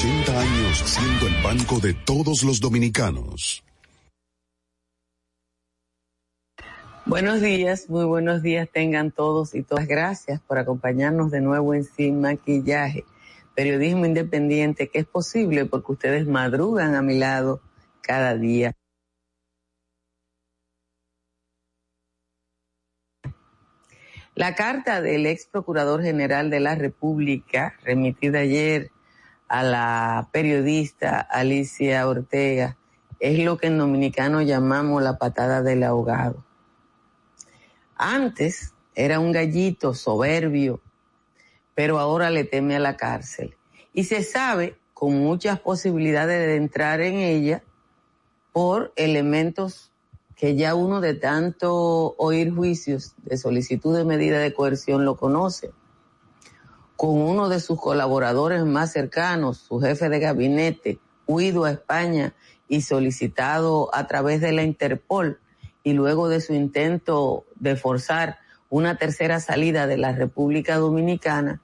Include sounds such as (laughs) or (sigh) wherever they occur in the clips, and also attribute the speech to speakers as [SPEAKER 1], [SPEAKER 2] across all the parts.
[SPEAKER 1] 80 años siendo el banco de todos los dominicanos.
[SPEAKER 2] Buenos días, muy buenos días tengan todos y todas. Gracias por acompañarnos de nuevo en Sin Maquillaje, periodismo independiente que es posible porque ustedes madrugan a mi lado cada día. La carta del ex procurador general de la República, remitida ayer a la periodista Alicia Ortega, es lo que en dominicano llamamos la patada del ahogado antes era un gallito soberbio, pero ahora le teme a la cárcel. Y se sabe con muchas posibilidades de entrar en ella por elementos que ya uno de tanto oír juicios de solicitud de medida de coerción lo conoce. Con uno de sus colaboradores más cercanos, su jefe de gabinete, huido a España y solicitado a través de la Interpol, y luego de su intento de forzar una tercera salida de la República Dominicana,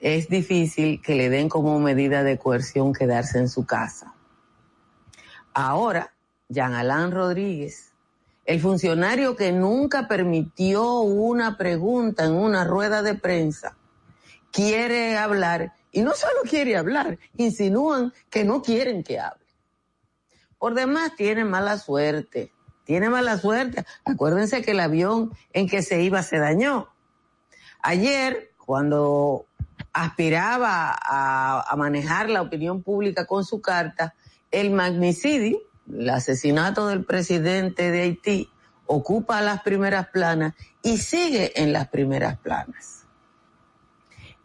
[SPEAKER 2] es difícil que le den como medida de coerción quedarse en su casa. Ahora, Jean Alain Rodríguez, el funcionario que nunca permitió una pregunta en una rueda de prensa, quiere hablar y no solo quiere hablar, insinúan que no quieren que hable. Por demás, tiene mala suerte tiene mala suerte. Acuérdense que el avión en que se iba se dañó. Ayer, cuando aspiraba a, manejar la opinión pública con su carta, el magnicidio, el asesinato del presidente de Haití, ocupa las primeras planas y sigue en las primeras planas.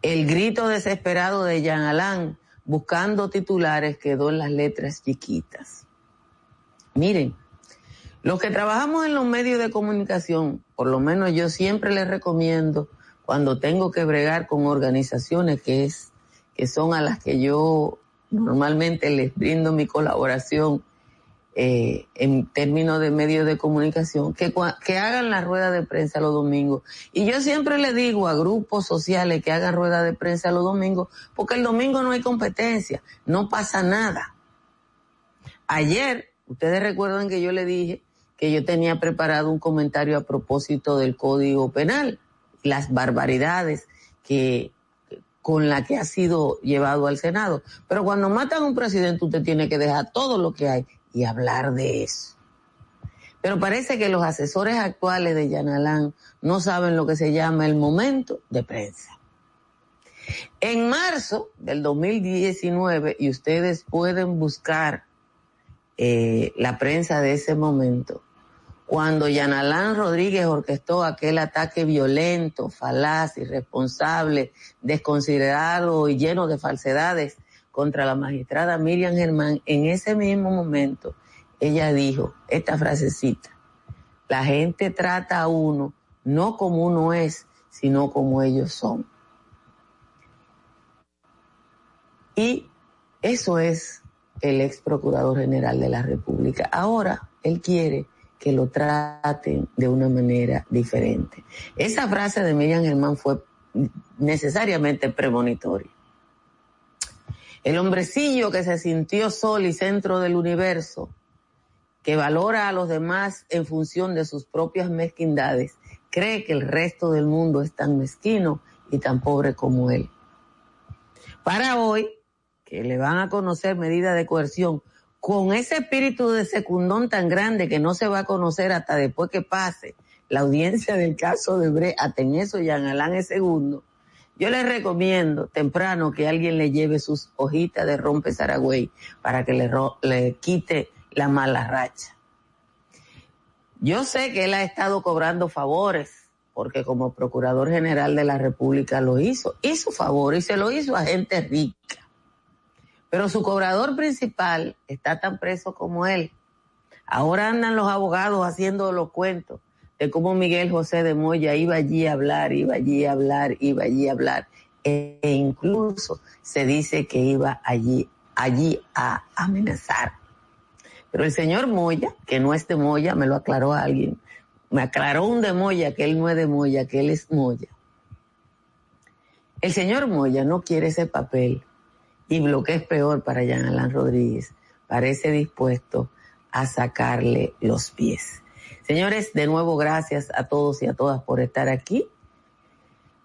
[SPEAKER 2] El grito desesperado de Jean Alain buscando titulares quedó en las letras chiquitas. Miren, los que trabajamos en los medios de comunicación, por lo menos yo siempre les recomiendo cuando tengo que bregar con organizaciones que es que son a las que yo normalmente les brindo mi colaboración eh, en términos de medios de comunicación, que, hagan la rueda de prensa los domingos. Y yo siempre le digo a grupos sociales que hagan rueda de prensa los domingos, porque el domingo no hay competencia, no pasa nada. Ayer, ustedes recuerdan que yo le dije que yo tenía preparado un comentario a propósito del Código Penal, las barbaridades que con la que ha sido llevado al Senado. Pero cuando matan a un presidente usted tiene que dejar todo lo que hay y hablar de eso. Pero parece que los asesores actuales de Yanalán no saben lo que se llama el momento de prensa. En marzo del 2019, y ustedes pueden buscar eh, la prensa de ese momento, cuando Yanalán Rodríguez orquestó aquel ataque violento, falaz, irresponsable, desconsiderado y lleno de falsedades contra la magistrada Miriam Germán, en ese mismo momento ella dijo esta frasecita, la gente trata a uno no como uno es, sino como ellos son. Y eso es el ex procurador general de la República. Ahora él quiere que lo traten de una manera diferente. Esa frase de Miriam Germán fue necesariamente premonitoria. El hombrecillo que se sintió sol y centro del universo, que valora a los demás en función de sus propias mezquindades, cree que el resto del mundo es tan mezquino y tan pobre como él. Para hoy, que le van a conocer medidas de coerción con ese espíritu de secundón tan grande que no se va a conocer hasta después que pase la audiencia del caso de Bre, hasta en eso Jean Alain segundo, yo les recomiendo temprano que alguien le lleve sus hojitas de rompe Saragüey para que le, le quite la mala racha. Yo sé que él ha estado cobrando favores, porque como Procurador General de la República lo hizo, hizo favor y se lo hizo a gente rica pero su cobrador principal está tan preso como él. Ahora andan los abogados haciendo los cuentos de cómo Miguel José de Moya iba allí a hablar, iba allí a hablar, iba allí a hablar. E, incluso se dice que iba allí, allí a amenazar. Pero el señor Moya, que no es de Moya, me lo aclaró alguien, me aclaró un de Moya que él no es de Moya, que él es Moya. El señor Moya no quiere ese papel y lo que es peor para Jean Alain Rodríguez, parece dispuesto a sacarle los pies. Señores, de nuevo gracias a todos y a todas por estar aquí.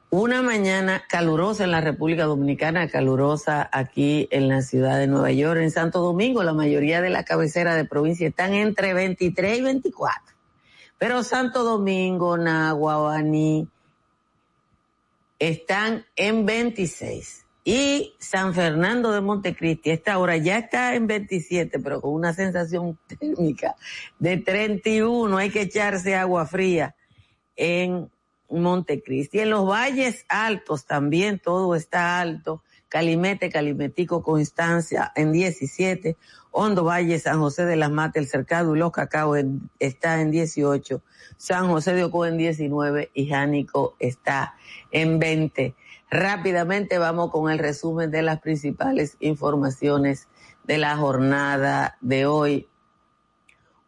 [SPEAKER 2] Una mañana calurosa en la República Dominicana, calurosa aquí en la ciudad de Nueva York, en Santo Domingo, la mayoría de la cabecera de provincia están entre 23 y 24. Pero Santo Domingo, Nagua, Baní, están en 26. Y San Fernando de Montecristi, esta hora ya está en 27, pero con una sensación térmica de 31. Hay que echarse agua fría en Montecristi. En los valles altos también todo está alto. Calimete, Calimetico, Constancia en 17. Hondo Valle, San José de las Matas, El Cercado y Los Cacao está en 18. San José de Oco en 19 y Jánico está en 20. Rápidamente vamos con el resumen de las principales informaciones de la jornada de hoy.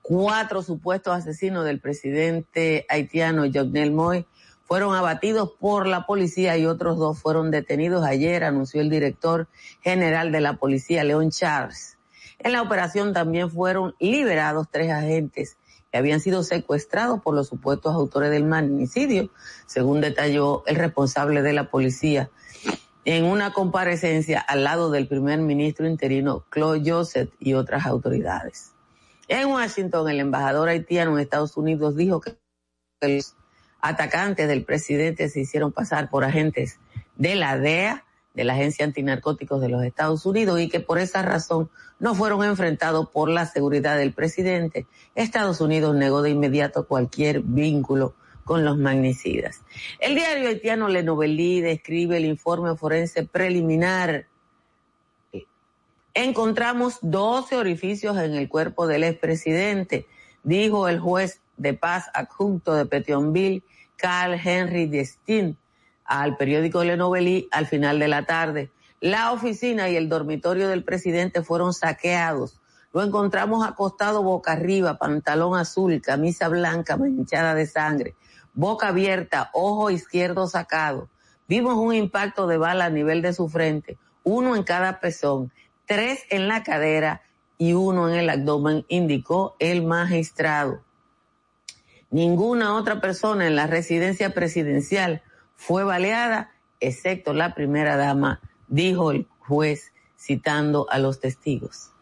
[SPEAKER 2] Cuatro supuestos asesinos del presidente haitiano Jovenel Moy fueron abatidos por la policía y otros dos fueron detenidos ayer, anunció el director general de la policía, León Charles. En la operación también fueron liberados tres agentes que habían sido secuestrados por los supuestos autores del magnicidio, según detalló el responsable de la policía en una comparecencia al lado del primer ministro interino Claude Joseph y otras autoridades. En Washington, el embajador haitiano en Estados Unidos dijo que los atacantes del presidente se hicieron pasar por agentes de la DEA, de la Agencia Antinarcóticos de los Estados Unidos, y que por esa razón no fueron enfrentados por la seguridad del presidente. Estados Unidos negó de inmediato cualquier vínculo con los magnicidas. El diario haitiano Le Novelí describe el informe forense preliminar. Encontramos 12 orificios en el cuerpo del expresidente, dijo el juez de paz adjunto de Petionville, Carl Henry Destin, al periódico Le Novelí al final de la tarde. La oficina y el dormitorio del presidente fueron saqueados. Lo encontramos acostado boca arriba, pantalón azul, camisa blanca manchada de sangre, boca abierta, ojo izquierdo sacado. Vimos un impacto de bala a nivel de su frente, uno en cada pezón, tres en la cadera y uno en el abdomen, indicó el magistrado. Ninguna otra persona en la residencia presidencial fue baleada, excepto la primera dama dijo el juez citando a los testigos.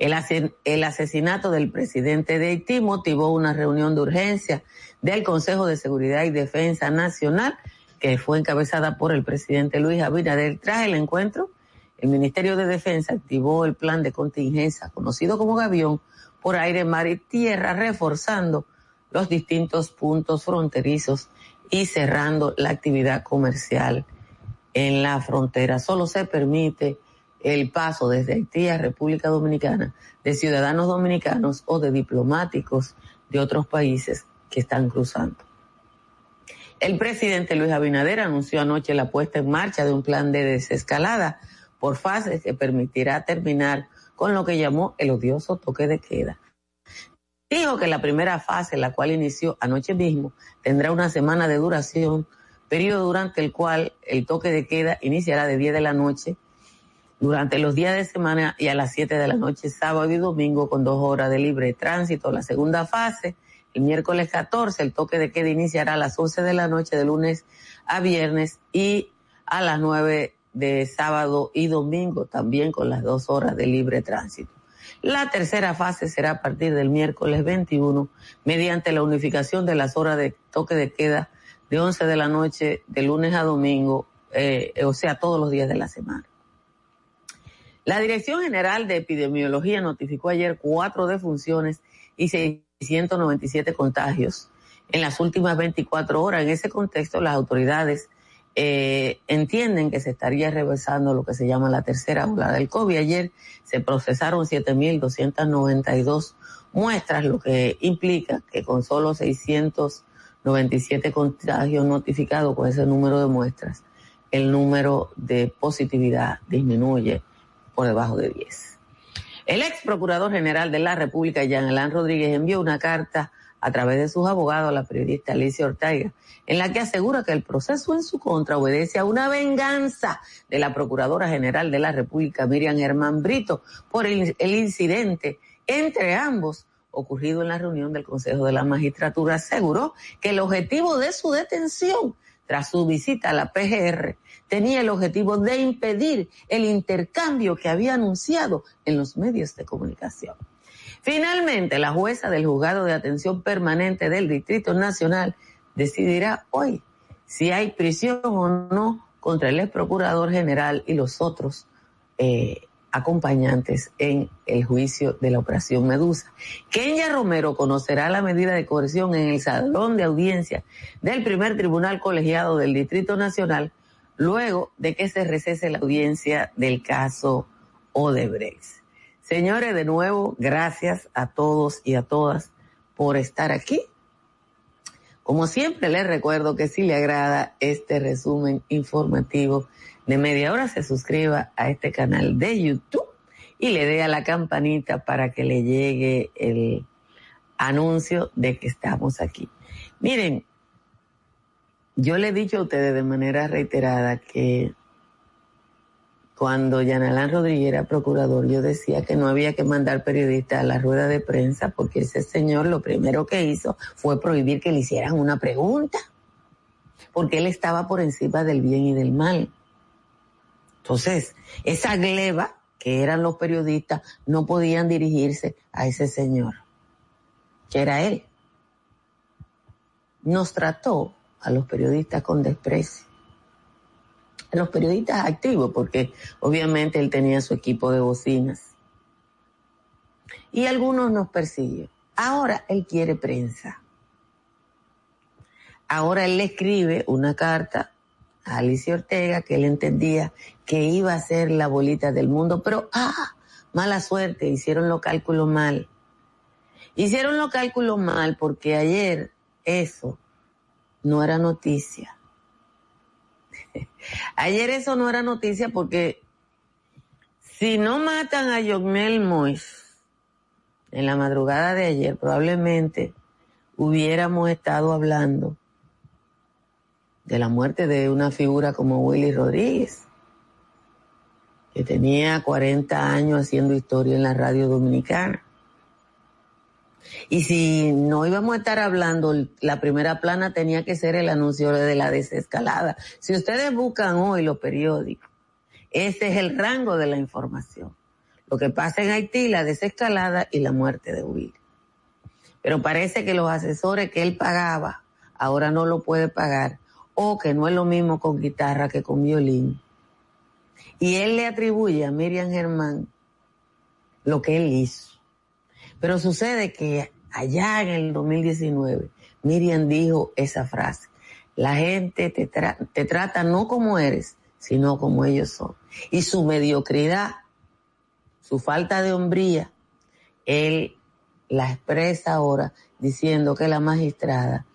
[SPEAKER 2] El, asesinato del presidente de Haití motivó una reunión de urgencia del Consejo de Seguridad y Defensa Nacional que fue encabezada por el presidente Luis Abinader. Tras el encuentro, el Ministerio de Defensa activó el plan de contingencia conocido como Gavión por aire, mar y tierra, reforzando los distintos puntos fronterizos y cerrando la actividad comercial en la frontera. Solo se permite el paso desde Haití a República Dominicana de ciudadanos dominicanos o de diplomáticos de otros países que están cruzando. El presidente Luis Abinader anunció anoche la puesta en marcha de un plan de desescalada por fases que permitirá terminar con lo que llamó el odioso toque de queda. Dijo que la primera fase, la cual inició anoche mismo, tendrá una semana de duración periodo durante el cual el toque de queda iniciará de 10 de la noche durante los días de semana y a las 7 de la noche, sábado y domingo, con dos horas de libre tránsito. La segunda fase, el miércoles 14, el toque de queda iniciará a las 11 de la noche de lunes a viernes y a las 9 de sábado y domingo, también con las dos horas de libre tránsito. La tercera fase será a partir del miércoles 21, mediante la unificación de las horas de toque de queda de 11 de la noche de lunes a domingo, eh, o sea, todos los días de la semana. La Dirección General de Epidemiología notificó ayer cuatro defunciones y 697 contagios en las últimas 24 horas. En ese contexto, las autoridades eh, entienden que se estaría reversando lo que se llama la tercera ola del COVID. Ayer se procesaron 7.292 muestras, lo que implica que con solo 697 contagios notificados con ese número de muestras, el número de positividad disminuye por debajo de 10. El ex procurador general de la República, Jean Alain Rodríguez, envió una carta a través de sus abogados la periodista Alicia Ortega, en la que asegura que el proceso en su contra obedece a una venganza de la Procuradora General de la República, Miriam Germán Brito, por el incidente entre ambos ocurrido en la reunión del Consejo de la Magistratura. Aseguró que el objetivo de su detención tras su visita a la PGR tenía el objetivo de impedir el intercambio que había anunciado en los medios de comunicación. Finalmente, la jueza del juzgado de atención permanente del Distrito Nacional decidirá hoy si hay prisión o no contra el ex procurador general y los otros eh, acompañantes en el juicio de la operación Medusa. Kenya Romero conocerá la medida de coerción en el salón de audiencia del primer tribunal colegiado del Distrito Nacional luego de que se recese la audiencia del caso Odebrecht. Señores, de nuevo, gracias a todos y a todas por estar aquí. Como siempre, les recuerdo que si le agrada este resumen informativo de media hora, se suscriba a este canal de YouTube y le dé a la campanita para que le llegue el anuncio de que estamos aquí. Miren, yo le he dicho a ustedes de manera reiterada que cuando Yanalán Rodríguez era procurador, yo decía que no había que mandar periodistas a la rueda de prensa porque ese señor lo primero que hizo fue prohibir que le hicieran una pregunta, porque él estaba por encima del bien y del mal. Entonces, esa gleba que eran los periodistas no podían dirigirse a ese señor, que era él. Nos trató a los periodistas con desprecio los periodistas activos, porque obviamente él tenía su equipo de bocinas. Y algunos nos persiguió. Ahora él quiere prensa. Ahora él le escribe una carta a Alicia Ortega que él entendía que iba a ser la bolita del mundo, pero ah, mala suerte, hicieron los cálculos mal. Hicieron los cálculos mal porque ayer eso no era noticia. (laughs) Ayer eso no era noticia porque si no matan a Yogmel Mois en la madrugada de ayer, probablemente hubiéramos estado hablando de la muerte de una figura como Willy Rodríguez, que tenía 40 años haciendo historia en la radio dominicana. Y si no íbamos a estar hablando, la primera plana tenía que ser el anuncio de la desescalada. Si ustedes buscan hoy los periódicos, ese es el rango de la información. Lo que pasa en Haití, la desescalada y la muerte de Will. Pero parece que los asesores que él pagaba ahora no lo puede pagar o que no es lo mismo con guitarra que con violín. Y él le atribuye a Miriam Germán lo que él hizo. Pero sucede que allá en el 2019, Miriam dijo esa frase. La gente te, te trata no como eres, sino como ellos son. Y su mediocridad, su falta de hombría, él la expresa ahora diciendo que la magistrada,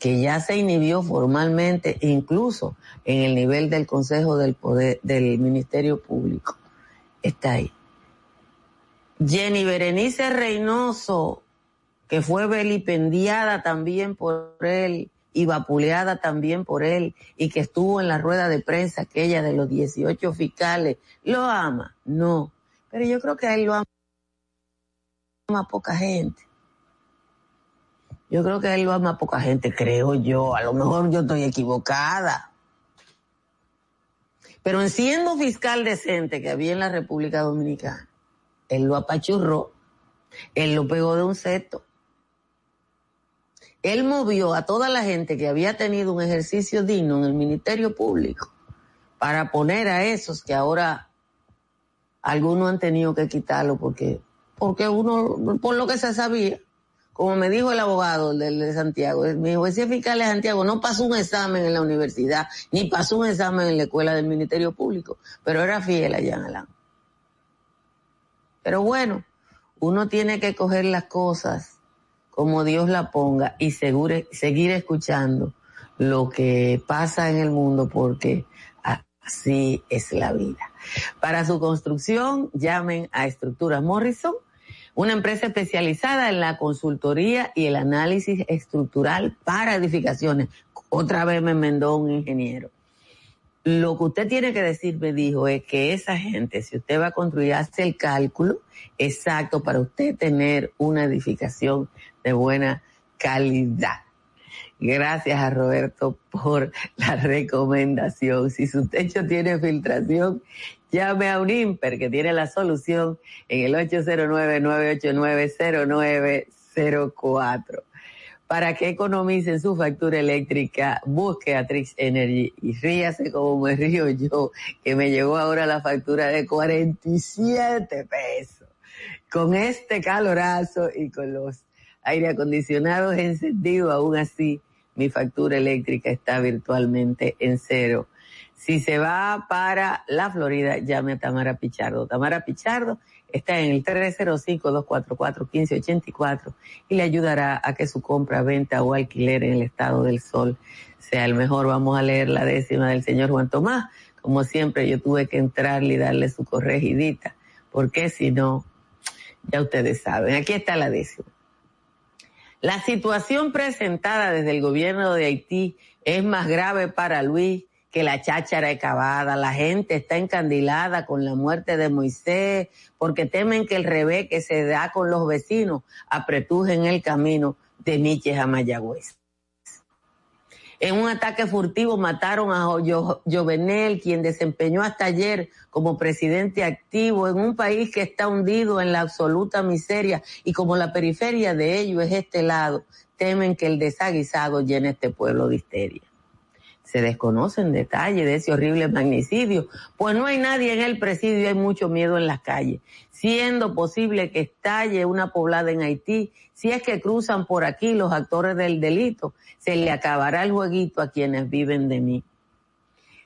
[SPEAKER 2] que ya se inhibió formalmente, incluso en el nivel del Consejo del Poder, del Ministerio Público, está ahí. Jenny Berenice Reynoso, que fue vilipendiada también por él y vapuleada también por él y que estuvo en la rueda de prensa aquella de los 18 fiscales, ¿lo ama? No. Pero yo creo que a él lo ama, ama poca gente. Yo creo que a él lo ama poca gente, creo yo. A lo mejor yo estoy equivocada. Pero en siendo fiscal decente que había en la República Dominicana, él lo apachurró, él lo pegó de un seto. Él movió a toda la gente que había tenido un ejercicio digno en el Ministerio Público para poner a esos que ahora algunos han tenido que quitarlo porque, porque uno, por lo que se sabía, como me dijo el abogado del de Santiago, me dijo, ese fiscal de Santiago no pasó un examen en la universidad, ni pasó un examen en la escuela del Ministerio Público, pero era fiel a Jean Alain. Pero bueno, uno tiene que coger las cosas como Dios la ponga y seguir escuchando lo que pasa en el mundo porque así es la vida. Para su construcción, llamen a Estructura Morrison, una empresa especializada en la consultoría y el análisis estructural para edificaciones. Otra vez me mandó un ingeniero. Lo que usted tiene que decir, me dijo, es que esa gente, si usted va a construir, hace el cálculo exacto para usted tener una edificación de buena calidad. Gracias a Roberto por la recomendación. Si su techo tiene filtración, llame a un IMPER que tiene la solución en el 809-989-0904. Para que economicen su factura eléctrica, busque a Trix Energy y ríase como me río yo, que me llegó ahora la factura de 47 pesos. Con este calorazo y con los aire acondicionados encendidos, aún así mi factura eléctrica está virtualmente en cero. Si se va para la Florida, llame a Tamara Pichardo. Tamara Pichardo está en el 305-244-1584 y le ayudará a que su compra, venta o alquiler en el estado del sol sea el mejor. Vamos a leer la décima del señor Juan Tomás. Como siempre, yo tuve que entrarle y darle su corregidita, porque si no, ya ustedes saben. Aquí está la décima. La situación presentada desde el gobierno de Haití es más grave para Luis que la cháchara acabada. La gente está encandilada con la muerte de Moisés porque temen que el revés que se da con los vecinos apretuje en el camino de Nietzsche a Mayagüez. En un ataque furtivo mataron a Jovenel, quien desempeñó hasta ayer como presidente activo en un país que está hundido en la absoluta miseria y como la periferia de ello es este lado, temen que el desaguisado llene este pueblo de histeria. Se desconocen detalles de ese horrible magnicidio, pues no hay nadie en el presidio y hay mucho miedo en las calles, siendo posible que estalle una poblada en Haití si es que cruzan por aquí los actores del delito se le acabará el jueguito a quienes viven de mí.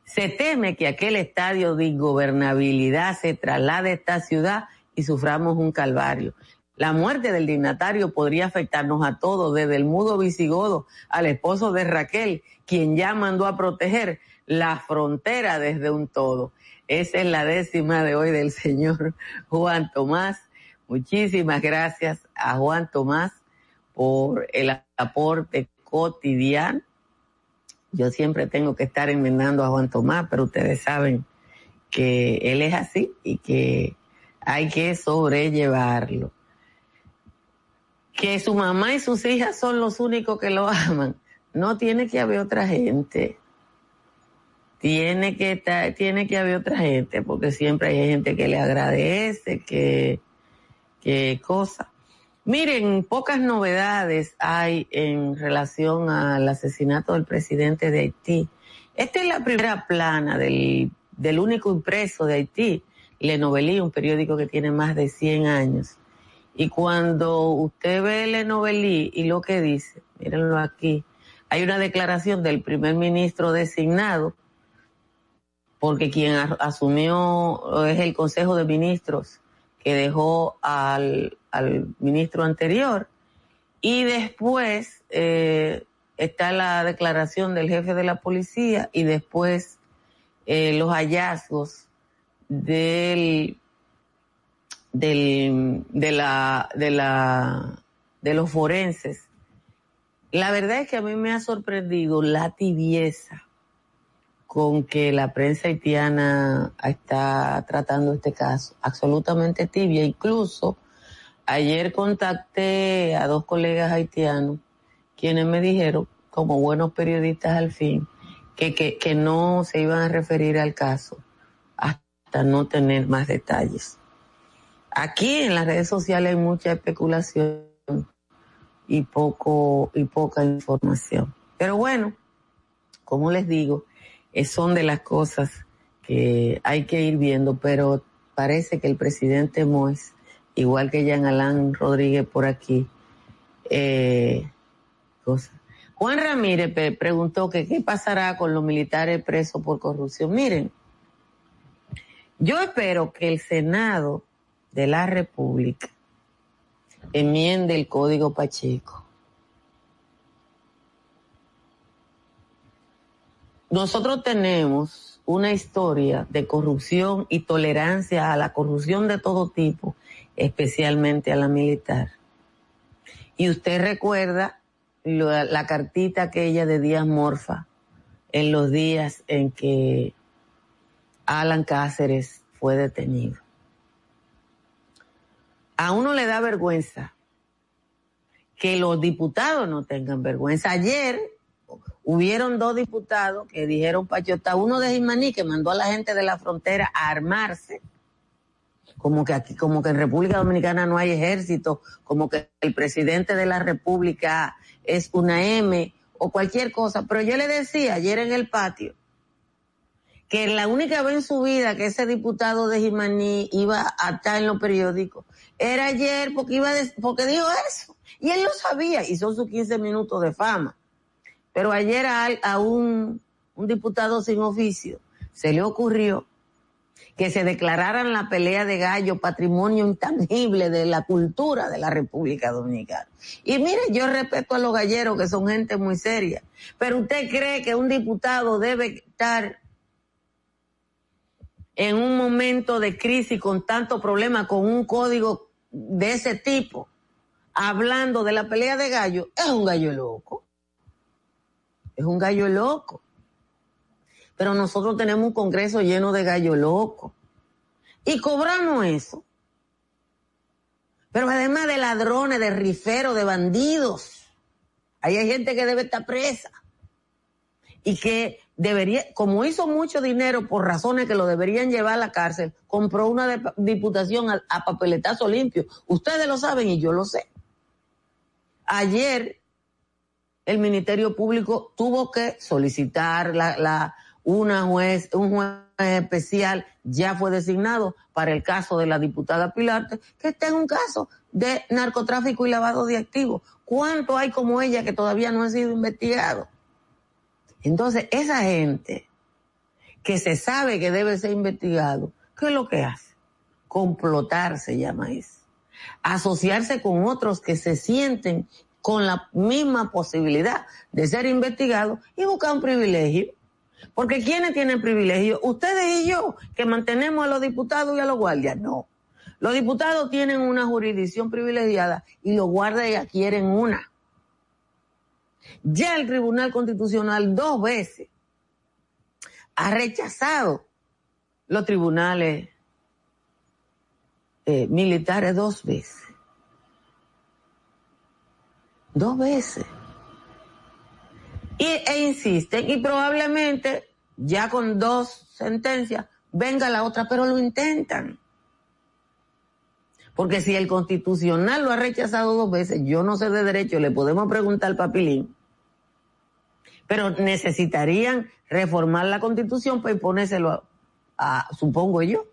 [SPEAKER 2] Se teme que aquel estadio de ingobernabilidad se traslade a esta ciudad y suframos un calvario. La muerte del dignatario podría afectarnos a todos, desde el mudo visigodo al esposo de Raquel, quien ya mandó a proteger la frontera desde un todo. Esa es la décima de hoy del señor Juan Tomás. Muchísimas gracias a Juan Tomás por el aporte cotidiano. Yo siempre tengo que estar enmendando a Juan Tomás, pero ustedes saben que él es así y que hay que sobrellevarlo. Que su mamá y sus hijas son los únicos que lo aman. No tiene que haber otra gente. Tiene que, tiene que haber otra gente, porque siempre hay gente que le agradece, que, que cosa. Miren, pocas novedades hay en relación al asesinato del presidente de Haití. Esta es la primera plana del, del único impreso de Haití, Le Novelí, un periódico que tiene más de 100 años. Y cuando usted ve Le Novelí y lo que dice, mírenlo aquí, hay una declaración del primer ministro designado, porque quien asumió es el Consejo de Ministros que dejó al al ministro anterior. Y después eh, está la declaración del jefe de la policía y después eh, los hallazgos del, del, de la, de la, de los forenses. La verdad es que a mí me ha sorprendido la tibieza con que la prensa haitiana está tratando este caso, absolutamente tibia, incluso Ayer contacté a dos colegas haitianos quienes me dijeron, como buenos periodistas al fin, que, que, que no se iban a referir al caso hasta no tener más detalles. Aquí en las redes sociales hay mucha especulación y poco y poca información. Pero bueno, como les digo, son de las cosas que hay que ir viendo, pero parece que el presidente Mois igual que Jean Alain Rodríguez por aquí. Eh, Juan Ramírez preguntó que qué pasará con los militares presos por corrupción. Miren, yo espero que el Senado de la República enmiende el Código Pacheco. Nosotros tenemos una historia de corrupción y tolerancia a la corrupción de todo tipo, especialmente a la militar. Y usted recuerda la, cartita aquella de Díaz Morfa en los días en que Alan Cáceres fue detenido. A uno le da vergüenza que los diputados no tengan vergüenza. Ayer hubieron dos diputados que dijeron pachota, uno de Jimaní que mandó a la gente de la frontera a armarse, como que aquí, como que en República Dominicana no hay ejército, como que el presidente de la República es una M o cualquier cosa. Pero yo le decía ayer en el patio que la única vez en su vida que ese diputado de Jimaní iba a estar en los periódicos era ayer porque iba porque dijo eso. Y él lo sabía y son sus 15 minutos de fama. Pero ayer a, un, un diputado sin oficio se le ocurrió que se declararan la pelea de gallo patrimonio intangible de la cultura de la República Dominicana. Y mire, yo respeto a los galleros que son gente muy seria, pero usted cree que un diputado debe estar en un momento de crisis con tanto problema, con un código de ese tipo, hablando de la pelea de gallo, es un gallo loco. Es un gallo loco. Pero nosotros tenemos un congreso lleno de gallo loco. Y cobramos eso. Pero además de ladrones, de riferos, de bandidos, ahí hay gente que debe estar presa. Y que debería, como hizo mucho dinero por razones que lo deberían llevar a la cárcel, compró una diputación a, papeletazo limpio. Ustedes lo saben y yo lo sé. Ayer el Ministerio Público tuvo que solicitar la, una juez, un juez especial ya fue designado para el caso de la diputada Pilarte, que está en un caso de narcotráfico y lavado de activos. ¿Cuánto hay como ella que todavía no ha sido investigado? Entonces, esa gente que se sabe que debe ser investigado, ¿qué es lo que hace? Complotar se llama eso. Asociarse con otros que se sienten con la misma posibilidad de ser investigado y buscar un privilegio. Porque ¿quiénes tienen privilegio? Ustedes y yo, que mantenemos a los diputados y a los guardias. No. Los diputados tienen una jurisdicción privilegiada y los guardias quieren una. Ya el Tribunal Constitucional dos veces ha rechazado los tribunales eh, militares dos veces. Dos veces. Y, e insisten, y probablemente ya con dos sentencias venga la otra, pero lo intentan. Porque si el constitucional lo ha rechazado dos veces, yo no sé de derecho, le podemos preguntar al papilín, pero necesitarían reformar la constitución para imponérselo a, supongo yo.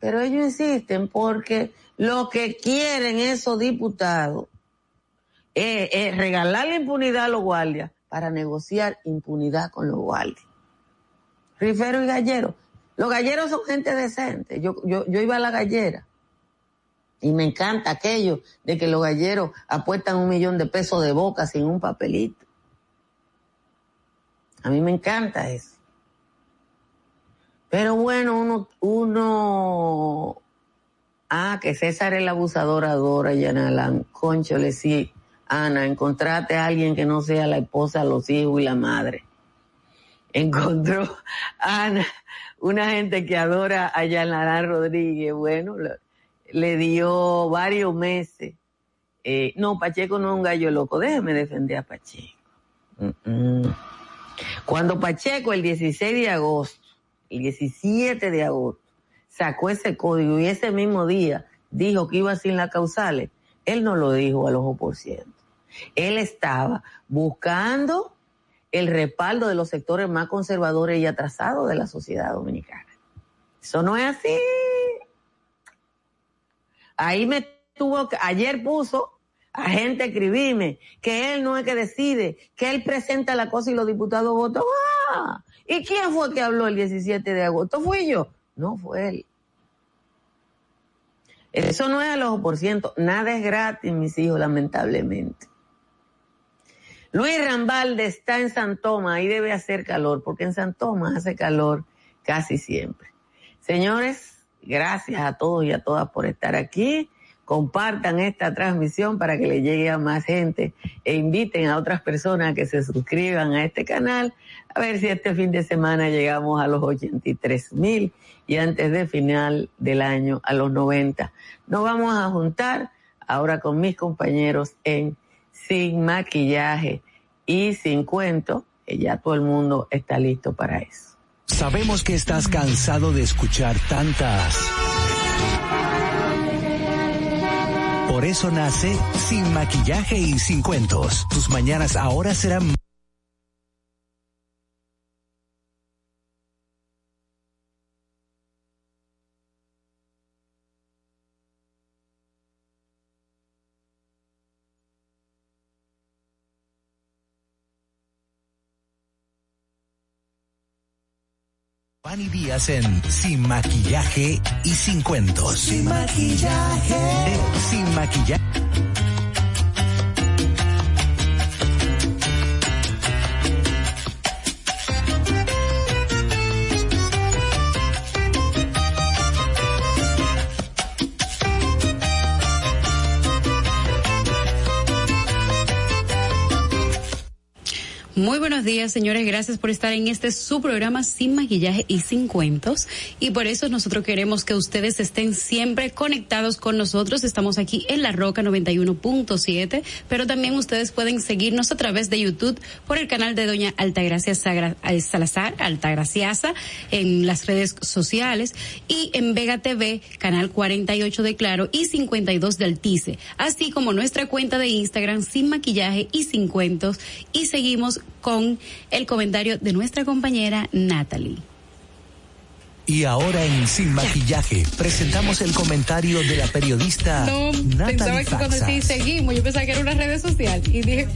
[SPEAKER 2] Pero ellos insisten porque lo que quieren esos diputados es, es regalar la impunidad a los guardias para negociar impunidad con los guardias. Rifero y gallero. Los galleros son gente decente. Yo, yo, yo iba a la gallera. Y me encanta aquello de que los galleros apuestan un millón de pesos de boca sin un papelito. A mí me encanta eso. Pero bueno, uno, uno, ah, que César el abusador adora Yanalán. Concho, le sí Ana, encontrate a alguien que no sea la esposa, los hijos y la madre. Encontró Ana una gente que adora a Yanarán Rodríguez. Bueno, le, dio varios meses. Eh, no, Pacheco no es un gallo loco. Déjeme defender a Pacheco. Cuando Pacheco el 16 de agosto, el 17 de agosto, sacó ese código y ese mismo día dijo que iba sin las causales, él no lo dijo al ojo por ciento. Él estaba buscando el respaldo de los sectores más conservadores y atrasados de la sociedad dominicana. Eso no es así. Ahí me tuvo ayer puso a gente escribirme que él no es que decide, que él presenta la cosa y los diputados votan. ¡Ah! ¿Y quién fue que habló el 17 de agosto? ¿Fui yo? No fue él. Eso no es al ojo por ciento, nada es gratis, mis hijos, lamentablemente. Luis Rambalde está en San Tomás, ahí debe hacer calor, porque en San hace calor casi siempre. Señores, gracias a todos y a todas por estar aquí. Compartan esta transmisión para que le llegue a más gente e inviten a otras personas que se suscriban a este canal. A ver si este fin de semana llegamos a los 83 mil y antes de final del año a los 90. Nos vamos a juntar ahora con mis compañeros en sin maquillaje y sin cuento, que ya todo el mundo está listo para eso.
[SPEAKER 3] Sabemos que estás cansado de escuchar tantas. Por eso nace Sin Maquillaje y Sin Cuentos. Tus mañanas ahora serán Fanny Díaz en Sin Maquillaje y Sin Cuentos.
[SPEAKER 4] Sin Maquillaje.
[SPEAKER 3] Sin Maquillaje.
[SPEAKER 5] Buenos días, señores. Gracias por estar en este su programa sin maquillaje y sin cuentos. Y por eso nosotros queremos que ustedes estén siempre conectados con nosotros. Estamos aquí en La Roca 91.7, pero también ustedes pueden seguirnos a través de YouTube por el canal de Doña Altagracia eh, Salazar, Altagraciasa, en las redes sociales y en Vega TV, canal 48 de Claro y 52 de Altice, así como nuestra cuenta de Instagram sin maquillaje y sin cuentos. Y seguimos con el comentario de nuestra compañera Natalie.
[SPEAKER 3] Y ahora en Sin Maquillaje presentamos el comentario de la periodista
[SPEAKER 5] no,
[SPEAKER 3] Natalie
[SPEAKER 5] pensaba que cuando
[SPEAKER 3] Faxas.
[SPEAKER 5] sí seguimos, yo pensaba que era una red social y dije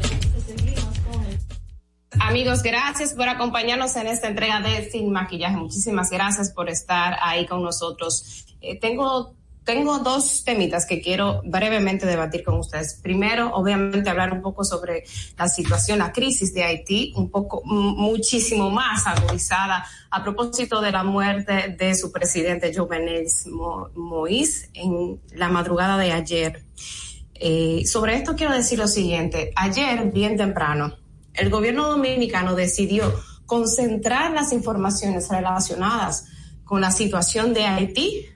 [SPEAKER 6] Amigos, gracias por acompañarnos en esta entrega de Sin Maquillaje. Muchísimas gracias por estar ahí con nosotros. Eh, tengo tengo dos temitas que quiero brevemente debatir con ustedes. Primero, obviamente, hablar un poco sobre la situación, la crisis de Haití, un poco, muchísimo más agudizada a propósito de la muerte de su presidente Jovenel Mo Moïse en la madrugada de ayer. Eh, sobre esto quiero decir lo siguiente. Ayer, bien temprano, el gobierno dominicano decidió concentrar las informaciones relacionadas con la situación de Haití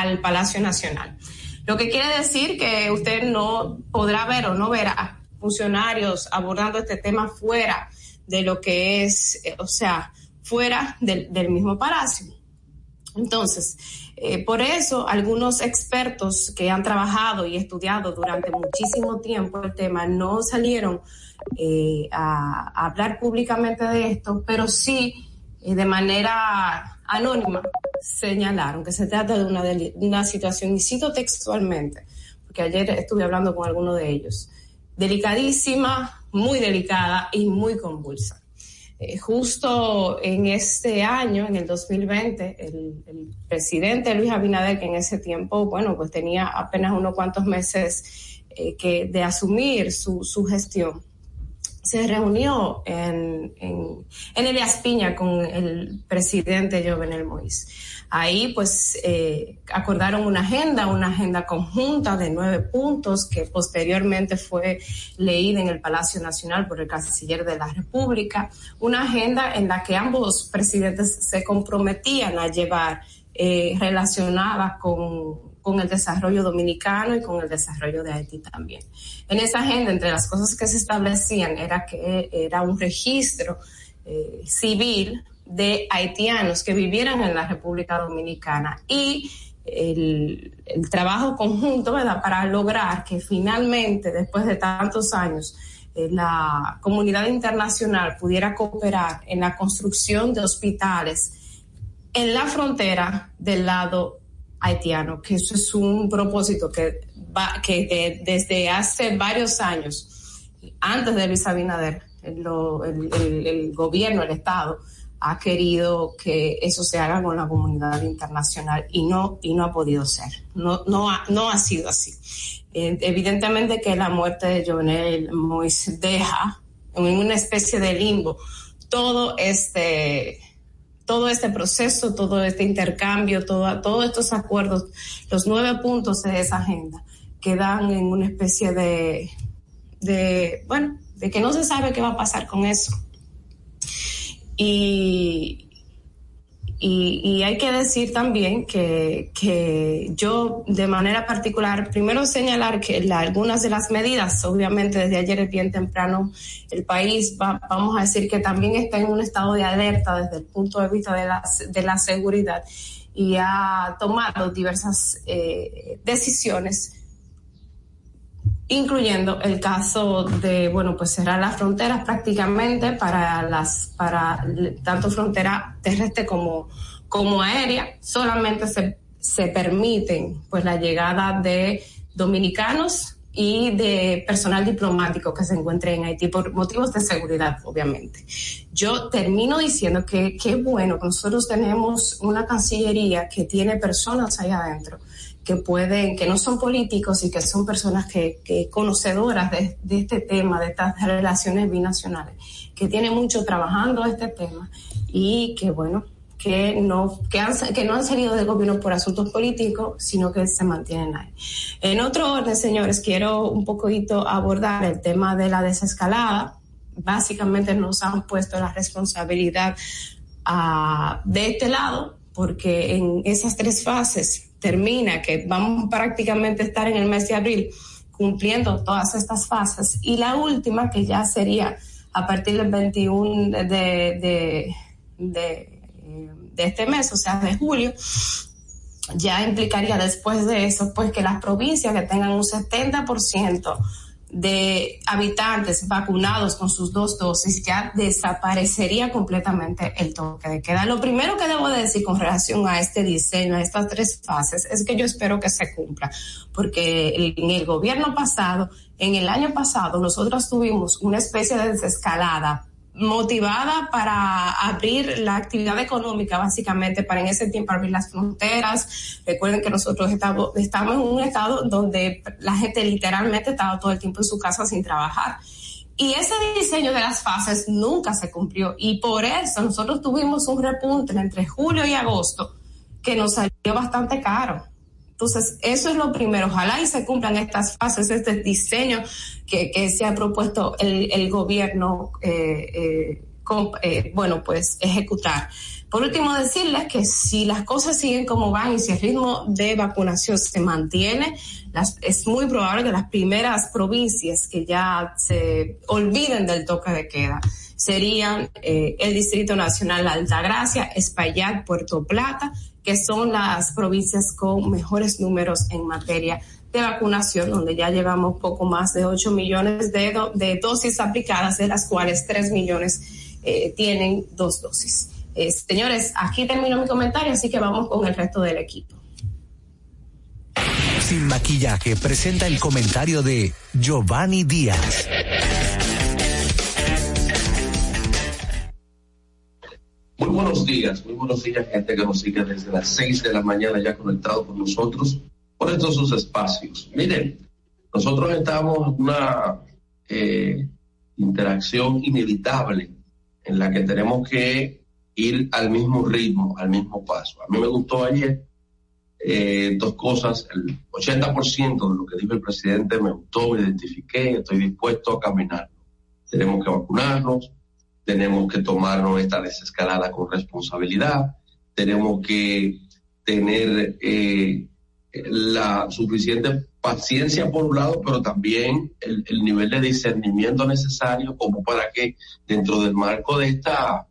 [SPEAKER 6] al Palacio Nacional. Lo que quiere decir que usted no podrá ver o no verá funcionarios abordando este tema fuera de lo que es, eh, o sea, fuera del, del mismo palacio. Entonces, eh, por eso algunos expertos que han trabajado y estudiado durante muchísimo tiempo el tema no salieron eh, a, hablar públicamente de esto, pero sí de manera anónima señalaron que se trata de una, una situación, y cito textualmente, porque ayer estuve hablando con alguno de ellos, delicadísima, muy delicada y muy convulsa. Eh, justo en este año, en el 2020, el, el, presidente Luis Abinader, que en ese tiempo, bueno, pues tenía apenas unos cuantos meses eh, que de asumir su, su gestión, se reunió en, en, en Elias Piña con el presidente Jovenel Moïse. Ahí pues eh, acordaron una agenda, una agenda conjunta de nueve puntos que posteriormente fue leída en el Palacio Nacional por el canciller de la República, una agenda en la que ambos presidentes se comprometían a llevar eh, relacionada con con el desarrollo dominicano y con el desarrollo de Haití también. En esa agenda, entre las cosas que se establecían era que era un registro eh, civil de haitianos que vivieran en la República Dominicana y el, el trabajo conjunto, ¿verdad?, para lograr que finalmente, después de tantos años, eh, la comunidad internacional pudiera cooperar en la construcción de hospitales en la frontera del lado haitiano, que eso es un propósito que va, que de, desde hace varios años, antes de Luis Abinader, el gobierno, el Estado, ha querido que eso se haga con la comunidad internacional y no y no ha podido ser. No no ha, no ha sido así. Eh, evidentemente que la muerte de Jovenel Mois deja en una especie de limbo todo este todo este proceso, todo este intercambio, todo, todos estos acuerdos, los nueve puntos de esa agenda quedan en una especie de, de, bueno, de que no se sabe qué va a pasar con eso. Y, y, hay que decir también que, que, yo de manera particular, primero señalar que algunas de las medidas, obviamente desde ayer es bien temprano, el país va, vamos a decir que también está en un estado de alerta desde el punto de vista de la, de la seguridad y ha tomado diversas eh, decisiones incluyendo el caso de, bueno, pues cerrar las fronteras prácticamente para las, para tanto frontera terrestre como, como aérea, solamente se, se permiten pues la llegada de dominicanos y de personal diplomático que se encuentre en Haití por motivos de seguridad, obviamente. Yo termino diciendo que qué bueno que nosotros tenemos una cancillería que tiene personas ahí adentro que pueden, que no son políticos y que son personas que, que conocedoras de, de, este tema, de estas relaciones binacionales, que tienen mucho trabajando este tema y que bueno, que no, que, han, que no han salido del gobierno por asuntos políticos, sino que se mantienen ahí. En otro orden, señores, quiero un poquito abordar el tema de la desescalada. Básicamente nos han puesto la responsabilidad a, de este lado, porque en esas tres fases termina, que vamos prácticamente a estar en el mes de abril cumpliendo todas estas fases. Y la última, que ya sería a partir del 21 de, de, de, este mes, o sea, de julio, ya implicaría después de eso, pues que las provincias que tengan un 70% de habitantes vacunados con sus dos dosis, ya desaparecería completamente el toque de queda. Lo primero que debo decir con relación a este diseño, a estas tres fases, es que yo espero que se cumpla, porque en el gobierno pasado, en el año pasado, nosotros tuvimos una especie de desescalada motivada para abrir la actividad económica, básicamente, para en ese tiempo abrir las fronteras. Recuerden que nosotros estamos, en un estado donde la gente literalmente estaba todo el tiempo en su casa sin trabajar. Y ese diseño de las fases nunca se cumplió y por eso nosotros tuvimos un repunte entre julio y agosto que nos salió bastante caro. Entonces, eso es lo primero. Ojalá y se cumplan estas fases, este diseño que, se ha propuesto el, el gobierno, eh, eh, eh, bueno, pues ejecutar. Por último, decirles que si las cosas siguen como van y si el ritmo de vacunación se mantiene, las, es muy probable que las primeras provincias que ya se olviden del toque de queda serían eh, el Distrito Nacional Altagracia, Espaillat, Puerto Plata, que son las provincias con mejores números en materia de vacunación, donde ya llevamos poco más de 8 millones de, do, de dosis aplicadas, de las cuales 3 millones eh, tienen dos dosis. Eh, señores, aquí termino mi comentario, así que vamos con el resto del equipo.
[SPEAKER 3] Sin maquillaje presenta el comentario de Giovanni Díaz.
[SPEAKER 4] Muy buenos días, muy buenos días, gente que nos sigue desde las 6 de la mañana ya conectado con nosotros por estos sus espacios. Miren, nosotros estamos en una eh, interacción inevitable en la que tenemos que ir al mismo ritmo, al mismo paso. A mí me gustó ayer eh, dos cosas, el 80% de lo que dijo el presidente me gustó, me identifiqué, estoy dispuesto a caminar. Tenemos que vacunarnos, tenemos que tomarnos esta desescalada con responsabilidad, tenemos que tener eh, la suficiente paciencia por un lado, pero también el, el, nivel de discernimiento necesario como para que dentro del marco de esta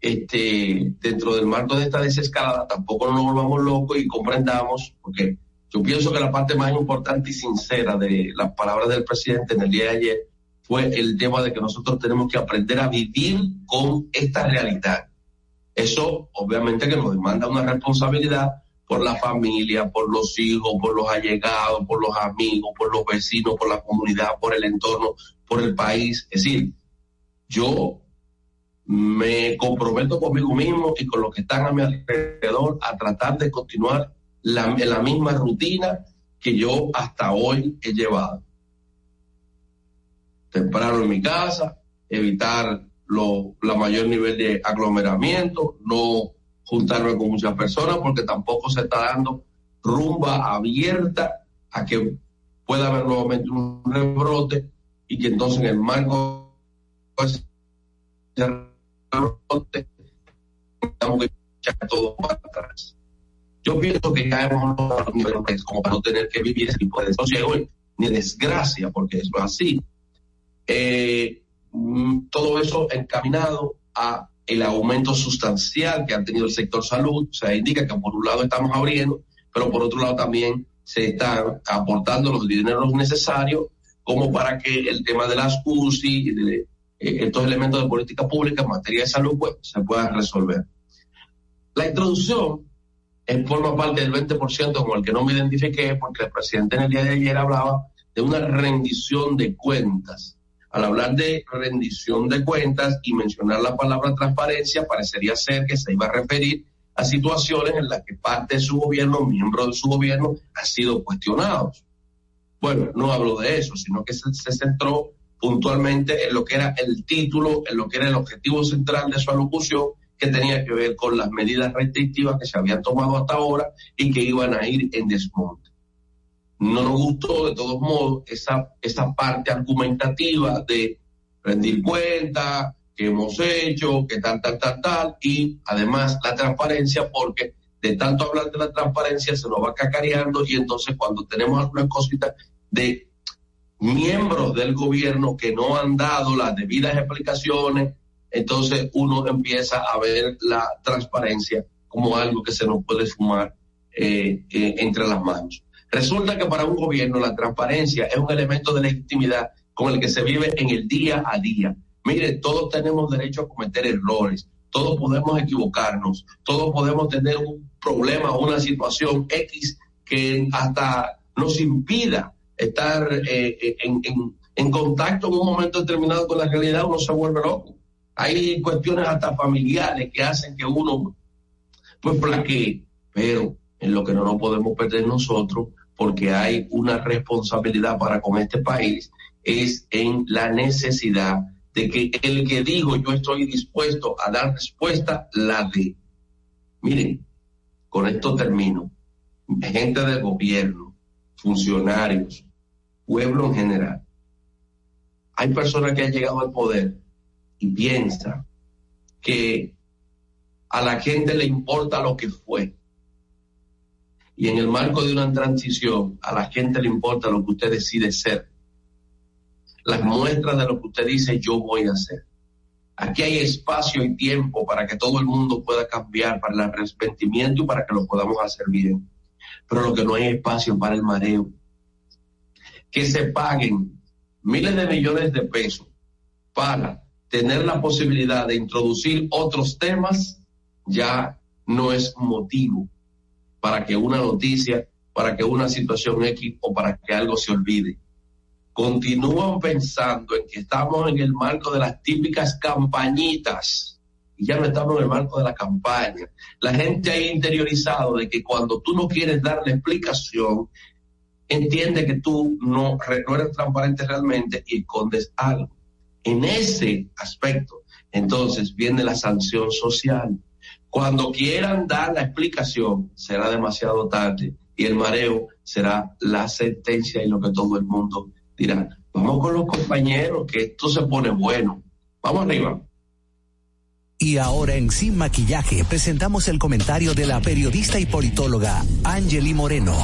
[SPEAKER 4] este dentro del marco de esta desescalada tampoco nos volvamos locos y comprendamos porque yo pienso que la parte más importante y sincera de las palabras del presidente en el día de ayer fue el tema de que nosotros tenemos que aprender a vivir con esta realidad. Eso obviamente que nos demanda una responsabilidad por la familia, por los hijos, por los allegados, por los amigos, por los vecinos, por la comunidad, por el entorno, por el país. Es decir, yo me comprometo conmigo mismo y con los que están a mi alrededor a tratar de continuar la, la misma rutina que yo hasta hoy he llevado. Temprano en mi casa, evitar lo, la mayor nivel de aglomeramiento, no juntarme con muchas personas porque tampoco se está dando rumba abierta a que pueda haber nuevamente un rebrote y que entonces en el marco de rebrote tengamos que echar todo para atrás. Yo pienso que ya hemos como para no tener que vivir ese tipo de desasosiego ni desgracia, porque eso es así. Eh, mm, todo eso encaminado a el aumento sustancial que ha tenido el sector salud, o sea, indica que por un lado estamos abriendo, pero por otro lado también se están aportando los dineros necesarios como para que el tema de las UCI y de eh, estos elementos de política pública en materia de salud pues, se puedan resolver. La introducción forma parte del 20% con el que no me identifiqué porque el presidente en el día de ayer hablaba de una rendición de cuentas. Al hablar de rendición de cuentas y mencionar la palabra transparencia, parecería ser que se iba a referir a situaciones en las que parte de su gobierno, miembros de su gobierno, han sido cuestionados. Bueno, no hablo de eso, sino que se, centró puntualmente en lo que era el título, en lo que era el objetivo central de su alocución, que tenía que ver con las medidas restrictivas que se habían tomado hasta ahora y que iban a ir en desmonte. No nos gustó, de todos modos, esa, esa parte argumentativa de rendir cuenta, que hemos hecho, que tal, tal, tal, tal, y además la transparencia, porque de tanto hablar de la transparencia se nos va cacareando y entonces cuando tenemos algunas cositas de miembros del gobierno que no han dado las debidas explicaciones, entonces uno empieza a ver la transparencia como algo que se nos puede fumar eh, eh, entre las manos. Resulta que para un gobierno la transparencia es un elemento de legitimidad con el que se vive en el día a día. Mire, todos tenemos derecho a cometer errores, todos podemos equivocarnos, todos podemos tener un problema o una situación X que hasta nos impida estar eh, eh, en, en, contacto en un momento determinado con la realidad, uno se vuelve loco. Hay cuestiones hasta familiares que hacen que uno pues flaquee, pero en lo que no nos podemos perder nosotros, porque hay una responsabilidad para con este país, es en la necesidad de que el que dijo yo estoy dispuesto a dar respuesta, la dé. Miren, con esto termino. Gente del gobierno, funcionarios, pueblo en general. Hay personas que han llegado al poder y piensan que a la gente le importa lo que fue. Y en el marco de una transición, a la gente le importa lo que usted decide ser las muestras de lo que usted dice yo voy a hacer. Aquí hay espacio y tiempo para que todo el mundo pueda cambiar, para el arrepentimiento y para que lo podamos hacer bien. Pero lo que no hay espacio para el mareo. Que se paguen miles de millones de pesos para tener la posibilidad de introducir otros temas ya no es motivo para que una noticia, para que una situación X o para que algo se olvide continúan pensando en que estamos en el marco de las típicas campañitas y ya no estamos en el marco de la campaña. La gente ha interiorizado de que cuando tú no quieres darle explicación, entiende que tú no, no eres transparente realmente y escondes algo. En ese aspecto, entonces viene la sanción social. Cuando quieran dar la explicación, será demasiado tarde y el mareo será la sentencia y lo que todo el mundo dirán, vamos con los compañeros, que esto se pone bueno. Vamos arriba.
[SPEAKER 3] Y ahora en Sin Maquillaje presentamos el comentario de la periodista y politóloga Angeli Moreno.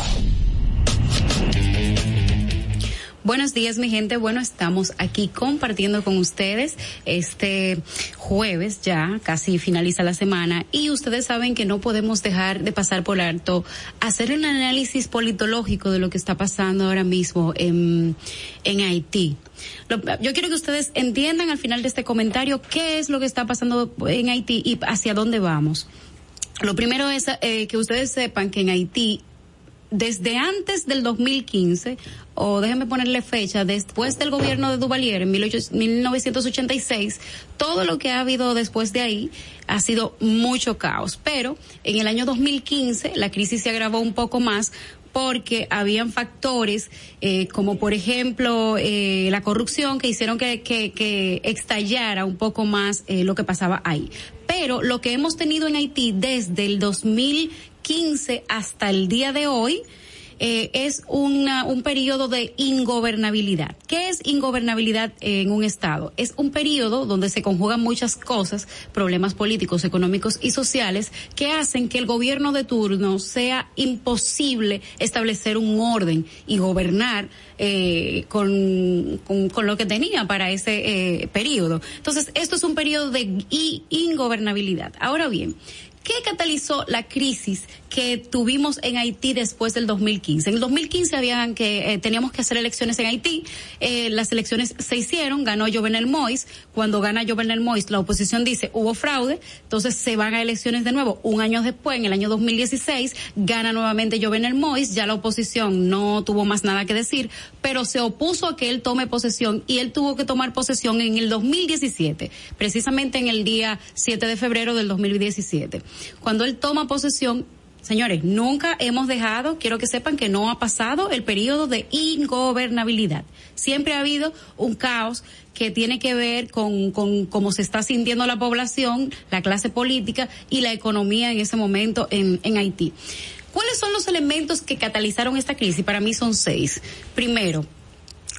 [SPEAKER 5] Buenos días, mi gente. Bueno, estamos aquí compartiendo con ustedes este jueves ya, casi finaliza la semana, y ustedes saben que no podemos dejar de pasar por alto hacer un análisis politológico de lo que está pasando ahora mismo en, en Haití. yo quiero que ustedes entiendan al final de este comentario qué es lo que está pasando en Haití y hacia dónde vamos. Lo primero es eh, que ustedes sepan que en Haití desde antes del 2015, o déjenme ponerle fecha, después del gobierno de Duvalier en 1986, todo lo que ha habido después de ahí ha sido mucho caos. Pero en el año 2015 la crisis se agravó un poco más porque habían factores eh, como por ejemplo eh, la corrupción que hicieron que, que, que estallara un poco más eh, lo que pasaba ahí. Pero lo que hemos tenido en Haití desde el 2015 hasta el día de hoy, eh, es una, un periodo de ingobernabilidad. ¿Qué es ingobernabilidad en un Estado? Es un periodo donde se conjugan muchas cosas, problemas políticos, económicos y sociales, que hacen que el gobierno de turno sea imposible establecer un orden y gobernar eh, con, con, lo que tenía para ese eh, periodo. Entonces, esto es un periodo de ingobernabilidad. Ahora bien, ¿Qué catalizó la crisis que tuvimos en Haití después del 2015? En el 2015 habían que eh, teníamos que hacer elecciones en Haití. Eh, las elecciones se hicieron, ganó Jovenel Mois. Cuando gana Jovenel Mois, la oposición dice hubo fraude, entonces se van a elecciones de nuevo. Un año después, en el año 2016, gana nuevamente Jovenel Mois. Ya la oposición no tuvo más nada que decir, pero se opuso a que él tome posesión y él tuvo que tomar posesión en el 2017, precisamente en el día 7 de febrero del 2017 cuando él toma posesión, señores, nunca hemos dejado, quiero que sepan que no ha pasado el periodo de ingobernabilidad. Siempre ha habido un caos que tiene que ver con, con cómo se está sintiendo la población, la clase política y la economía en ese momento en, Haití. ¿Cuáles son los elementos que catalizaron esta crisis? Para mí son seis. Primero,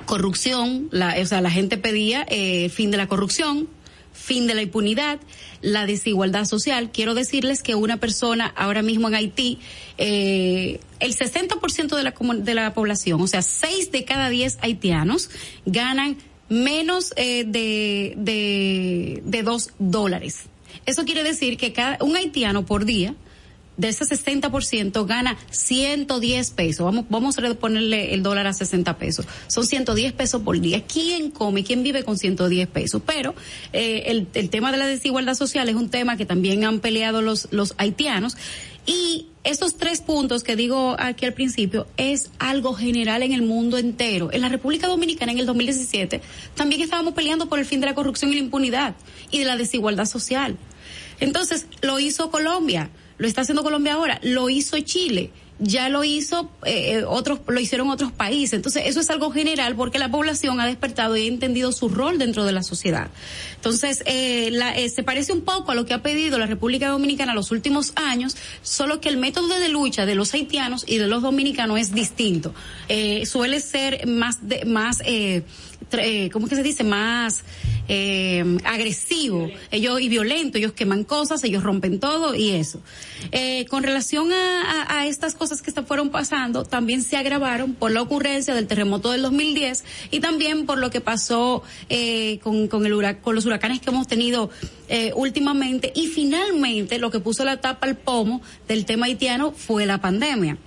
[SPEAKER 5] corrupción, la, o sea, la gente pedía eh, fin de la corrupción, fin de la impunidad, la desigualdad social. Quiero decirles que una persona ahora mismo en Haití, eh, el 60% de la, de la población, o sea, 6 de cada 10 haitianos ganan menos eh, de, de, de 2 dólares. Eso quiere decir que cada, un haitiano por día, de ese 60% gana 110 pesos. Vamos, vamos a ponerle el dólar a 60 pesos. Son 110 pesos por día. ¿Quién come? ¿Quién vive con 110 pesos? Pero eh, el, el tema de la desigualdad social es un tema que también han peleado los, los haitianos. Y estos tres puntos que digo aquí al principio es algo general en el mundo entero. En la República Dominicana en el 2017 también estábamos peleando por el fin de la corrupción y la impunidad y de la desigualdad social. Entonces, lo hizo Colombia lo está haciendo Colombia ahora, lo hizo Chile, ya lo hizo eh, eh, otros, lo hicieron otros países. Entonces, eso es algo general porque la población ha despertado y ha entendido su rol dentro de la sociedad. Entonces, eh, la, eh, se parece un poco a lo que ha pedido la República Dominicana los últimos años, solo que el método de lucha de los haitianos y de los dominicanos es distinto. Eh, suele ser más, de, más, eh, ¿cómo que se dice? Más eh, agresivo ellos y violento, ellos queman cosas, ellos rompen todo y eso. Eh, con relación a, estas cosas que fueron pasando, también se agravaron por la ocurrencia del terremoto del 2010 y también por lo que pasó eh, con, con, los huracanes que hemos tenido últimamente y finalmente lo que puso la tapa al pomo del tema haitiano fue la pandemia.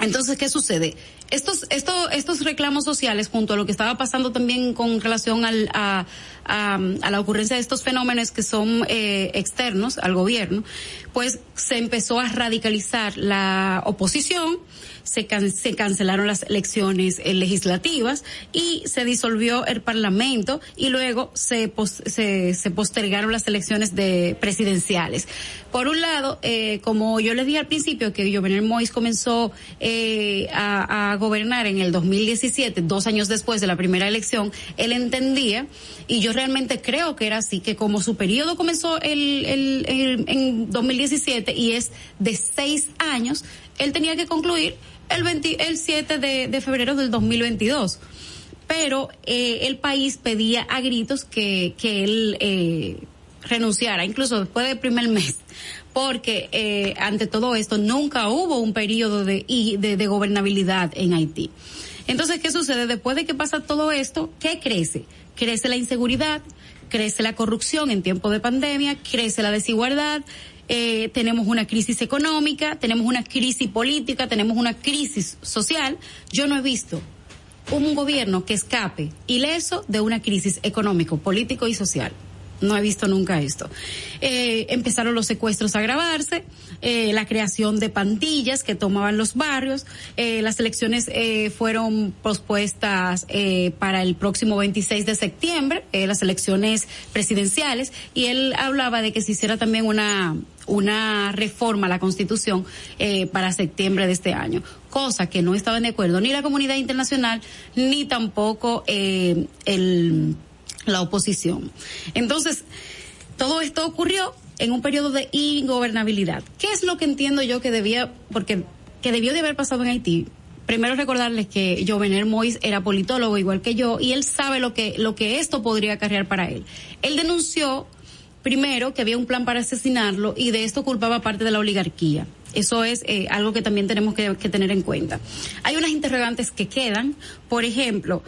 [SPEAKER 5] Entonces, ¿qué sucede? Estos, estos, estos reclamos sociales, junto a lo que estaba pasando también con relación al, a, a, la ocurrencia de estos fenómenos que son eh, externos al gobierno, pues se empezó a radicalizar la oposición, se, can, se cancelaron las elecciones eh, legislativas y se disolvió el Parlamento y luego se, se, se postergaron las elecciones de presidenciales. Por un lado, eh, como yo les dije al principio, que Jovenel Mois comenzó eh, a, gobernar en el 2017, dos años después de la primera elección, él entendía, y yo realmente creo que era así, que como su periodo comenzó el, el, el, en 2017 y es de seis años, él tenía que concluir el, 20, el 7 de, de febrero del 2022 pero eh, el país pedía a gritos que, que él eh, renunciara, incluso después del primer mes, porque eh, ante todo esto nunca hubo un periodo de, de, de gobernabilidad en Haití. Entonces, ¿qué sucede? Después de que pasa todo esto, ¿qué crece? Crece la inseguridad, crece la corrupción en tiempo de pandemia, crece la desigualdad, eh, tenemos una crisis económica, tenemos una crisis política, tenemos una crisis social. Yo no he visto un gobierno que escape ileso de una crisis económico, político y social. no he visto nunca esto. Eh, empezaron los secuestros a agravarse, eh, la creación de pandillas que tomaban los barrios, eh, las elecciones eh, fueron pospuestas eh, para el próximo 26 de septiembre, eh, las elecciones presidenciales, y él hablaba de que se hiciera también una una reforma a la Constitución eh, para septiembre de este año, cosa que no estaban de acuerdo ni la comunidad internacional ni tampoco eh, el, la oposición. Entonces, todo esto ocurrió en un periodo de ingobernabilidad. ¿Qué es lo que entiendo yo que debía, porque que debió de haber pasado en Haití? Primero recordarles que Jovenel Mois era politólogo igual que yo y él sabe lo que lo que esto podría acarrear para él. Él denunció primero que había un plan para asesinarlo y de esto culpaba parte de la oligarquía. Eso es eh, algo que también tenemos que, que tener en cuenta. Hay unas interrogantes que quedan. Por ejemplo,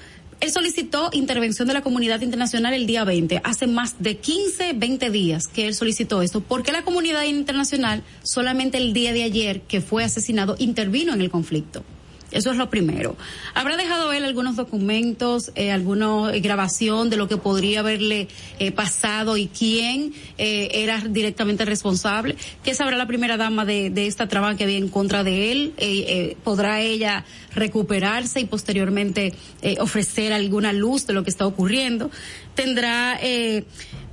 [SPEAKER 5] él solicitó intervención de la comunidad internacional el día 20, hace más de 15, 20 días que él solicitó esto. ¿Por qué la comunidad internacional solamente el día de ayer que fue asesinado intervino en el conflicto? Eso es lo primero. Habrá dejado él algunos documentos, eh, alguna grabación de lo que podría haberle eh, pasado y quién eh, era directamente responsable. ¿Qué sabrá la primera dama de, esta trama que había en contra de él? Eh, ¿Podrá ella recuperarse y posteriormente ofrecer alguna luz de lo que está ocurriendo? ¿Tendrá...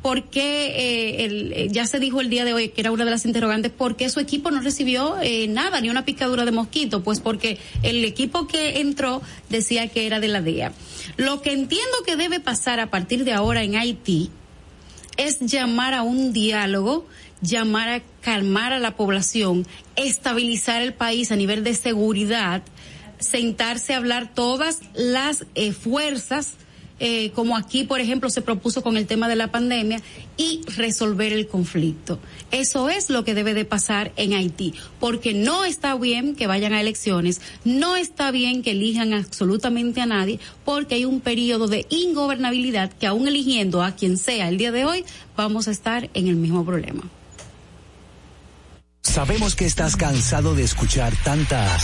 [SPEAKER 5] Por qué eh, el, eh, ya se dijo el día de hoy que era una de las interrogantes por qué su equipo no recibió eh, nada ni una picadura de mosquito pues porque el equipo que entró decía que era de la DEA lo que entiendo que debe pasar a partir de ahora en Haití es llamar a un diálogo llamar a calmar a la población estabilizar el país a nivel de seguridad sentarse a hablar todas las eh, fuerzas eh, como aquí, por ejemplo, se propuso con el tema de la pandemia, y resolver el conflicto. Eso es lo que debe de pasar en Haití, porque no está bien que vayan a elecciones, no está bien que elijan absolutamente a nadie, porque hay un periodo de ingobernabilidad que aún eligiendo a quien sea el día de hoy, vamos a estar en el mismo problema.
[SPEAKER 3] Sabemos que estás cansado de escuchar tantas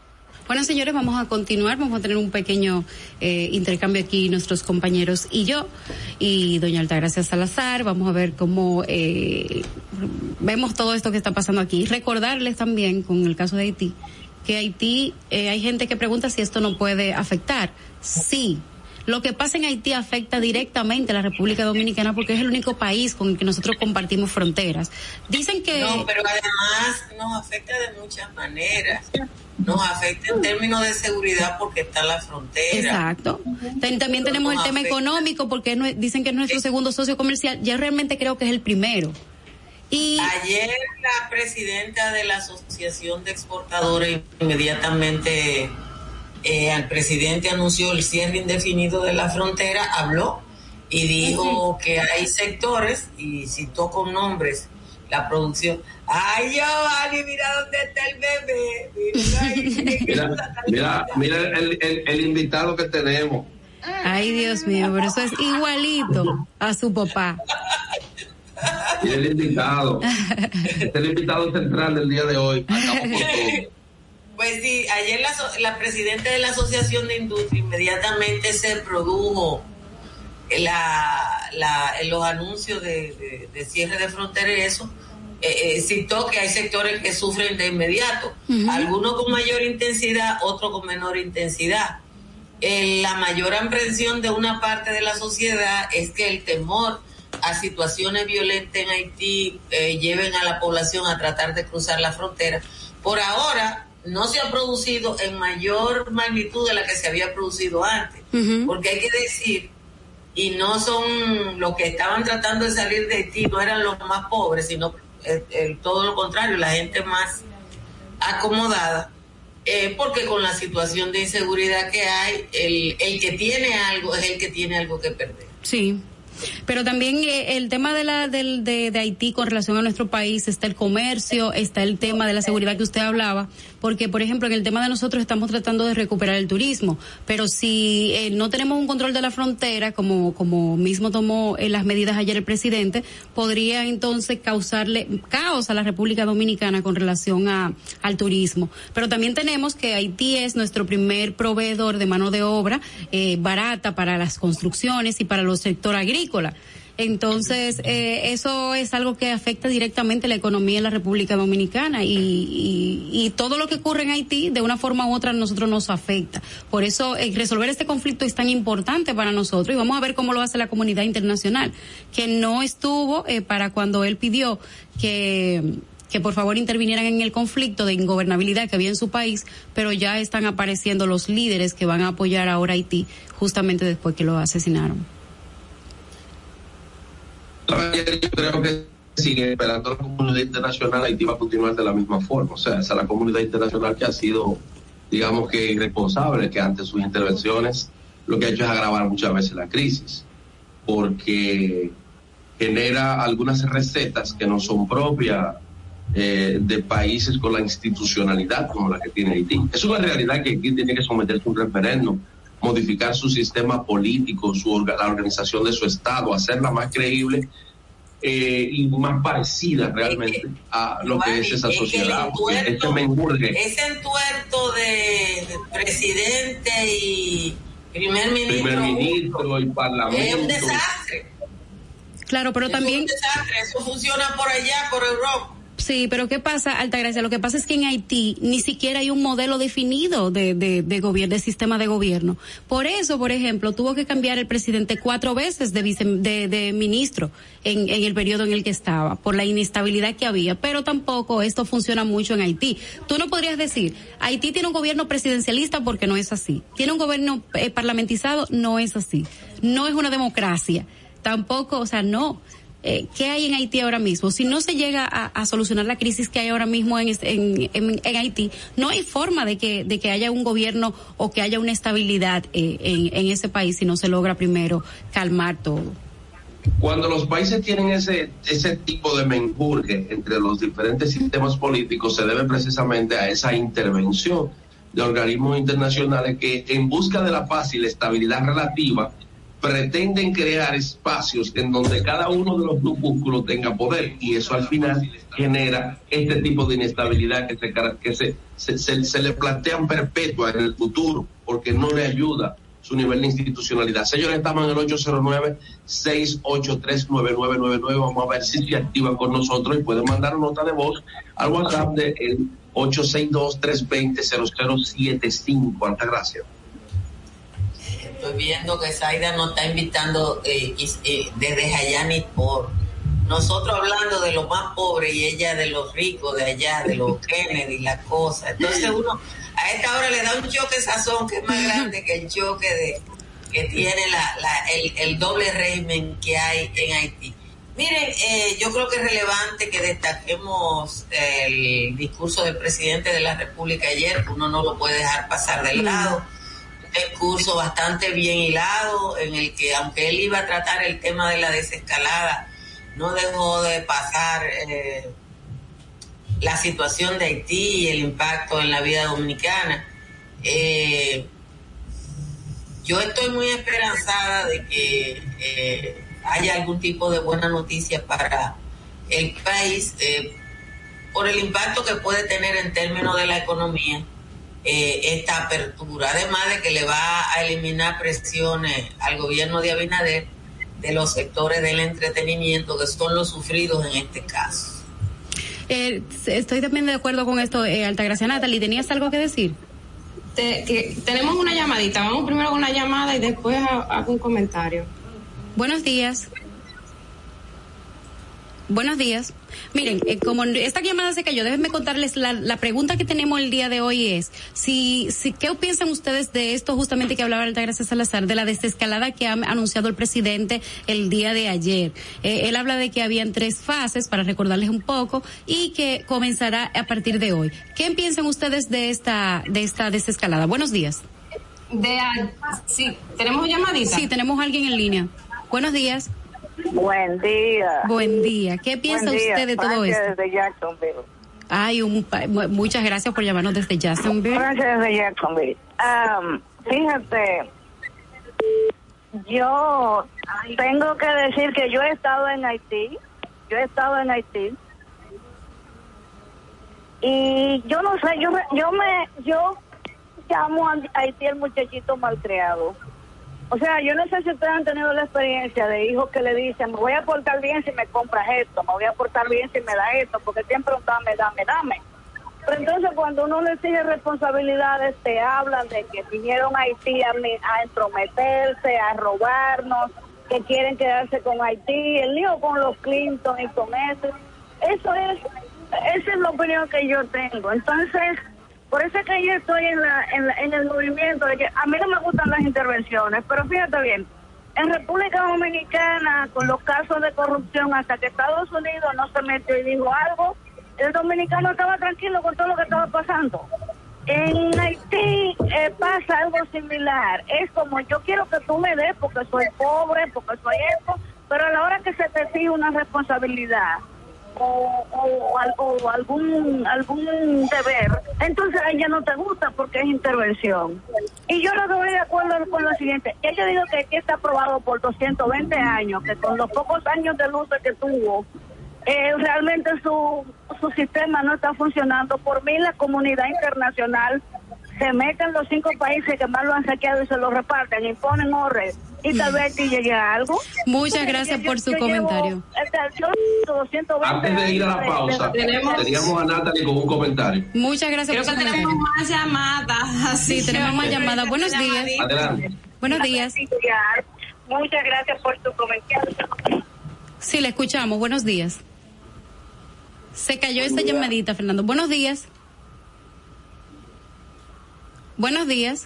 [SPEAKER 5] Bueno, señores, vamos a continuar. Vamos a tener un pequeño eh, intercambio aquí, nuestros compañeros y yo, y doña Altagracia Salazar. Vamos a ver cómo eh, vemos todo esto que está pasando aquí. Recordarles también, con el caso de Haití, que Haití, eh, hay gente que pregunta si esto no puede afectar. Sí. Lo que pasa en Haití afecta directamente a la República Dominicana porque es el único país con el que nosotros compartimos fronteras. Dicen que...
[SPEAKER 2] No, pero además nos afecta de muchas maneras nos afecta en términos de seguridad porque está la frontera.
[SPEAKER 5] Exacto. También tenemos el tema económico porque dicen que es nuestro segundo socio comercial. Ya realmente creo que es el primero. Y
[SPEAKER 2] ayer la presidenta de la Asociación de Exportadores inmediatamente eh, al presidente anunció el cierre indefinido de la frontera, habló y dijo que hay sectores y citó con nombres la producción. Ay, Giovanni, mira dónde está el bebé.
[SPEAKER 4] Mira, (laughs) mira, mira el, el, el, invitado que tenemos.
[SPEAKER 5] Ay, Dios mío, pero eso es igualito a su papá.
[SPEAKER 4] Y el invitado. (laughs) es el invitado central del día de hoy. (laughs)
[SPEAKER 2] Pues sí, ayer la, la presidenta de la Asociación de Industria inmediatamente se produjo la, la, los anuncios de, de, de cierre de frontera y eso eh, eh, citó que hay sectores que sufren de inmediato, uh -huh. algunos con mayor intensidad, otros con menor intensidad. Eh, la mayor aprensión de una parte de la sociedad es que el temor a situaciones violentas en Haití eh, lleven a la población a tratar de cruzar la frontera. Por ahora no se ha producido en mayor magnitud de la que se había producido antes, uh -huh. porque hay que decir y no son los que estaban tratando de salir de Haití, no eran los más pobres, sino el, el, todo lo contrario, la gente más acomodada, eh, porque con la situación de inseguridad que hay, el, el que tiene algo es el que tiene algo que perder.
[SPEAKER 5] Sí. Pero también eh, el tema de, la, del, de, de Haití con relación a nuestro país está el comercio, está el tema de la seguridad que usted hablaba, porque por ejemplo en el tema de nosotros estamos tratando de recuperar el turismo, pero si eh, no tenemos un control de la frontera, como, como mismo tomó eh, las medidas ayer el presidente, podría entonces causarle caos a la República Dominicana con relación a, al turismo. Pero también tenemos que Haití es nuestro primer proveedor de mano de obra eh, barata para las construcciones y para el sector agrícola. Entonces, eh, eso es algo que afecta directamente la economía en la República Dominicana y, y, y, todo lo que ocurre en Haití, de una forma u otra, a nosotros nos afecta. Por eso, eh, resolver este conflicto es tan importante para nosotros y vamos a ver cómo lo hace la comunidad internacional, que no estuvo eh, para cuando él pidió que que por favor intervinieran en el conflicto de ingobernabilidad que había en su país, pero ya están apareciendo los líderes que van a apoyar ahora Haití justamente después que lo asesinaron
[SPEAKER 4] yo creo que sigue esperando la comunidad internacional, Haití va a continuar de la misma forma. O sea, esa es la comunidad internacional que ha sido, digamos que irresponsable, que ante sus intervenciones lo que ha hecho es agravar muchas veces la crisis, porque genera algunas recetas que no son propias eh, de países con la institucionalidad como la que tiene Haití. Es una realidad que Haití tiene que someterse a un referéndum, modificar su sistema político, su, la organización de su Estado, hacerla más creíble eh, y más parecida realmente a lo que es esa sociedad.
[SPEAKER 2] Es este ese entuerto de presidente y primer ministro,
[SPEAKER 4] primer ministro y parlamento.
[SPEAKER 2] Es un desastre.
[SPEAKER 5] Claro, pero
[SPEAKER 2] es
[SPEAKER 5] Un
[SPEAKER 2] desastre. Eso funciona por allá, por Europa.
[SPEAKER 5] Sí, pero ¿qué pasa, Altagracia? Lo que pasa es que en Haití ni siquiera hay un modelo definido de, de, de gobierno, de sistema de gobierno. Por eso, por ejemplo, tuvo que cambiar el presidente cuatro veces de, vice, de, de ministro en, en el periodo en el que estaba, por la inestabilidad que había. Pero tampoco esto funciona mucho en Haití. Tú no podrías decir, Haití tiene un gobierno presidencialista porque no es así. Tiene un gobierno eh, parlamentizado, no es así. No es una democracia. Tampoco, o sea, no eh, ¿qué hay en Haití ahora mismo? Si no se llega a, solucionar la crisis que hay ahora mismo en, en, en, en, Haití, no hay forma de que, de que haya un gobierno o que haya una estabilidad eh, en, en ese país si no se logra primero calmar todo.
[SPEAKER 4] Cuando los países tienen ese, ese tipo de menjurje entre los diferentes sistemas políticos, se debe precisamente a esa intervención de organismos internacionales que en busca de la paz y la estabilidad relativa pretenden crear espacios en donde cada uno de los grupúsculos tenga poder y eso al final genera este tipo de inestabilidad que se, que se, se, le plantean perpetua en el futuro porque no le ayuda su nivel de institucionalidad. Señores, estamos en el 809-683-9999. Vamos a ver si se activan con nosotros y pueden mandar nota de voz al WhatsApp de el 862-320-0075. Alta gracias
[SPEAKER 2] estoy viendo que Zaida nos está invitando eh, eh, desde Jayani por nosotros hablando de los más pobres y ella de los ricos de allá, de los (laughs) Kennedy, la cosa. Entonces uno a esta hora le da un choque sazón que es más grande que el choque de que tiene la, la el, el, doble régimen que hay en Haití. Miren, eh, yo creo que es relevante que destaquemos el discurso del presidente de la República ayer, uno no lo puede dejar pasar del lado discurso bastante bien hilado en el que aunque él iba a tratar el tema de la desescalada, no dejó de pasar eh, la situación de Haití y el impacto en la vida dominicana. Eh, yo estoy muy esperanzada de que eh, haya algún tipo de buena noticia para el país eh, por el impacto que puede tener en términos de la economía eh, esta apertura, además de que le va a eliminar presiones al gobierno de Abinader de los sectores del entretenimiento que son los sufridos en este caso.
[SPEAKER 5] Eh, estoy también de acuerdo con esto, eh, Altagracia Natalie. ¿Tenías algo que decir?
[SPEAKER 6] Te, que tenemos una llamadita. Vamos primero con una llamada y después hago un comentario.
[SPEAKER 5] Buenos días. Buenos días. Miren, eh, como esta llamada se cayó, déjenme contarles la, la, pregunta que tenemos el día de hoy es, si, si, ¿qué piensan ustedes de esto justamente que hablaba Altagracia Salazar, de la desescalada que ha anunciado el presidente el día de ayer? Eh, él habla de que habían tres fases, para recordarles un poco, y que comenzará a partir de hoy. ¿Qué piensan ustedes de esta, de esta desescalada? Buenos días.
[SPEAKER 6] De, sí, ¿tenemos llamadita?
[SPEAKER 5] Sí, tenemos a alguien en línea. Buenos días.
[SPEAKER 7] Buen día.
[SPEAKER 5] Buen día. ¿Qué piensa usted de todo esto?
[SPEAKER 7] desde Jacksonville.
[SPEAKER 5] Ay, un, muchas gracias por llamarnos desde Jacksonville.
[SPEAKER 7] Gracias desde Jacksonville. Um, fíjate, yo tengo que decir que yo he estado en Haití. Yo he estado en Haití. Y yo no sé, yo me, yo me, yo llamo a Haití el muchachito malcriado. O sea, yo no sé si ustedes han tenido la experiencia de hijos que le dicen, me voy a portar bien si me compras esto, me voy a portar bien si me da esto, porque siempre un dame, dame, dame. Pero entonces cuando uno le exige responsabilidades, te hablan de que vinieron a Haití a, a entrometerse, a robarnos, que quieren quedarse con Haití, el lío con los Clinton y con eso. Eso es, esa es la opinión que yo tengo. Entonces, por eso es que yo estoy en, la, en, el movimiento de que a mí no me gustan las intervenciones, pero fíjate bien, en República Dominicana, con los casos de corrupción, hasta que Estados Unidos no se metió y dijo algo, el dominicano estaba tranquilo con todo lo que estaba pasando. En Haití eh, pasa algo similar. Es como yo quiero que tú me des porque soy pobre, porque soy esto, pero a la hora que se te exige una responsabilidad, o, o, algún algún deber, entonces a ella no te gusta porque es intervención. Y yo no estoy de acuerdo con lo siguiente. Ella dijo que aquí está aprobado por 220 años, que con los pocos años de luz que tuvo, eh, realmente su, su sistema no está funcionando. Por mí la comunidad internacional se mete en los cinco países que más lo han saqueado y se lo reparten y ponen orden y tal vez aquí llegue algo.
[SPEAKER 5] Muchas gracias por su comentario.
[SPEAKER 4] Antes de ir a la pausa, teníamos a Natalie con un comentario.
[SPEAKER 5] Muchas gracias
[SPEAKER 6] por su comentario. tenemos más llamadas.
[SPEAKER 5] Sí, tenemos más llamadas. Buenos días.
[SPEAKER 4] Adelante.
[SPEAKER 5] Buenos días.
[SPEAKER 7] Muchas gracias por su comentario.
[SPEAKER 5] Sí, le escuchamos. Buenos días. Se cayó esta llamadita, Fernando. Buenos días. Buenos días.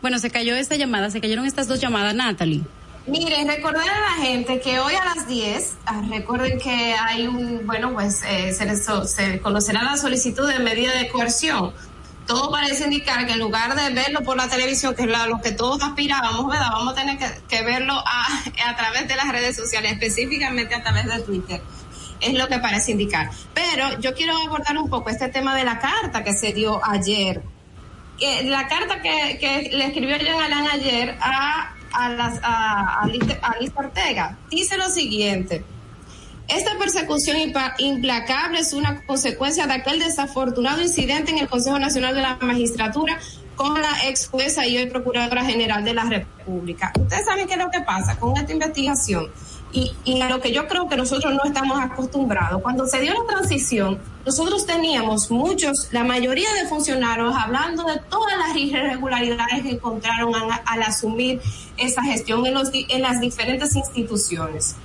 [SPEAKER 5] Bueno, se cayó esta llamada, se cayeron estas dos llamadas, Natalie.
[SPEAKER 6] Miren, recordar a la gente que hoy a las 10, ah, recuerden que hay un, bueno, pues eh, se, conocerá la solicitud de medida de coerción. Todo parece indicar que en lugar de verlo por la televisión, que es lo que todos aspirábamos, ¿verdad? Vamos a tener que, verlo (laughs) a través de las redes sociales, específicamente a través de Twitter es lo que parece indicar. Pero yo quiero abordar un poco este tema de la carta que se dio ayer la carta que, le escribió Jean Alain ayer a, a, las, a, a Ortega dice lo siguiente. Esta persecución implacable es una consecuencia de aquel desafortunado incidente en el Consejo Nacional de la Magistratura con la ex jueza y hoy Procuradora General de la República. Ustedes saben qué es lo que pasa con esta investigación y, a lo que yo creo que nosotros no estamos acostumbrados. Cuando se dio la transición, nosotros teníamos muchos, la mayoría de funcionarios hablando de todas las irregularidades que encontraron al, asumir esa gestión en, en las diferentes instituciones.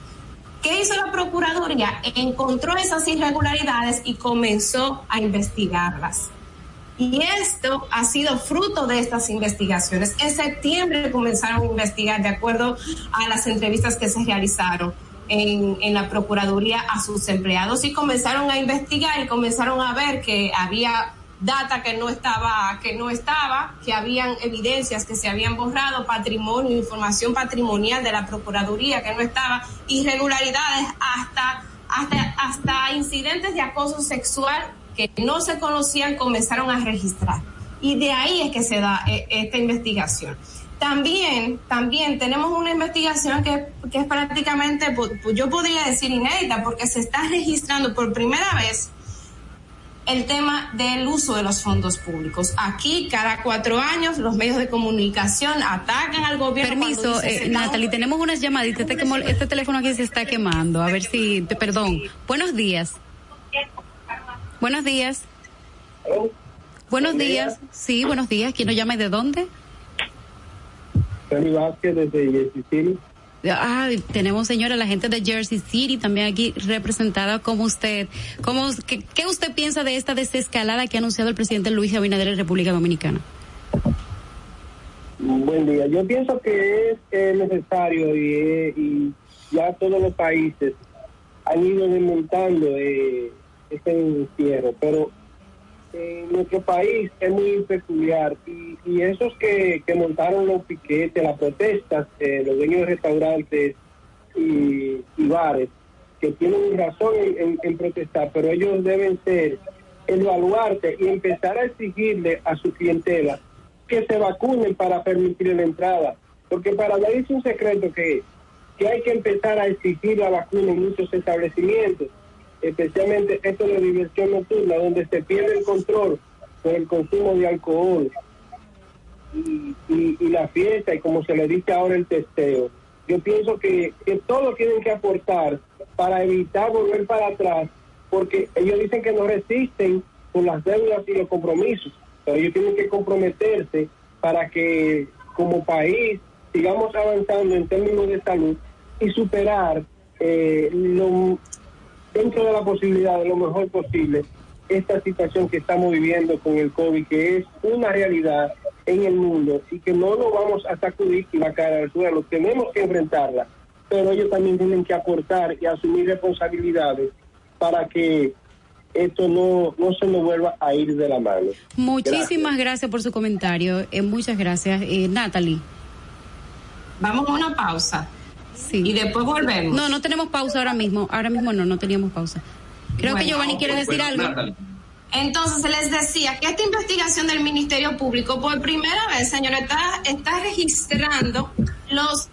[SPEAKER 6] ¿Qué hizo la Procuraduría? Encontró esas irregularidades y comenzó a investigarlas. Y esto ha sido fruto de estas investigaciones. En septiembre comenzaron a investigar de acuerdo a las entrevistas que se realizaron en, la Procuraduría a sus empleados y comenzaron a investigar y comenzaron a ver que había data que no estaba, que no estaba, que habían evidencias que se habían borrado, patrimonio, información patrimonial de la Procuraduría que no estaba, irregularidades hasta, hasta, hasta incidentes de acoso sexual que no se conocían comenzaron a registrar. Y de ahí es que se da eh, esta investigación. También, también tenemos una investigación que, que es prácticamente, yo podría decir inédita, porque se está registrando por primera vez el tema del uso de los fondos públicos. Aquí, cada cuatro años, los medios de comunicación atacan al gobierno.
[SPEAKER 5] Permiso, eh, Natalie, tenemos unas llamaditas. Este, este teléfono aquí se está quemando. A ver si, perdón. Buenos días. Buenos días. Buenos días. Sí, buenos días. ¿Quién nos llama y de dónde?
[SPEAKER 8] Tony Vázquez desde Jersey City.
[SPEAKER 5] Ah, tenemos señora la gente de Jersey City también aquí representada como usted. ¿Cómo, qué, usted piensa de esta desescalada que ha anunciado el presidente Luis Abinader en República Dominicana?
[SPEAKER 8] Buen día. Yo pienso que es necesario y, y, ya todos los países han ido desmontando eh, este encierro, pero en nuestro país es muy peculiar y, y esos que, que montaron los piquetes, las protestas, eh, los dueños de restaurantes y, bares que tienen razón en, protestar, pero ellos deben ser evaluarte y empezar a exigirle a su clientela que se vacunen para permitir la entrada. Porque para nadie es un secreto que, que hay que empezar a exigir la vacuna en muchos establecimientos, especialmente esto de diversión nocturna, donde se pierde el control con el consumo de alcohol y, y, la fiesta y como se le dice ahora el testeo. Yo pienso que, que todos tienen que aportar para evitar volver para atrás, porque ellos dicen que no resisten con las deudas y los compromisos, pero ellos tienen que comprometerse para que como país sigamos avanzando en términos de salud y superar eh, lo, dentro de la posibilidad de lo mejor posible esta situación que estamos viviendo con el COVID, que es una realidad en el mundo y que no nos vamos a sacudir la cara al suelo, tenemos que enfrentarla, pero ellos también tienen que aportar y asumir responsabilidades para que esto no, no se nos vuelva a ir de la mano.
[SPEAKER 5] Muchísimas gracias, por su comentario. Eh, muchas gracias, eh, Natalie.
[SPEAKER 6] Vamos a una pausa.
[SPEAKER 5] Sí.
[SPEAKER 6] Y después volvemos.
[SPEAKER 5] No, no tenemos pausa ahora mismo. Ahora mismo no, no teníamos pausa. Creo que Giovanni quiere decir algo.
[SPEAKER 6] Entonces se les decía que esta investigación del Ministerio Público por primera vez, señora, está, está registrando los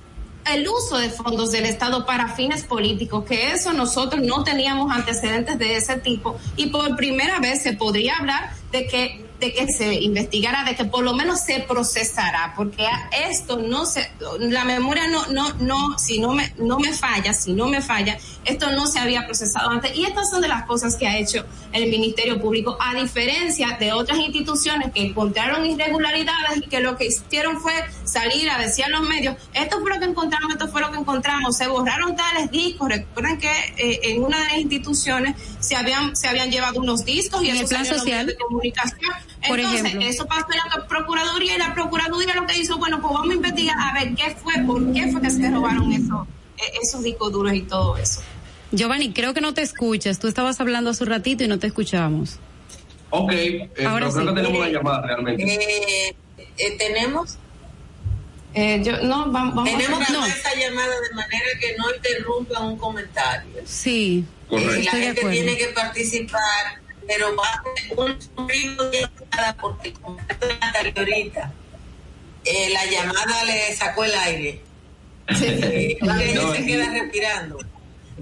[SPEAKER 6] el uso de fondos del Estado para fines políticos, que eso nosotros no teníamos antecedentes de ese tipo y por primera vez se podría hablar de que de que se investigara, de que por lo menos se procesará, porque esto no se, la memoria no, no, no, si no me, no me falla, si no me falla, esto no se había procesado antes. Y estas son de las cosas que ha hecho el Ministerio Público, a diferencia de otras instituciones que encontraron irregularidades y que lo que hicieron fue salir a decir a los medios, esto fue lo que encontramos, esto fue lo que encontramos, se borraron tales discos, recuerden que eh, en una de las instituciones se habían, se habían llevado unos discos y
[SPEAKER 5] en el plan social
[SPEAKER 6] de comunicación entonces, eso pasó en la Procuraduría y la Procuraduría lo que hizo, bueno, pues vamos a investigar a ver qué fue, por qué fue que se robaron esos, e, esos discos duros y todo eso.
[SPEAKER 5] Giovanni, creo que no te escuchas. Tú estabas hablando hace un ratito y no te escuchábamos.
[SPEAKER 4] Ok, eh, Ahora creo que tenemos una llamada realmente.
[SPEAKER 2] Eh, eh, ¿Tenemos?
[SPEAKER 6] Eh, yo, no, vamos,
[SPEAKER 2] Tenemos que esta llamada de manera que no interrumpa un comentario.
[SPEAKER 5] Sí,
[SPEAKER 2] Correcto. la gente tiene que participar pero va a ser un ritmo de llamada porque como anteriorita eh, la llamada le sacó el aire. Sí. Eh, (laughs) no, se queda respirando.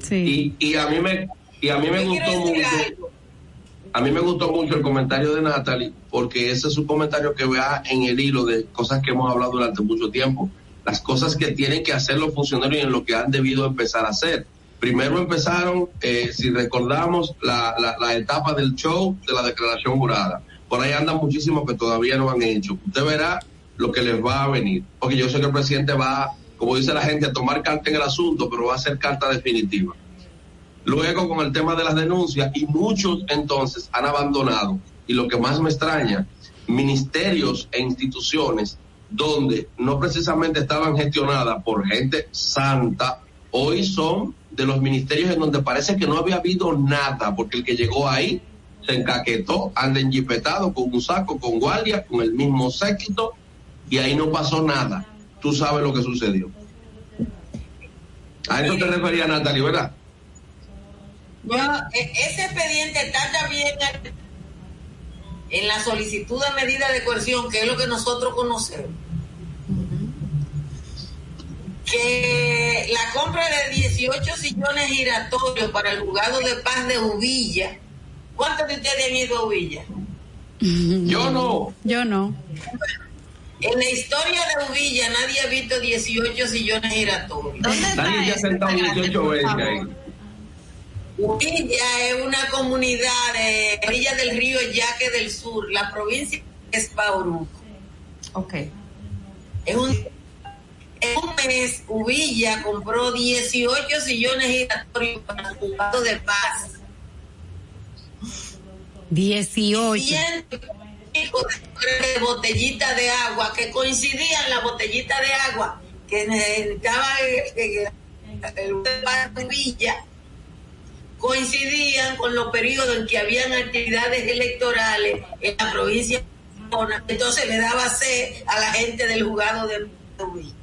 [SPEAKER 4] Sí. Y, y, a mí me y a mí me gustó mucho. A mí me gustó mucho el comentario de Natalie porque ese es un comentario que va en el hilo de cosas que hemos hablado durante mucho tiempo, las cosas que tienen que hacer los funcionarios y en lo que han debido empezar a hacer Primero empezaron, eh, si recordamos, la, la, etapa del show de la declaración jurada. Por ahí andan muchísimos que todavía no han hecho. Usted verá lo que les va a venir. Porque yo sé que el presidente va, como dice la gente, a tomar carta en el asunto, pero va a ser carta definitiva. Luego con el tema de las denuncias y muchos entonces han abandonado. Y lo que más me extraña, ministerios e instituciones donde no precisamente estaban gestionadas por gente santa, hoy son de los ministerios en donde parece que no había habido nada, porque el que llegó ahí se encaquetó, anda enjipetado con un saco, con guardia, con el mismo séquito, y ahí no pasó nada. Tú sabes lo que sucedió. A eso te refería Natalie, ¿verdad?
[SPEAKER 2] E-, ese expediente está también en la solicitud de medida de coerción, que es lo que nosotros conocemos que la compra de 18 sillones giratorios para el juzgado de paz de Uvilla, ¿cuántos de ustedes han ido a Uvilla?
[SPEAKER 4] Yo no.
[SPEAKER 5] Yo no.
[SPEAKER 2] En la historia de Uvilla nadie ha visto 18 sillones giratorios.
[SPEAKER 4] Nadie ha sentado 18 veces ahí.
[SPEAKER 2] Uvilla es una comunidad de orilla del río Yaque del Sur, la provincia es Bauruco.
[SPEAKER 6] Ok.
[SPEAKER 2] Es un en un mes, Uvilla compró 18 sillones giratorios para el juzgado de paz.
[SPEAKER 5] 18.
[SPEAKER 2] de botellita de agua que coincidían la botellita de agua que necesitaba el, el, Villa coincidían con los periodos en que habían actividades electorales en la provincia entonces le daba sed a la gente del juzgado de Villa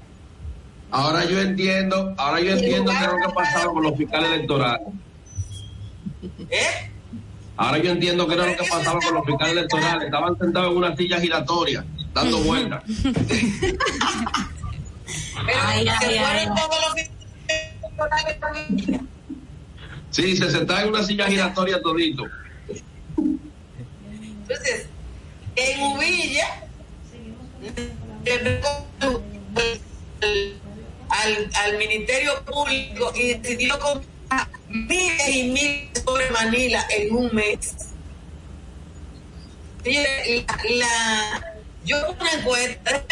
[SPEAKER 4] Ahora yo entiendo, ahora yo entiendo qué es lo que ha pasado con los fiscales electorales.
[SPEAKER 2] ¿Eh?
[SPEAKER 4] Ahora yo entiendo qué era lo que pasaba con los fiscales electorales. Estaban sentados en una silla giratoria, dando vueltas. (laughs)
[SPEAKER 2] Pero
[SPEAKER 5] Ay,
[SPEAKER 2] se
[SPEAKER 5] ay,
[SPEAKER 2] fueron
[SPEAKER 5] ay.
[SPEAKER 2] todos los fiscales también.
[SPEAKER 4] Sí, se sentaba en una silla giratoria todito.
[SPEAKER 2] Entonces, en Uvilla, al, al Ministerio Público y decidió comprar miles y miles sobre Manila en un mes. Mire, La, la- yo una encuesta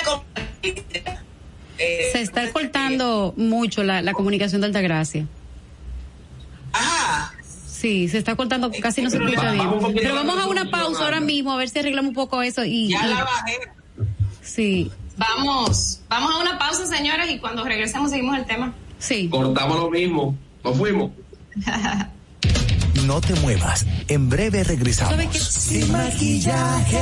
[SPEAKER 2] eh,
[SPEAKER 5] Se está cortando mucho la, la comunicación de Altagracia.
[SPEAKER 2] Ajá.
[SPEAKER 5] Sí, se está cortando, casi no se escucha bien. Pero vamos a una pausa ahora mismo a ver si arreglamos un poco eso y,
[SPEAKER 2] Ya la bajé.
[SPEAKER 5] sí,
[SPEAKER 6] Vamos, vamos a una pausa, señores, y cuando regresemos seguimos el tema.
[SPEAKER 5] sí.
[SPEAKER 4] Cortamos lo mismo. Nos fuimos.
[SPEAKER 9] No te muevas. En breve regresamos.
[SPEAKER 5] ¿Sabe qué?
[SPEAKER 9] Sin maquillaje.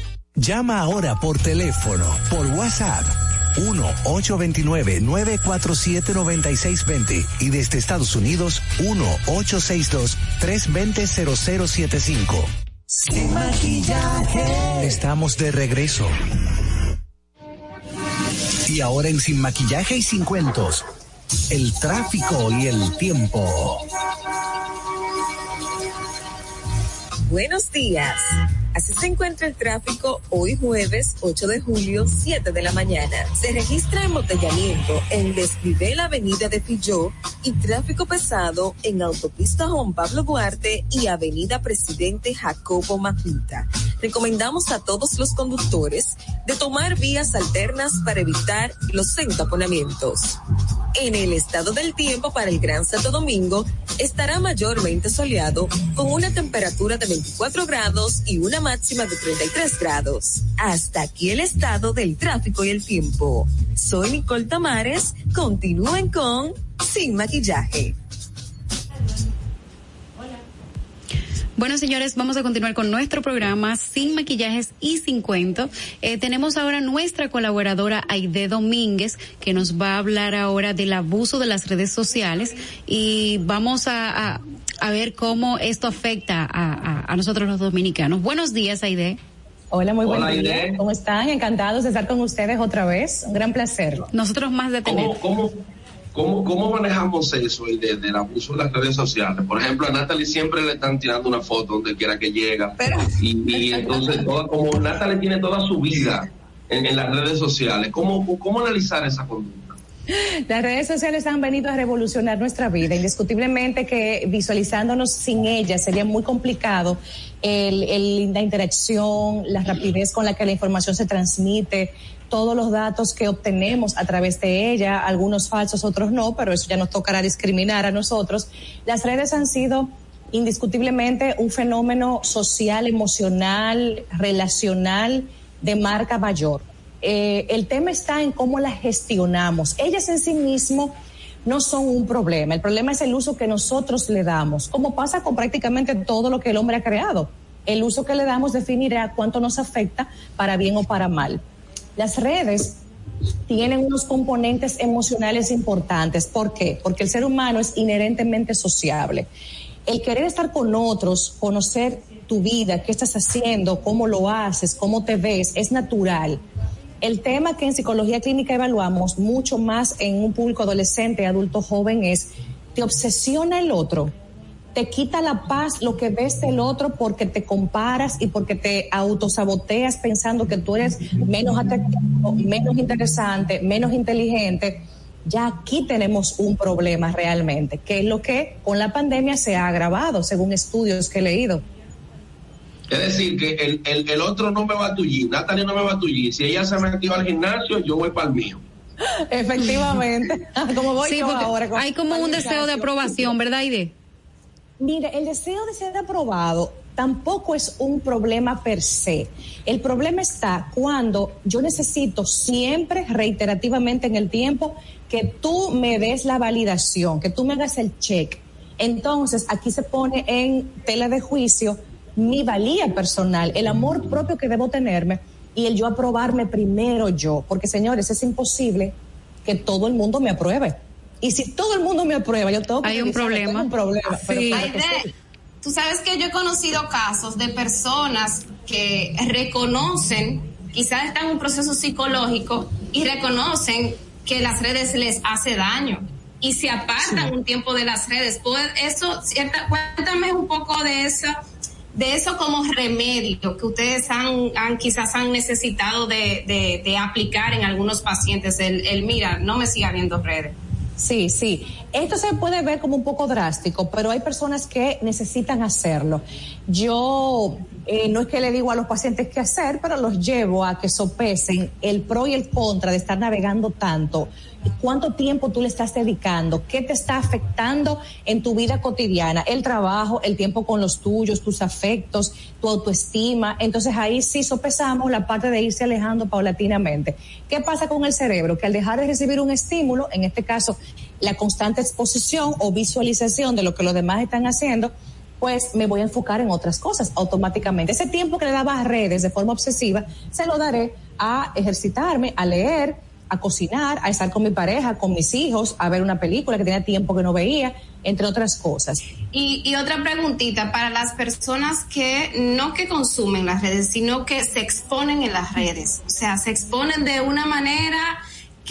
[SPEAKER 9] Llama ahora por teléfono, por WhatsApp. 1-829-947-9620 y desde Estados Unidos 1-862-320-0075. Sin maquillaje. Estamos de regreso. Y ahora en Sin maquillaje y sin cuentos, el tráfico y el tiempo.
[SPEAKER 10] Buenos días. Así se encuentra el tráfico hoy jueves 8 de julio, 7 de la mañana. Se registra embotellamiento en desnivel Avenida de Filló y tráfico pesado en Autopista Juan Pablo Duarte y Avenida Presidente Jacobo Magluta. Recomendamos a todos los conductores de tomar vías alternas para evitar los entaponamientos. En el estado del tiempo para el Gran Santo Domingo estará mayormente soleado con una temperatura de 24 grados y una máxima de 33 grados. Hasta aquí el estado del tráfico y el tiempo. Soy Nicole Tamares. Continúen con Sin Maquillaje.
[SPEAKER 5] Bueno, señores, vamos a continuar con nuestro programa sin maquillajes y sin cuento. Eh, tenemos ahora nuestra colaboradora Aide Domínguez, que nos va a hablar ahora del abuso de las redes sociales y vamos a, a, a ver cómo esto afecta a, a, a, nosotros los dominicanos. Buenos días, Aide.
[SPEAKER 11] Hola, muy
[SPEAKER 4] Hola,
[SPEAKER 11] buen día.
[SPEAKER 4] Aide.
[SPEAKER 11] ¿Cómo están? Encantados de estar con ustedes otra vez. Un gran placer.
[SPEAKER 5] Nosotros más de tener.
[SPEAKER 4] ¿Cómo, cómo, cómo, cómo manejamos eso y de, del abuso de las redes sociales? Por ejemplo, a Natalie siempre le están tirando una foto donde quiera que llega. Y, y entonces, toda, como Natalie tiene toda su vida en, en las redes sociales, ¿cómo, ¿cómo analizar esa conducta? (laughs)
[SPEAKER 11] Las redes sociales han venido a revolucionar nuestra vida. Indiscutiblemente que visualizándonos sin ellas sería muy complicado el, la interacción, la rapidez con la que la información se transmite, todos los datos que obtenemos a través de ella, algunos falsos, otros no, pero eso ya nos tocará discriminar a nosotros. Las redes han sido indiscutiblemente un fenómeno social, emocional, relacional de marca mayor. Eh, el tema está en cómo las gestionamos. Ellas en sí mismo no son un problema. El problema es el uso que nosotros le damos, como pasa con prácticamente todo lo que el hombre ha creado. El uso que le damos definirá cuánto nos afecta para bien o para mal. Las redes tienen unos componentes emocionales importantes. ¿Por qué? Porque el ser humano es inherentemente sociable. El querer estar con otros, conocer tu vida, qué estás haciendo, cómo lo haces, cómo te ves, es natural. El tema que en psicología clínica evaluamos mucho más en un público adolescente, adulto joven, es, ¿te obsesiona el otro? te quita la paz lo que ves del otro porque te comparas y porque te autosaboteas pensando que tú eres menos atractivo, menos interesante, menos inteligente. Ya aquí tenemos un problema realmente, que es lo que con la pandemia se ha agravado, según estudios que he leído.
[SPEAKER 4] Es decir, que el, el, otro no me va a tullir, Natalia no me va a tullir. Si ella se metió al gimnasio, yo voy para el mío. (laughs)
[SPEAKER 11] Efectivamente. (laughs) como voy yo ahora.
[SPEAKER 5] hay como un deseo de aprobación, ¿verdad, Ide?
[SPEAKER 11] Mire, el deseo de ser aprobado tampoco es un problema per se. El problema está cuando yo necesito siempre, reiterativamente en el tiempo, que tú me des la validación, que tú me hagas el check. Entonces, aquí se pone en tela de juicio mi valía personal, el amor propio que debo tenerme y el yo aprobarme primero yo. Porque, señores, es imposible que todo el mundo me apruebe. Y si todo el mundo me aprueba, yo tengo que
[SPEAKER 5] Hay un problema.
[SPEAKER 11] un problema.
[SPEAKER 6] Sí. tú sabes que yo he conocido casos de personas que reconocen, quizás están en un proceso psicológico y reconocen que las redes les hace daño y se apartan un tiempo de las redes. Pues eso, cierta, cuéntame un poco de eso, de eso como remedio que ustedes han, han quizás han necesitado de, de, de aplicar en algunos pacientes. El, el mira, no me siga viendo redes.
[SPEAKER 11] Sí, sí. Esto se puede ver como un poco drástico, pero hay personas que necesitan hacerlo. Yo eh, no es que le digo a los pacientes qué hacer, pero los llevo a que sopesen el pro y el contra de estar navegando tanto. ¿Cuánto tiempo tú le estás dedicando? ¿Qué te está afectando en tu vida cotidiana? El trabajo, el tiempo con los tuyos, tus afectos, tu autoestima. Entonces ahí sí sopesamos la parte de irse alejando paulatinamente. ¿Qué pasa con el cerebro? Que al dejar de recibir un estímulo, en este caso la constante exposición o visualización de lo que los demás están haciendo, pues me voy a enfocar en otras cosas automáticamente. Ese tiempo que le daba a redes de forma obsesiva, se lo daré a ejercitarme, a leer, a cocinar, a estar con mi pareja, con mis hijos, a ver una película que tenía tiempo que no veía, entre otras cosas.
[SPEAKER 6] Y, y otra preguntita para las personas que no que consumen las redes, sino que se exponen en las redes, o sea, se exponen de una manera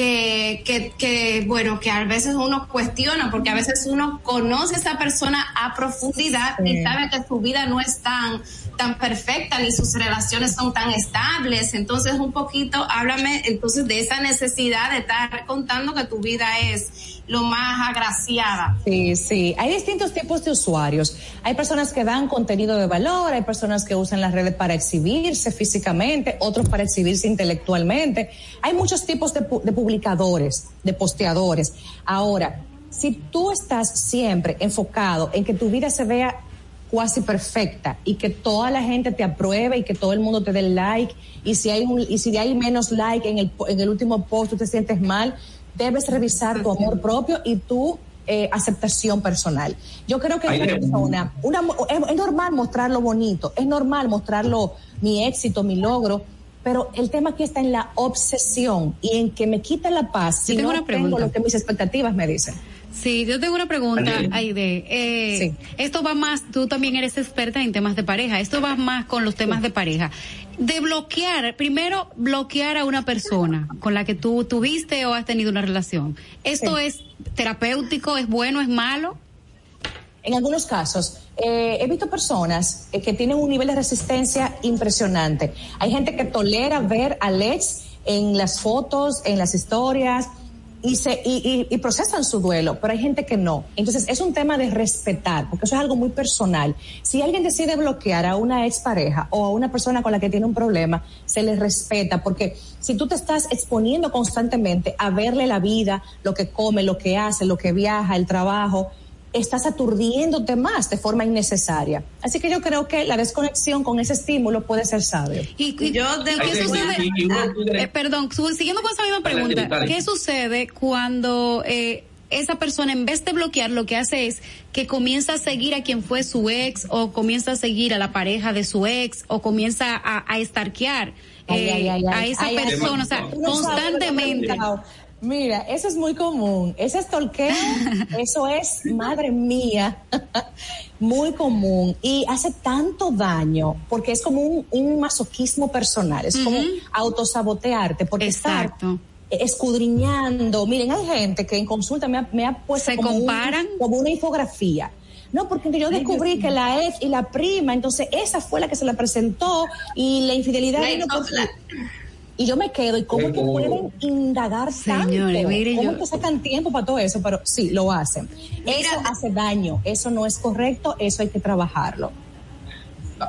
[SPEAKER 6] que, que, que, bueno, que a veces uno cuestiona, porque a veces uno conoce a esa persona a profundidad y sabe que su vida no es tan, tan perfecta ni sus relaciones son tan estables. Entonces, un poquito, háblame entonces de esa necesidad de estar contando que tu vida es lo más agraciada.
[SPEAKER 11] Sí, sí. Hay distintos tipos de usuarios. Hay personas que dan contenido de valor, hay personas que usan las redes para exhibirse físicamente, otros para exhibirse intelectualmente. Hay muchos tipos de, de publicadores, de posteadores. Ahora, si tú estás siempre enfocado en que tu vida se vea cuasi perfecta y que toda la gente te apruebe y que todo el mundo te dé like y si hay un, y si hay menos like en el, en el último post tú te sientes mal, debes revisar tu amor propio y tu eh, aceptación personal. Yo creo que una persona, una, es, normal mostrar lo bonito, es normal mostrarlo mi éxito, mi logro, pero el tema aquí está en la obsesión y en que me quita la paz si no tengo lo que mis expectativas me dicen.
[SPEAKER 5] Sí, yo tengo una pregunta, Aide. Eh, Esto va más, tú también eres experta en temas de pareja, esto va más con los temas de pareja. De bloquear, primero bloquear a una persona con la que tú tuviste o has tenido una relación. ¿Esto es terapéutico, es bueno, es malo?
[SPEAKER 11] En algunos casos, eh, he visto personas eh, que tienen un nivel de resistencia impresionante. Hay gente que tolera ver a ex en las fotos, en las historias, y, se, y, y, procesan su duelo, pero hay gente que no. Entonces es un tema de respetar, porque eso es algo muy personal. Si alguien decide bloquear a una expareja o a una persona con la que tiene un problema, se le respeta, porque si tú te estás exponiendo constantemente a verle la vida, lo que come, lo que hace, lo que viaja, el trabajo, estás aturdiéndote más de forma innecesaria. Así que yo creo que la desconexión con ese estímulo puede ser sabio.
[SPEAKER 5] Y, yo de qué sucede, perdón, siguiendo con esa misma pregunta, ¿qué sucede cuando eh, esa persona en vez de bloquear lo que hace es que comienza a seguir a quien fue su ex o comienza a seguir a la pareja de su ex o comienza a, a estarquear eh, a esa persona, o sea, constantemente.
[SPEAKER 11] Mira, eso es muy común. Ese estorqueo, (laughs) eso es, madre mía, (laughs) muy común. Y hace tanto daño porque es como un, masoquismo personal, es como autosabotearte, porque Exacto. escudriñando. Miren, hay gente que en consulta me ha, me ha puesto como, como una infografía. No, porque yo descubrí que la ex y la prima, entonces esa fue la que se la presentó y la infidelidad y yo me quedo y cómo que pueden indagar Señores, tanto cómo que sacan tiempo para todo eso pero sí lo hacen. Eso hace daño eso no es correcto eso hay que trabajarlo.